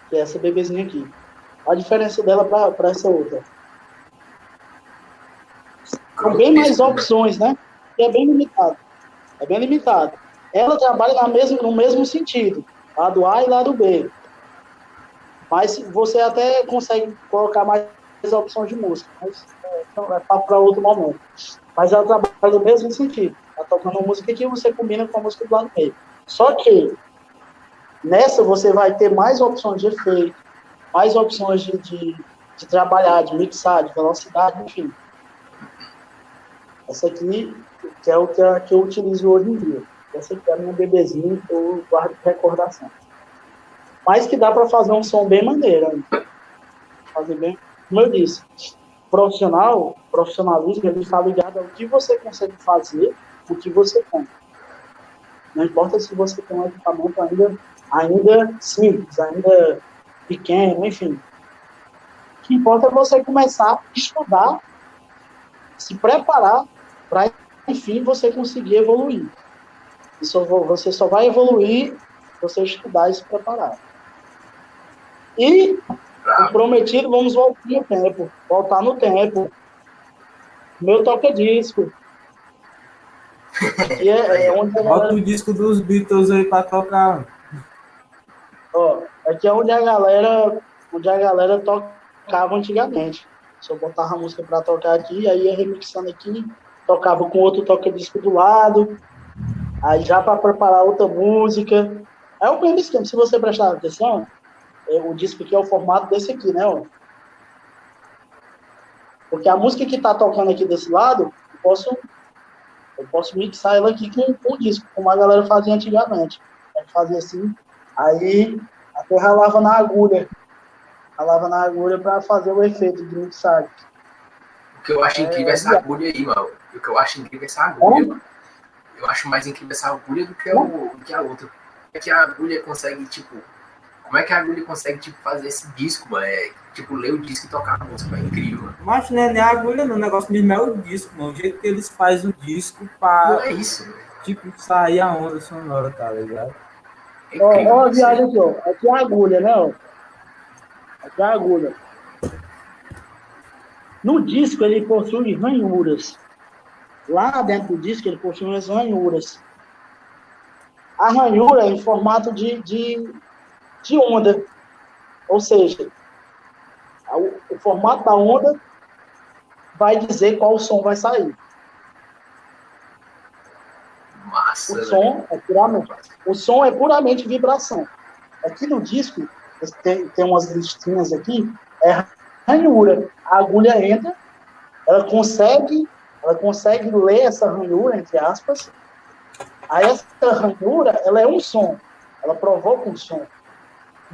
que é essa bebezinha aqui. A diferença dela para essa outra com bem mais opções, né? E é bem limitado. É bem limitado. Ela trabalha na mesma, no mesmo sentido, lado A e lado B. Mas você até consegue colocar mais opções de música, mas é, então, é para outro momento. Mas ela trabalha no mesmo sentido. Tá tocando uma música aqui, você combina com a música do lado B. Só que nessa você vai ter mais opções de efeito, mais opções de, de, de trabalhar, de mixar, de velocidade, enfim. Essa aqui, que é o que, que eu utilizo hoje em dia. Essa aqui é a minha bebezinha que eu guardo de recordação. Mas que dá para fazer um som bem maneiro. Fazer bem, como eu disse, profissional, profissionalismo, ele está ligado ao que você consegue fazer, o que você tem. Não importa se você tem um equipamento ainda, ainda simples, ainda pequeno, enfim. O que importa é você começar a estudar, se preparar para, enfim, você conseguir evoluir. Você só vai evoluir você estudar e se preparar. E, o prometido, vamos voltar no tempo. Voltar no tempo. Meu toca-disco. Que é, é onde. Bota o disco dos Beatles aí para tocar. Ó, aqui é onde a galera, onde a galera tocava antigamente. Se eu botava a música para tocar aqui, aí ia remixando aqui, tocava com outro toca-disco do lado, aí já para preparar outra música. É o mesmo esquema, se você prestar atenção, o disco aqui é o formato desse aqui, né? Ó. Porque a música que está tocando aqui desse lado, eu posso, eu posso mixar ela aqui com, com o disco, como a galera fazia antigamente. Fazia assim, aí até ralava na agulha. Ralava na agulha para fazer o efeito de mixagem. O que eu acho incrível é essa agulha aí, mano. O que eu acho incrível é essa agulha, mano. Eu acho mais incrível essa agulha do que, o, do que a outra. É que a agulha consegue, tipo. Como é que a agulha consegue, tipo, fazer esse disco, mano? É, tipo, ler o disco e tocar a música, é incrível, mano. Mas não é nem a agulha, não. O negócio mesmo é o disco, mano. O jeito que eles fazem o disco para. Não é isso, tipo, sair a onda sonora, tá ligado? Ó, ó a viagem aqui, ó. Aqui é a agulha, né, ó. Aqui é a agulha. No disco ele possui ranhuras. Lá dentro do disco ele possui as ranhuras. A ranhura é em formato de, de, de onda. Ou seja, o, o formato da onda vai dizer qual som vai sair. Massa, O velho. som é puramente, o som é puramente vibração. Aqui no disco, tem, tem umas listinhas aqui, é ranhura. A agulha entra, ela consegue, ela consegue ler essa ranhura, entre aspas. Aí essa ranhura, ela é um som, ela provoca um som.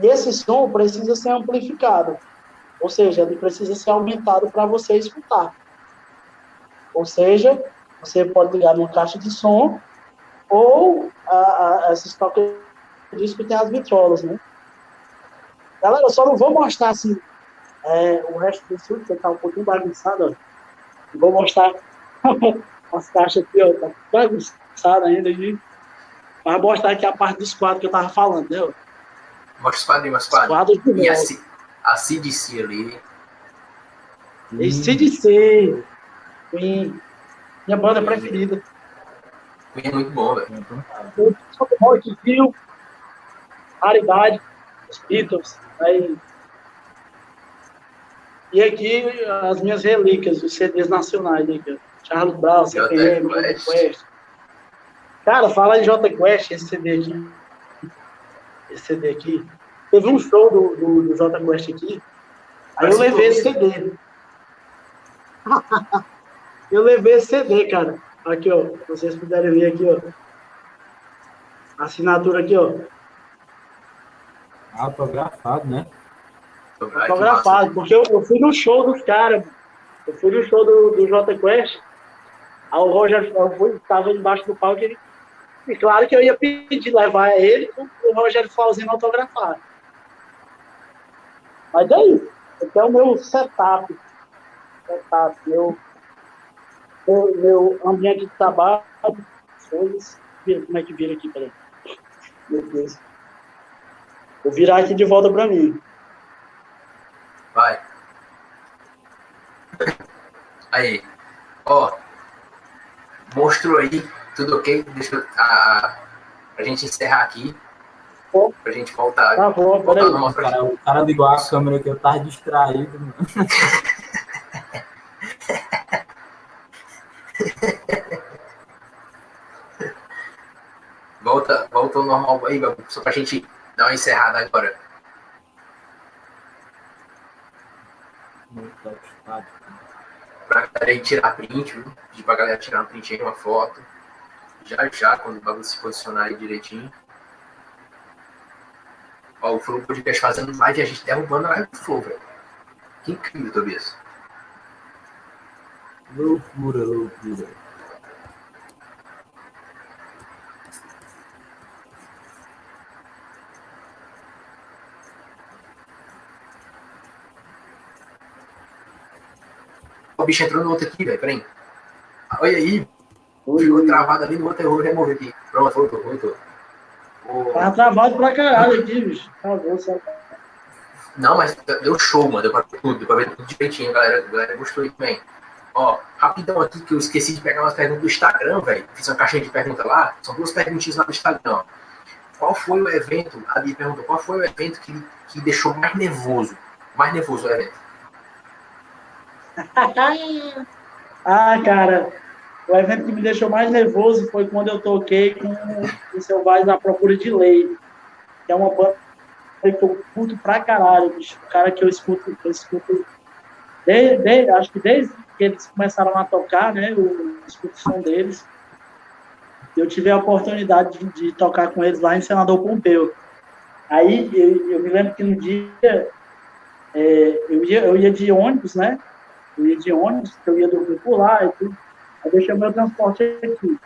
E esse som precisa ser amplificado. Ou seja, ele precisa ser aumentado para você escutar. Ou seja, você pode ligar numa caixa de som ou a, a, esses toques disco tem as vitrolas, né? Galera, eu só não vou mostrar assim é, o resto do estúdio, porque tá um pouquinho bagunçado, ó. Vou mostrar as caixas aqui, ó, tá bagunçado ainda aqui. Mas mostrar aqui a parte dos quadros que eu tava falando, né? Mostra os quadrinhos, quadros de E a, rock. C- a CDC ali. Esse de ser. Queen. Minha banda preferida. Queen é muito bom, velho. Rock, viu? Raridade, os Beatles. Aí. E aqui as minhas relíquias, os CDs nacionais aqui, ó. Charles Brown, J CPM, Quest. J Quest. Cara, fala em J Quest, esse CD aqui. Esse CD aqui. Teve um show do, do, do J Quest aqui. Aí eu levei esse. CD. eu levei esse CD, cara. Aqui, ó. Se vocês puderem ver aqui, ó. Assinatura aqui, ó. Autografado, né? Fotografado. Porque eu, eu fui no show dos caras. Eu fui no show do, do J Quest. Aí o Roger eu fui, tava embaixo do palco e ele. E claro que eu ia pedir levar ele o, o Roger Flauzino autografar. Mas daí, até o meu setup. Setup, meu, meu, meu ambiente de trabalho, coisas. Como é que vira aqui, peraí? Meu Deus. Vou virar aqui de volta pra mim. Vai. Aí. Ó. Mostrou aí. Tudo ok? Deixa eu. A, a gente encerrar aqui. Pra gente voltar. Tá bom, voltar peraí. no O nosso cara, o cara ligou a câmera que eu tava distraído, mano. Volta, volta ao normal aí, Babu, só pra gente dar uma encerrada agora. Pra galera aí tirar print, viu? Pedir pra galera tirar um print aí, uma foto. Já já, quando o bagulho se posicionar aí direitinho. Ó, o Flow Podcast fazendo live e a gente derrubando a live do Flow, velho. Que incrível, Tobias. Loucura, loucura. O bicho entrou no outro aqui, velho. Peraí. Olha aí, Oi, ficou oi. travado ali no outro, eu vou remover aqui. Pronto, voltou, voltou. Tá travado pra caralho aqui, bicho. Tá bom, só. Não, mas deu show, mano. Deu pra ver tudo, deu pra ver tudo direitinho, galera. A galera gostou aí também. Ó, rapidão aqui que eu esqueci de pegar umas perguntas do Instagram, velho. Fiz uma caixinha de perguntas lá. São duas perguntinhas lá do Instagram. Qual foi o evento? A Bia perguntou qual foi o evento que, que deixou mais nervoso? Mais nervoso o evento. ah, cara, o evento que me deixou mais nervoso foi quando eu toquei com o Selvagem na Procura de Lei, que é uma banda que eu curto pra caralho, bicho. O cara que eu escuto, eu escuto desde, desde- acho que desde que eles começaram a tocar, né, eu escuto o som deles. Eu tive a oportunidade de, de tocar com eles lá em Senador Pompeu. Aí eu, eu me lembro que no dia é, eu, ia, eu ia de ônibus, né? Eu ia de ônibus, eu ia dormir por lá e tudo. Aí deixei meu transporte aqui.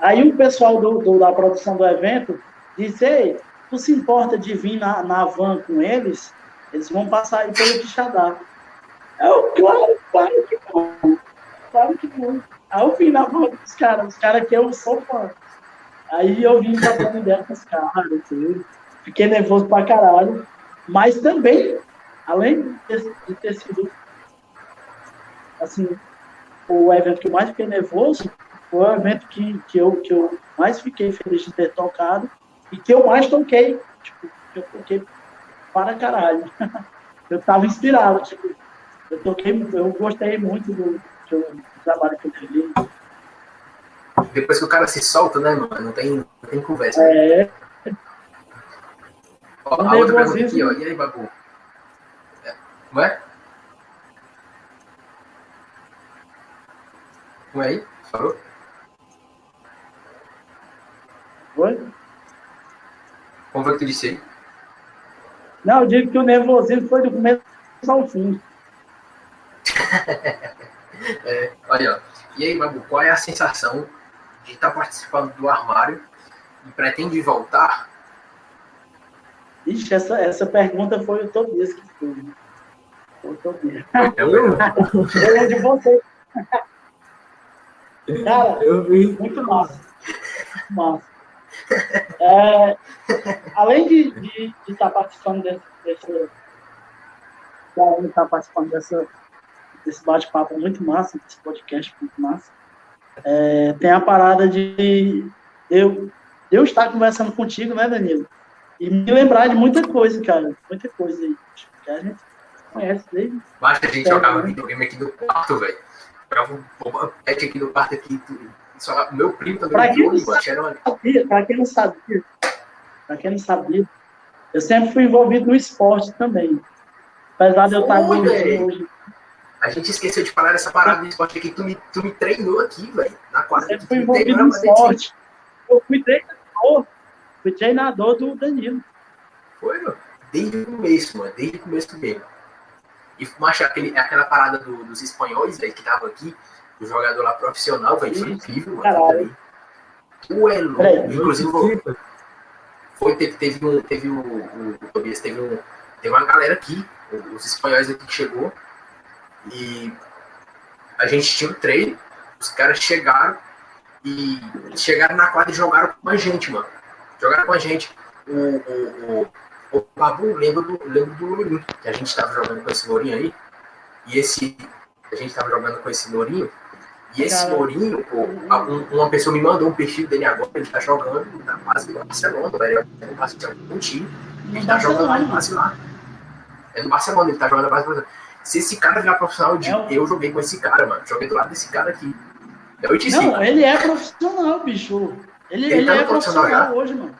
Aí o pessoal do, do- da produção do evento disse, ei, tu se importa de vir na, na van com eles? Eles vão passar aí pelo Quixadá. Eu, claro, claro que não. Claro que não. Aí eu vim na voz dos caras, os caras que eu sou fã. Aí eu vim trocando ideia com os caras, tudo. Fiquei nervoso pra caralho. Mas também, além de ter, de ter sido assim, o evento que eu mais fiquei nervoso, foi o evento que, que, eu, que eu mais fiquei feliz de ter tocado e que eu mais toquei. Tipo, eu toquei para caralho. eu tava inspirado, tipo, eu toquei, eu gostei muito do, do trabalho que eu fiz. Depois que o cara se solta, né, mano? Não tem, não tem conversa. É. Ó, a outra pergunta aqui, ó. E aí, Babu? É. Não é? É aí? Falou? Oi? Como foi que tu disse aí? Não, eu digo que o nervosismo foi do começo ao fim. é, olha. E aí, Babu, qual é a sensação de estar participando do armário e pretende voltar? Ixi, essa, essa pergunta foi o Tobias que fez. Foi o Tobias. Eu, eu é de você. Cara, Eu vi. muito massa. Muito massa. É, além de, de, de estar participando desse, desse além de estar participando dessa, desse bate-papo muito massa, desse podcast muito massa, é, tem a parada de eu, eu estar conversando contigo, né, Danilo? E me lembrar de muita coisa, cara. Muita coisa aí. Que a gente conhece desde. Basta a gente É, jogava né? videogame aqui do quarto, velho. Jogava um pet aqui do quarto aqui. Só, meu primo também Pra quem entrou, não mano. Era uma... sabia, para quem não sabia, para quem não sabia, eu sempre fui envolvido no esporte também. Apesar de eu estar gordinho hoje, A gente esqueceu de falar dessa parada do esporte aqui. Tu me, tu me treinou aqui, velho. Na eu sempre Tu fui me envolvido treinou no esporte. Eu fui treinador, fui treinador do Danilo. Foi, mano. Desde o começo, mano. Desde o começo mesmo. E macho, aquele, aquela parada do- dos espanhóis, velho, que tava aqui, o jogador lá profissional, velho, foi incrível, mano. Caralho. Tu é. Inclusive, foi, teve, teve um, teve um, o, o Tobias teve um, teve uma galera aqui, os espanhóis aqui que chegou, e a gente tinha um treino, os caras chegaram e chegaram na quadra e jogaram com a gente, mano. Jogaram com a gente. O, o, o, o Babu, lembra do, lembra do Lourinho, que a gente tava jogando com esse Lourinho aí, e esse, a gente tava jogando com esse Lourinho, e esse Cara. Lourinho, pô, um- uma pessoa me mandou um perfil dele agora, ele tá jogando na base do Barcelona, velho. Não passo de algum time. Ele No tá jogando lá em Barcelona. É no Barcelona, ele tá jogando na base do Barcelona. Se esse cara virar profissional, eu É eu joguei com esse cara, mano. Joguei do lado desse cara aqui. Eu te Não, ele é profissional, bicho. Ele, Ele ele, tá no é profissional profissional hoje, mano.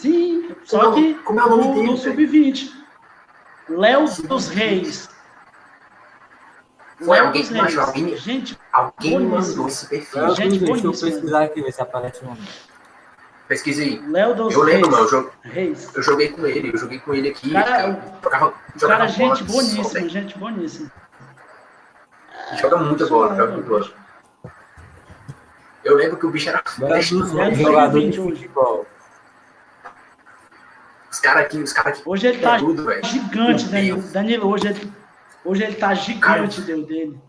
Sim, só Como- que como é o nome no, dele, no velho? Sub-20. Léo dos Reis. Foi Léo alguém dos Reis. alguém- Gente, Alguém mandou esse perfil. Eu, Gente, deixa eu pesquisar aqui, ver se aparece o nome. Pesquisa aí. Léo dos Eu lembro, Reis. mano. Eu, Reis. eu joguei com ele. Eu joguei com ele aqui. Cara, eu jogava, O jogava cara, gente boníssima, gente boníssima. Joga muita bola, joga muita bola. Eu lembro que o bicho era Agora flecha, dos mano. jogadores de futebol. Os caras aqui, os caras aqui. Hoje ele tá tudo, gigante, Meu Danilo. Deus. Danilo, hoje ele, hoje ele tá gigante, Deus dele.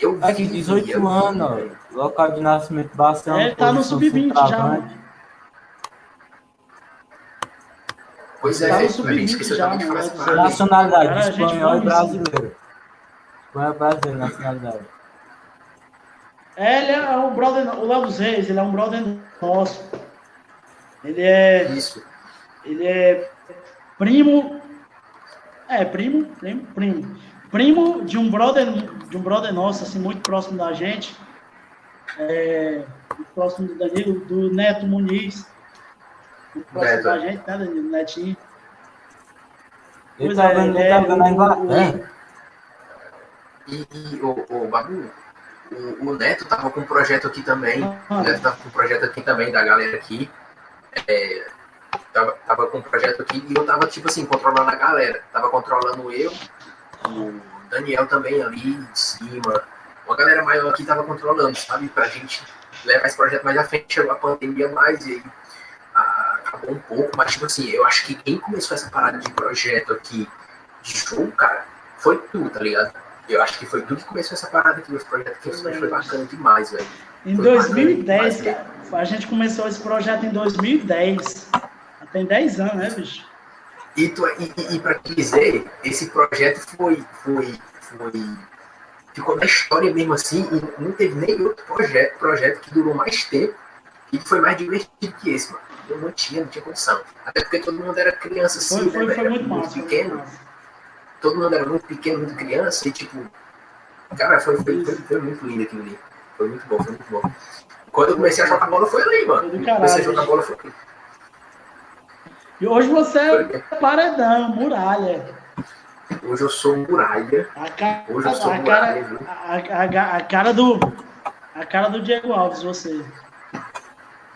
Eu Aqui, vi, 18 eu vi, anos, ó. Local de nascimento Barcelona. É, ele tá no posição sub-20 já, centroavante. mano. Pois é, Tá. A sub-20 gente esqueceu já, parada. Nacionalidade, espanhol e brasileiro. Espanhol e brasileiro, nacionalidade. É, ele é um brother, o Léo dos Reis, ele é um brother nosso. Ele é, Isso. Ele é primo, é primo, primo, primo, primo de um brother, de um brother nosso, assim, muito próximo da gente, é, muito próximo do Danilo, do Neto Muniz, muito próximo Neto. da gente, né, Danilo, Netinho. Ele Pois tá é, vendo, ele ele tá é vendo na o- Inglaterra. E, e o, o Babu, o, o Neto tava com um projeto aqui também. O Ah, Neto tava com um projeto aqui também da galera aqui. É, tava, tava com um projeto aqui e eu tava, tipo assim, controlando a galera. Tava controlando eu, o Daniel também ali de cima. Uma galera maior aqui tava controlando, sabe? Pra gente levar esse projeto mais à frente. Chegou a pandemia mais e aí ah, acabou um pouco. Mas, tipo assim, eu acho que quem começou essa parada de projeto aqui, de jogo, cara, foi tu, tá ligado? Eu acho que foi tudo que começou essa parada aqui, os projetos que foi, foi bacana demais, velho. Em Foi 2010, bacana cara, a gente começou esse projeto em 2010. Tem 10 anos, né, bicho? E, tu, e, e, pra te dizer, esse projeto foi, foi, foi. Ficou na história mesmo assim, e não teve nem outro projeto, projeto que durou mais tempo e que foi mais divertido que esse, mano. Eu não tinha, não tinha condição. Até porque todo mundo era criança assim, Foi, né, foi, velho? foi muito Era massa. muito pequeno. massa. Todo mundo era muito pequeno, muito criança, e tipo. Cara, foi, foi, foi, foi muito lindo aquilo ali. Foi muito bom, foi muito bom. Quando eu comecei a jogar bola foi ali, mano. Comecei a jogar bola foi ali. E hoje você é paredão, muralha. Hoje eu sou muralha. A cara, Hoje eu sou a muralha, cara, a, a, a cara do. A cara do Diego Alves, você.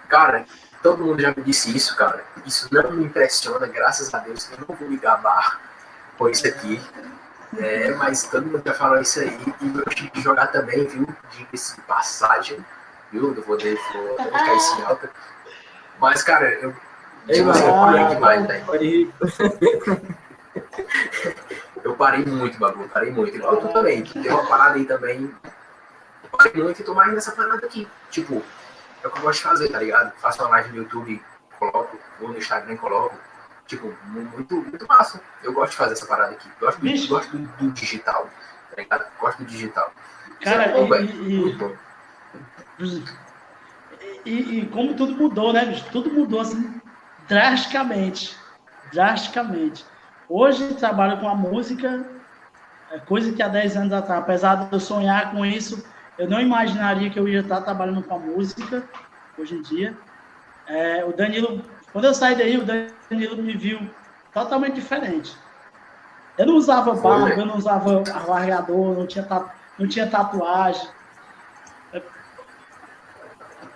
Cara, todo mundo já me disse isso, cara. Isso não me impressiona, graças a Deus. Eu não vou me gabar com isso aqui. É, mas todo mundo já falou isso aí. E meu time de jogar também, viu? Diga-se de passagem, viu? Não vou, de- vou deixar isso em alta. Mas, cara, eu. Ei, assim, eu mano. parei demais, velho. Ir. Eu parei muito, Babu, parei muito. Igual tu também, que deu uma parada aí também. Eu parei muito e tô mais nessa parada aqui. Tipo, é o que eu gosto de fazer, tá ligado? Faço uma live no YouTube, coloco, vou no Instagram e coloco. Tipo, mu- muito, muito massa. Eu gosto de fazer essa parada aqui. Gosto do, Bicho. gosto do, do digital, tá ligado? Gosto do digital. Cara, é bom, e- velho. e- Muito bom. E, e como tudo mudou, né, bicho? Tudo mudou assim drasticamente. Drasticamente. Hoje trabalho com a música, é coisa que há 10 anos atrás, apesar de eu sonhar com isso, eu não imaginaria que eu ia estar trabalhando com a música hoje em dia. É, o Danilo, quando eu saí daí, o Danilo me viu totalmente diferente. Eu não usava barba, eu não usava alargador, não tinha, tatu- não tinha tatuagem. É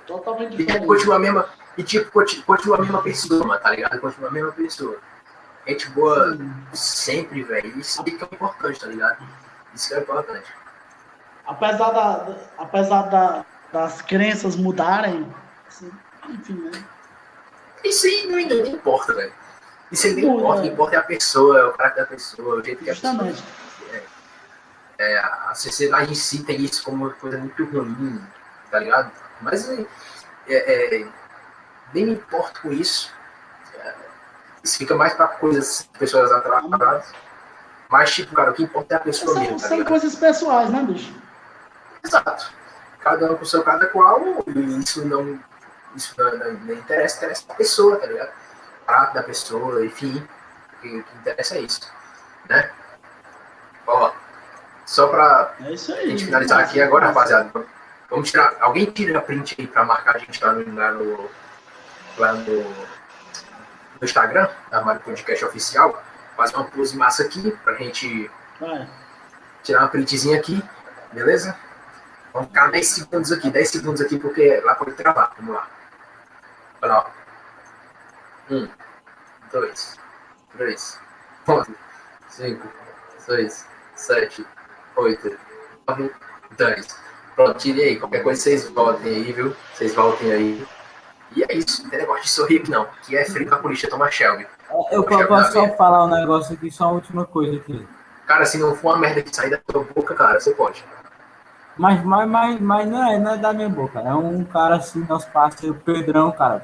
totalmente E diferente. continua a mesma. E tipo, conti- continua a mesma pessoa, tá ligado? Continua a mesma pessoa. Gente boa sempre, velho. Isso que é importante, tá ligado? Isso que é importante. Apesar, da, apesar da- das crenças mudarem, assim, enfim, né? Isso aí não, não importa, velho. Isso aí não importa. O que importa é a pessoa, é o caráter da pessoa, o jeito que a pessoa. Justamente. É, a sociedade em si tem isso como uma coisa muito ruim, tá ligado? Mas é, é, nem me importo com isso. É, isso fica mais pra coisas, pessoas atrasadas. Mas, tipo, cara, o que importa é a pessoa São, mesmo, tá são ligado? coisas pessoais, né, bicho? Exato. Cada um com o seu cada qual, e isso não, isso não, não- não interessa, interessa a pessoa, tá ligado? O prato da pessoa, enfim. O que, o que interessa é isso, né? Ó, só pra É a gente finalizar aqui agora, rapaziada. Vamos tirar. Alguém tira a print aí pra marcar a gente lá no, lá no, lá no, no Instagram, da Mário Podcast Oficial. Fazer uma pose massa aqui pra gente Vai. tirar uma printzinha aqui, beleza? Vamos ficar 10 segundos aqui, 10 segundos aqui, porque lá pode travar. Vamos lá. Olha lá. Um, dois, três, quatro, cinco, seis, sete, oito, nove, dez. Pronto, tirei aí. Qualquer coisa vocês voltem aí, viu? Vocês voltem aí. E é isso, não tem negócio de sorrir não. Que é frio polícia tomar Shelby. Eu po- posso só falar um negócio aqui, só uma última coisa aqui. Cara, se não for uma merda que sair da tua boca, cara, você pode. Mas, mas, mas, mas não, é, não é da minha boca. É um cara assim, nosso parceiro Pedrão, cara.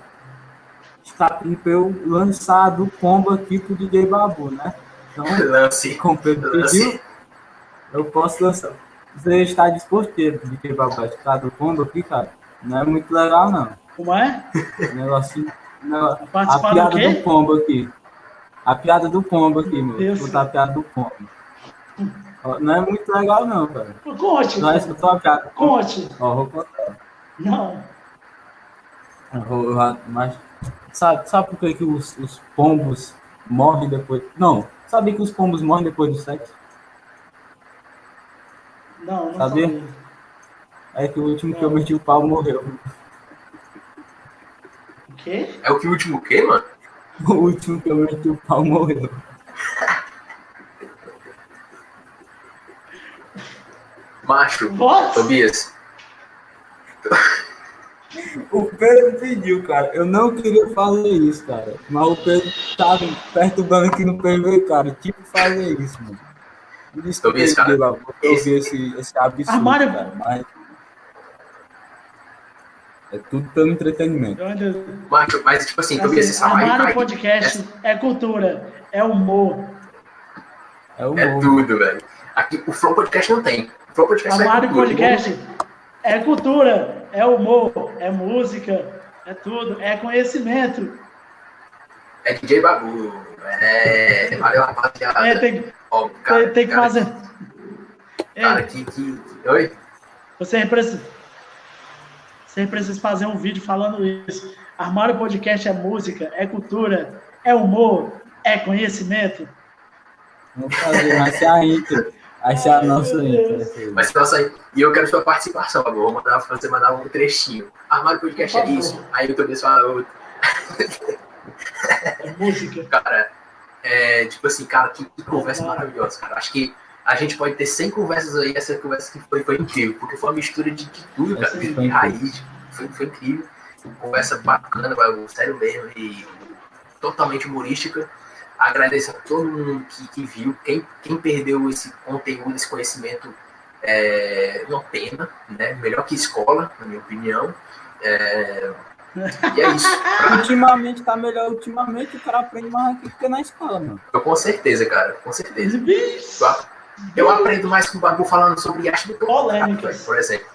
Está pedindo pra eu lançar do combo aqui pro DJ Babu, né? Então, Lance. como o Pedro pediu, Lance. eu posso lançar. Você está disposto, DJ Babu, a ficar do combo aqui, cara? Não é muito legal, não. Como é? O negocinho. A do piada quê? do pombo aqui. A piada do pombo aqui, meu. Deus. Vou botar a piada do pombo. Não é muito legal, não, cara. Conte. Não escutou a piada. Conte. Ó, vou contar. Não. Eu vou- eu- Mas sabe, sabe por que, que os, os pombos morrem depois? Não, sabia que os pombos morrem depois do sexo? Não, não Sabia? sabia. É que o último que eu meti o pau morreu. O quê? É o que o último quê, mano? O último que eu meti o pau morreu. Macho. What? Tobias. O Pedro pediu, cara. Eu não queria fazer isso, cara. Mas o Pedro tava perturbando aqui no PV, cara. Tipo fazer isso, mano. Desculpa, esse, cara, eu esse, esse, esse absurdo, Armário... cara, mas... É tudo pelo entretenimento. Mas, mas tipo assim, tu assim, esse Armário Podcast é... é cultura, é humor. É, humor. é tudo, velho. Aqui o Flow Podcast não tem. O Flow Podcast Armário é Podcast é cultura, é humor, é música, é tudo, é conhecimento. É DJ Babu. É. Valeu, rapaziada. É, tem, oh, cara, tem, tem que cara, fazer. Cara, que, que. Oi? Você precisa. Você precisa fazer um vídeo falando isso. Armário Podcast é música, é cultura, é humor, é conhecimento. Vamos fazer, vai ser a intro. Vai ser a nossa intro. Vai ser a nossa E eu quero sua participação, agora. Vou mandar você mandar um trechinho. Armário Podcast é isso. Aí o Tobias fala outro. É música. Cara, é, tipo assim, cara, que, que conversa maravilhosa, cara. Acho que a gente pode ter 100 conversas aí, essa conversa que foi, foi incrível, porque foi uma mistura de, de tudo, cara, de, de raiz, foi, foi incrível. Conversa bacana, sério mesmo, e totalmente humorística. Agradeço a todo mundo que, que viu, quem, quem perdeu esse conteúdo, esse conhecimento, é uma pena, né? Melhor que escola, na minha opinião. É, e é isso. ultimamente tá melhor. Ultimamente o cara aprende mais aqui que na escola, mano. Eu, com certeza, cara. Com certeza. Eu, aprendo mais com o Babu falando sobre arte do que Polêmicas. por exemplo.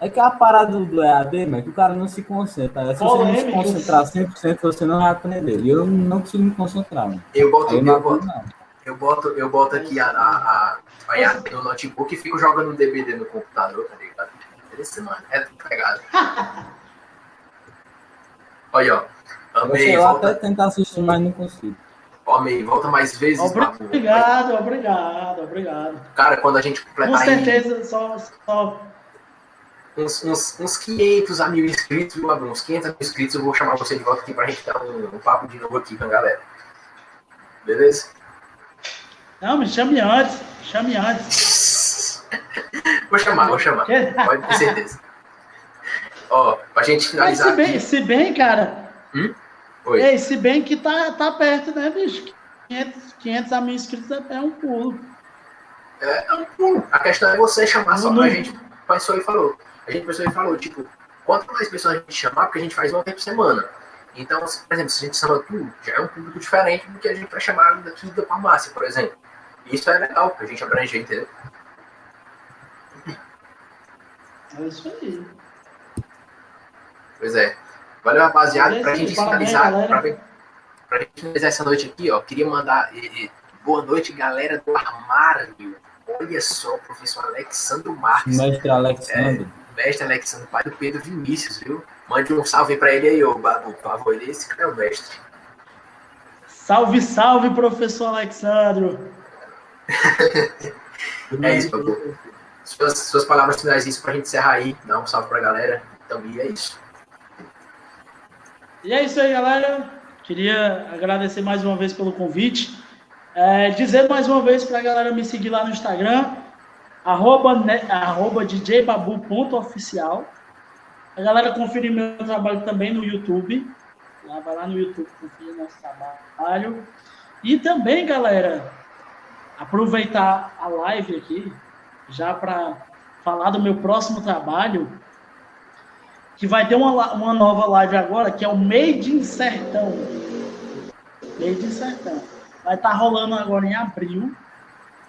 É que a parada do EAD, mas que o cara não se concentra. Se você não se concentrar 100%, você não vai aprender. E eu não consigo me concentrar, mano. Eu boto, eu, eu boto, eu boto, eu boto aqui a, a, a, EAD no notebook e fico jogando DVD no computador, tá ligado? Esse, mano, é pegado. Olha, ó. Amei. Eu até tentar assistir, mas não consigo. Amei, volta mais vezes. Obrigado, Babu. obrigado, obrigado. Cara, quando a gente completar. Com certeza, aí, só. só... Uns, uns, uns 500 a mil inscritos, viu, Babu? Uns 500 a mil inscritos, eu vou chamar você de volta aqui pra gente dar um, um papo de novo aqui com a galera. Beleza? Não, me chame antes. Chame antes. vou chamar, vou chamar. Pode ter certeza. Ó, pra gente finalizar. Mas se bem, aqui... se bem cara. Hum? Oi. Ei, se bem que tá, tá perto, né, bicho? 500, 500 a mil inscritos é um pulo. É, é um pulo. A questão é você chamar só pra gente. Pensou e falou. A gente pensou e falou, tipo, quanto mais pessoas a gente chamar, porque a gente faz uma vez por semana. Então, por exemplo, se a gente chama tudo, já é um público diferente do que a gente vai chamar daqui da farmácia, por exemplo. E isso é legal, porque a gente abrange, entendeu? É isso aí. Pois é. Valeu, rapaziada. Pra gente finalizar, pra, pra gente finalizar essa noite aqui, ó, queria mandar e, e, boa noite, galera do armário. Olha só, professor Alexandre Marques. Mestre Alexandre. É, mestre Alexandre, pai do Pedro Vinícius, viu? Mande um salve pra ele aí, ô Babu, por favor. Ele esse é o mestre. Salve, salve, professor Alexandre. é isso, Babu. Suas, suas palavras finais isso pra gente encerrar aí. Dá um salve pra galera. Então, e é isso. E é isso aí, galera. Queria agradecer mais uma vez pelo convite. É, dizer mais uma vez para a galera me seguir lá no Instagram, arroba, arroba djbabu.oficial. A galera conferir meu trabalho também no YouTube. Lá, vai lá no YouTube conferir nosso trabalho. E também, galera, aproveitar a live aqui, já para falar do meu próximo trabalho, que vai ter uma, uma nova live agora, que é o Made in Sertão. Made in Sertão. Vai estar tá rolando agora em abril.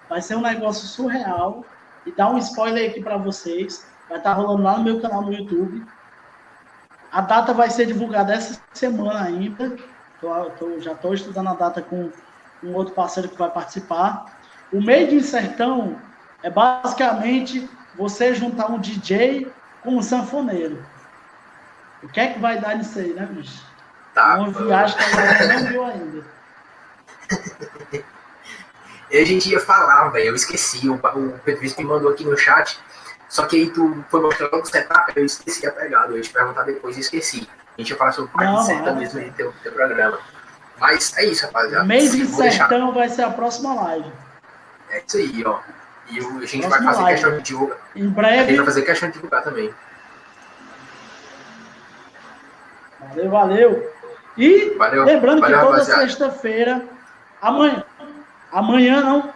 Vai ser um negócio surreal. E dá um spoiler aqui para vocês. Vai estar tá rolando lá no meu canal no YouTube. A data vai ser divulgada essa semana ainda. Tô, tô, já estou estudando a data com um outro parceiro que vai participar. O Made in Sertão é basicamente você juntar um DJ com um sanfoneiro. O que é que vai dar nisso aí, né, bicho? Tá, Uma viagem que a galera não viu ainda. e a gente ia falar, velho, eu esqueci. O, o Pedro me mandou aqui no chat. Só que aí tu foi mostrar o setup, eu esqueci a pegada. Eu ia te perguntar depois e esqueci. A gente ia falar sobre parte de sertão mesmo em teu, teu programa. Mas é isso, rapaziada. Mês de sertão deixar... vai ser a próxima live. É isso aí, ó. E a gente vai fazer live. questão de divulgar. Em breve. A gente vai fazer questão de divulgar também. Valeu, valeu. E valeu, lembrando valeu, que toda sexta-feira, amanhã, amanhã não,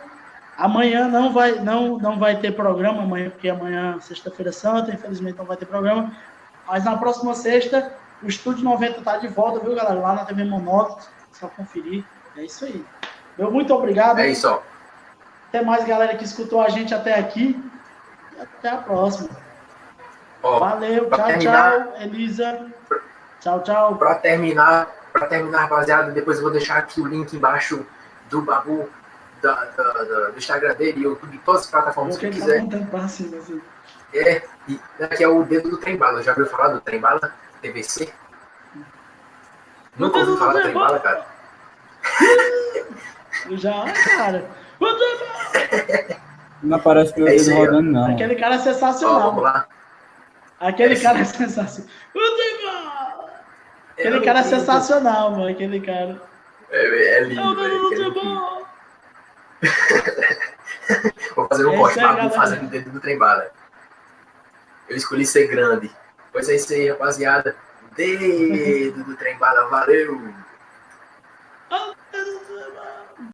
Amanhã não vai, não, não vai ter programa, amanhã, porque amanhã, sexta-feira santa, infelizmente não vai ter programa. Mas na próxima sexta, o Estúdio 90 tá de volta, viu, galera? Lá na TV Monótono, só conferir. É isso aí. Meu muito obrigado. É isso. Até mais, galera, que escutou a gente até aqui. E até a próxima. ó Valeu, tchau, terminar- tchau, Elisa. Tchau, tchau. Pra terminar, pra terminar, rapaziada, depois eu vou deixar aqui o link embaixo do Babu, da, da- da- do Instagram dele, YouTube, todas as plataformas que tá quiser. montando pra cima, assim. É, e aqui é o dedo do trem-bala. Já ouviu falar do trem-bala? TVC? Nunca ouviu falar do trem-bala? trem-bala, cara? Já, cara. Não aparece meu É dedo aí, ó. rodando, não. Aquele cara é Ó, sensacional. vamos lá. Aquele É cara é sensacional. Aquele cara é sensacional, mano. Aquele cara. É, é É o lindo, dedo velho. do aquele trem-bala. Vou fazer um É corte, galera. fazendo o dedo do trem-bala. Eu escolhi ser grande. Pois é isso aí, rapaziada. Dedo do trem-bala, valeu!